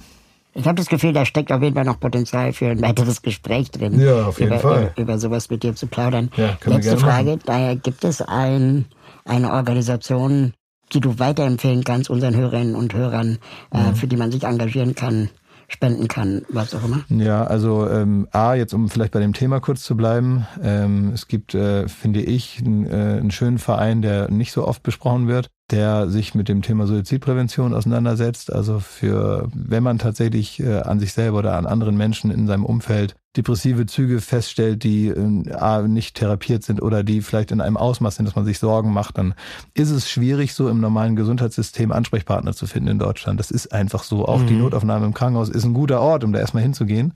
Ich habe das Gefühl, da steckt auf jeden Fall noch Potenzial für ein weiteres Gespräch drin. Ja, auf jeden über, Fall. Über, über sowas mit dir zu plaudern. Ja, Letzte Frage, daher gibt es ein, eine Organisation, die du weiterempfehlen kannst unseren Hörerinnen und Hörern, äh, mhm. äh, für die man sich engagieren kann, spenden kann, was auch immer? Ja, also ähm, A, jetzt um vielleicht bei dem Thema kurz zu bleiben, ähm, es gibt, äh, finde ich, einen, äh, einen schönen Verein, der nicht so oft besprochen wird. Der sich mit dem Thema Suizidprävention auseinandersetzt. Also für, wenn man tatsächlich äh, an sich selber oder an anderen Menschen in seinem Umfeld depressive Züge feststellt, die äh, nicht therapiert sind oder die vielleicht in einem Ausmaß sind, dass man sich Sorgen macht, dann ist es schwierig, so im normalen Gesundheitssystem Ansprechpartner zu finden in Deutschland. Das ist einfach so. Auch mhm. die Notaufnahme im Krankenhaus ist ein guter Ort, um da erstmal hinzugehen,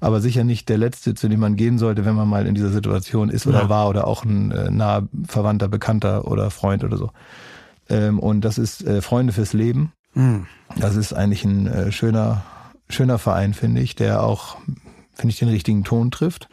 aber sicher nicht der letzte, zu dem man gehen sollte, wenn man mal in dieser Situation ist oder ja. war oder auch ein äh, naher Verwandter, Bekannter oder Freund oder so. Ähm, und das ist äh, Freunde fürs Leben. Mhm. Das ist eigentlich ein äh, schöner, schöner Verein, finde ich, der auch, finde ich, den richtigen Ton trifft.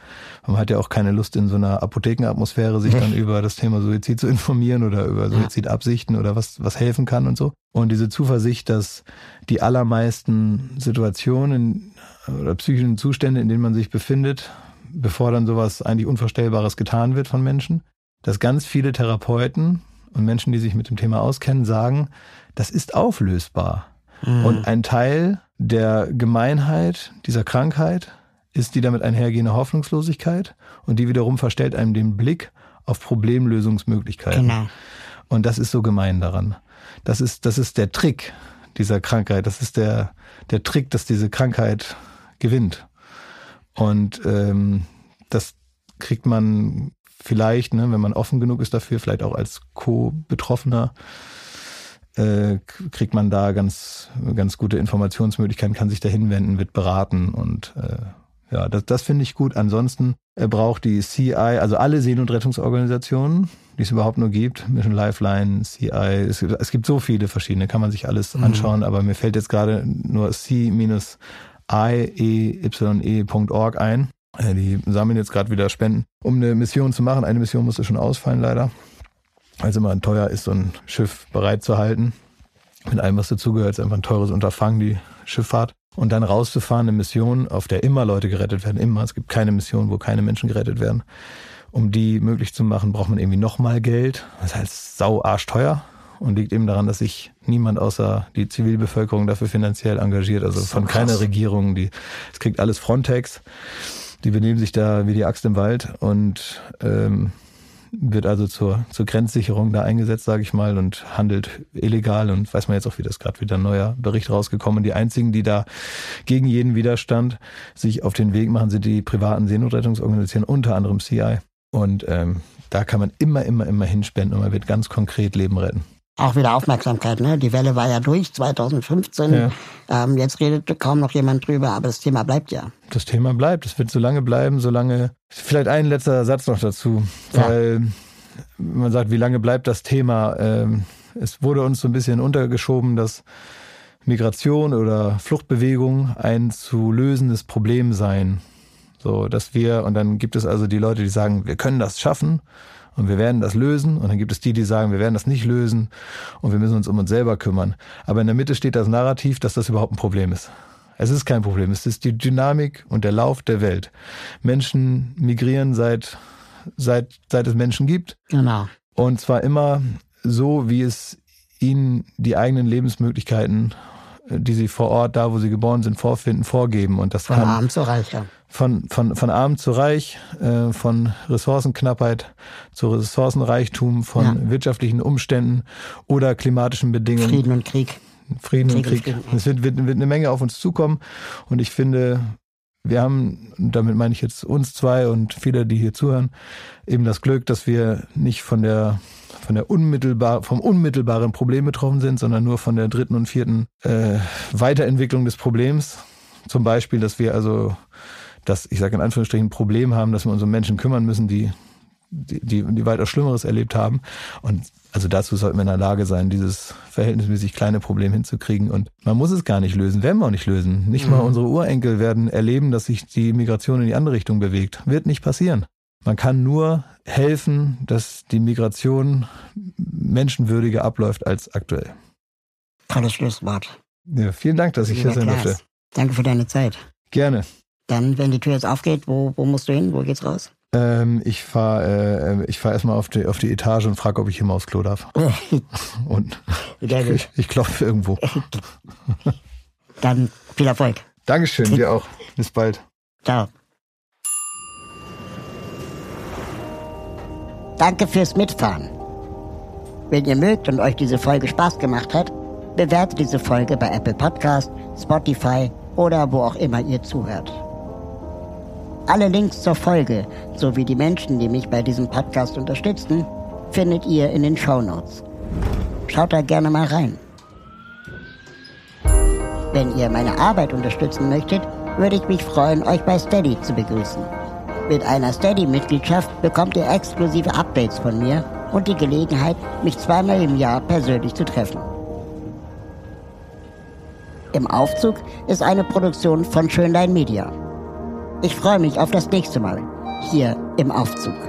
Man hat ja auch keine Lust, in so einer Apothekenatmosphäre sich dann über das Thema Suizid zu informieren oder über Suizidabsichten oder was, was helfen kann und so. Und diese Zuversicht, dass die allermeisten Situationen oder psychischen Zustände, in denen man sich befindet, bevor dann sowas eigentlich Unvorstellbares getan wird von Menschen, dass ganz viele Therapeuten und Menschen, die sich mit dem Thema auskennen, sagen, das ist auflösbar. Mhm. Und ein Teil der Gemeinheit dieser Krankheit ist die damit einhergehende Hoffnungslosigkeit und die wiederum verstellt einem den Blick auf Problemlösungsmöglichkeiten. Genau. Und das ist so gemein daran. Das ist, das ist der Trick dieser Krankheit. Das ist der, der Trick, dass diese Krankheit gewinnt. Und ähm, das kriegt man vielleicht, ne, wenn man offen genug ist dafür, vielleicht auch als Co-Betroffener, äh, kriegt man da ganz, ganz gute Informationsmöglichkeiten, kann sich da hinwenden, wird beraten und äh, ja, das, das finde ich gut. Ansonsten braucht die CI, also alle Seenotrettungsorganisationen, die es überhaupt nur gibt, Mission Lifeline, CI, es, es gibt so viele verschiedene, kann man sich alles mhm. anschauen, aber mir fällt jetzt gerade nur c-ieye.org ein. Äh, die sammeln jetzt gerade wieder Spenden, um eine Mission zu machen. Eine Mission musste schon ausfallen, leider. Weil es immer teuer ist, so ein Schiff bereit zu halten. Mit allem, was dazugehört, ist einfach ein teures Unterfangen, die Schifffahrt. Und dann rauszufahren, eine Mission, auf der immer Leute gerettet werden, immer. Es gibt keine Mission, wo keine Menschen gerettet werden. Um die möglich zu machen, braucht man irgendwie nochmal Geld. Das heißt sau arschteuer und liegt eben daran, dass sich niemand außer die Zivilbevölkerung dafür finanziell engagiert. Also von keiner Regierung. Die, es kriegt alles Frontex. Die benehmen sich da wie die Axt im Wald und ähm, wird also zur, zur Grenzsicherung da eingesetzt, sage ich mal, und handelt illegal und weiß man jetzt auch, wie das gerade wieder ein neuer Bericht rausgekommen. Die einzigen, die da gegen jeden Widerstand sich auf den Weg machen, sind die privaten Seenotrettungsorganisationen, unter anderem CI. Und ähm, da kann man immer, immer, immer hinspenden und man wird ganz konkret Leben retten auch wieder Aufmerksamkeit. Ne? Die Welle war ja durch 2015. Ja. Ähm, jetzt redet kaum noch jemand drüber, aber das Thema bleibt ja. Das Thema bleibt. Es wird so lange bleiben, solange. Vielleicht ein letzter Satz noch dazu, ja. weil man sagt, wie lange bleibt das Thema? Ähm, es wurde uns so ein bisschen untergeschoben, dass Migration oder Fluchtbewegung ein zu lösendes Problem seien. So, dass wir, und dann gibt es also die Leute, die sagen, wir können das schaffen und wir werden das lösen. Und dann gibt es die, die sagen, wir werden das nicht lösen und wir müssen uns um uns selber kümmern. Aber in der Mitte steht das Narrativ, dass das überhaupt ein Problem ist. Es ist kein Problem. Es ist die Dynamik und der Lauf der Welt. Menschen migrieren seit, seit, seit es Menschen gibt. Genau. Und zwar immer so, wie es ihnen die eigenen Lebensmöglichkeiten, die sie vor Ort, da wo sie geboren sind, vorfinden, vorgeben. Und das Von kann. Arm zu reich, ja von, von, von arm zu reich, äh, von Ressourcenknappheit zu Ressourcenreichtum, von ja. wirtschaftlichen Umständen oder klimatischen Bedingungen. Frieden und Krieg. Frieden Krieg und Krieg. Es wird, wird, wird eine Menge auf uns zukommen und ich finde, wir haben, damit meine ich jetzt uns zwei und viele, die hier zuhören, eben das Glück, dass wir nicht von der von der unmittelbar, vom unmittelbaren Problem betroffen sind, sondern nur von der dritten und vierten äh, Weiterentwicklung des Problems. Zum Beispiel, dass wir also das, ich sage in Anführungsstrichen, Problem haben, dass wir uns um Menschen kümmern müssen, die, die, die, die weitaus Schlimmeres erlebt haben. Und also dazu sollten wir in der Lage sein, dieses verhältnismäßig kleine Problem hinzukriegen. Und man muss es gar nicht lösen, werden wir auch nicht lösen. Nicht mhm. mal unsere Urenkel werden erleben, dass sich die Migration in die andere Richtung bewegt. Wird nicht passieren. Man kann nur helfen, dass die Migration menschenwürdiger abläuft als aktuell. Tolles Schlusswort. Ja, vielen Dank, dass ich hier sein durfte. Danke für deine Zeit. Gerne. Dann, wenn die Tür jetzt aufgeht, wo, wo musst du hin? Wo geht's raus? Ähm, ich fahre äh, ich fahr erstmal auf die, auf die Etage und frage, ob ich hier mal aufs Klo darf. und ich, ich klopfe irgendwo. Dann viel Erfolg. Dankeschön, dir auch. Bis bald. Ciao. Danke fürs Mitfahren. Wenn ihr mögt und euch diese Folge Spaß gemacht hat, bewertet diese Folge bei Apple Podcast, Spotify oder wo auch immer ihr zuhört. Alle Links zur Folge sowie die Menschen, die mich bei diesem Podcast unterstützen, findet ihr in den Show Notes. Schaut da gerne mal rein. Wenn ihr meine Arbeit unterstützen möchtet, würde ich mich freuen, euch bei Steady zu begrüßen. Mit einer Steady-Mitgliedschaft bekommt ihr exklusive Updates von mir und die Gelegenheit, mich zweimal im Jahr persönlich zu treffen. Im Aufzug ist eine Produktion von Schönlein Media. Ich freue mich auf das nächste Mal hier im Aufzug.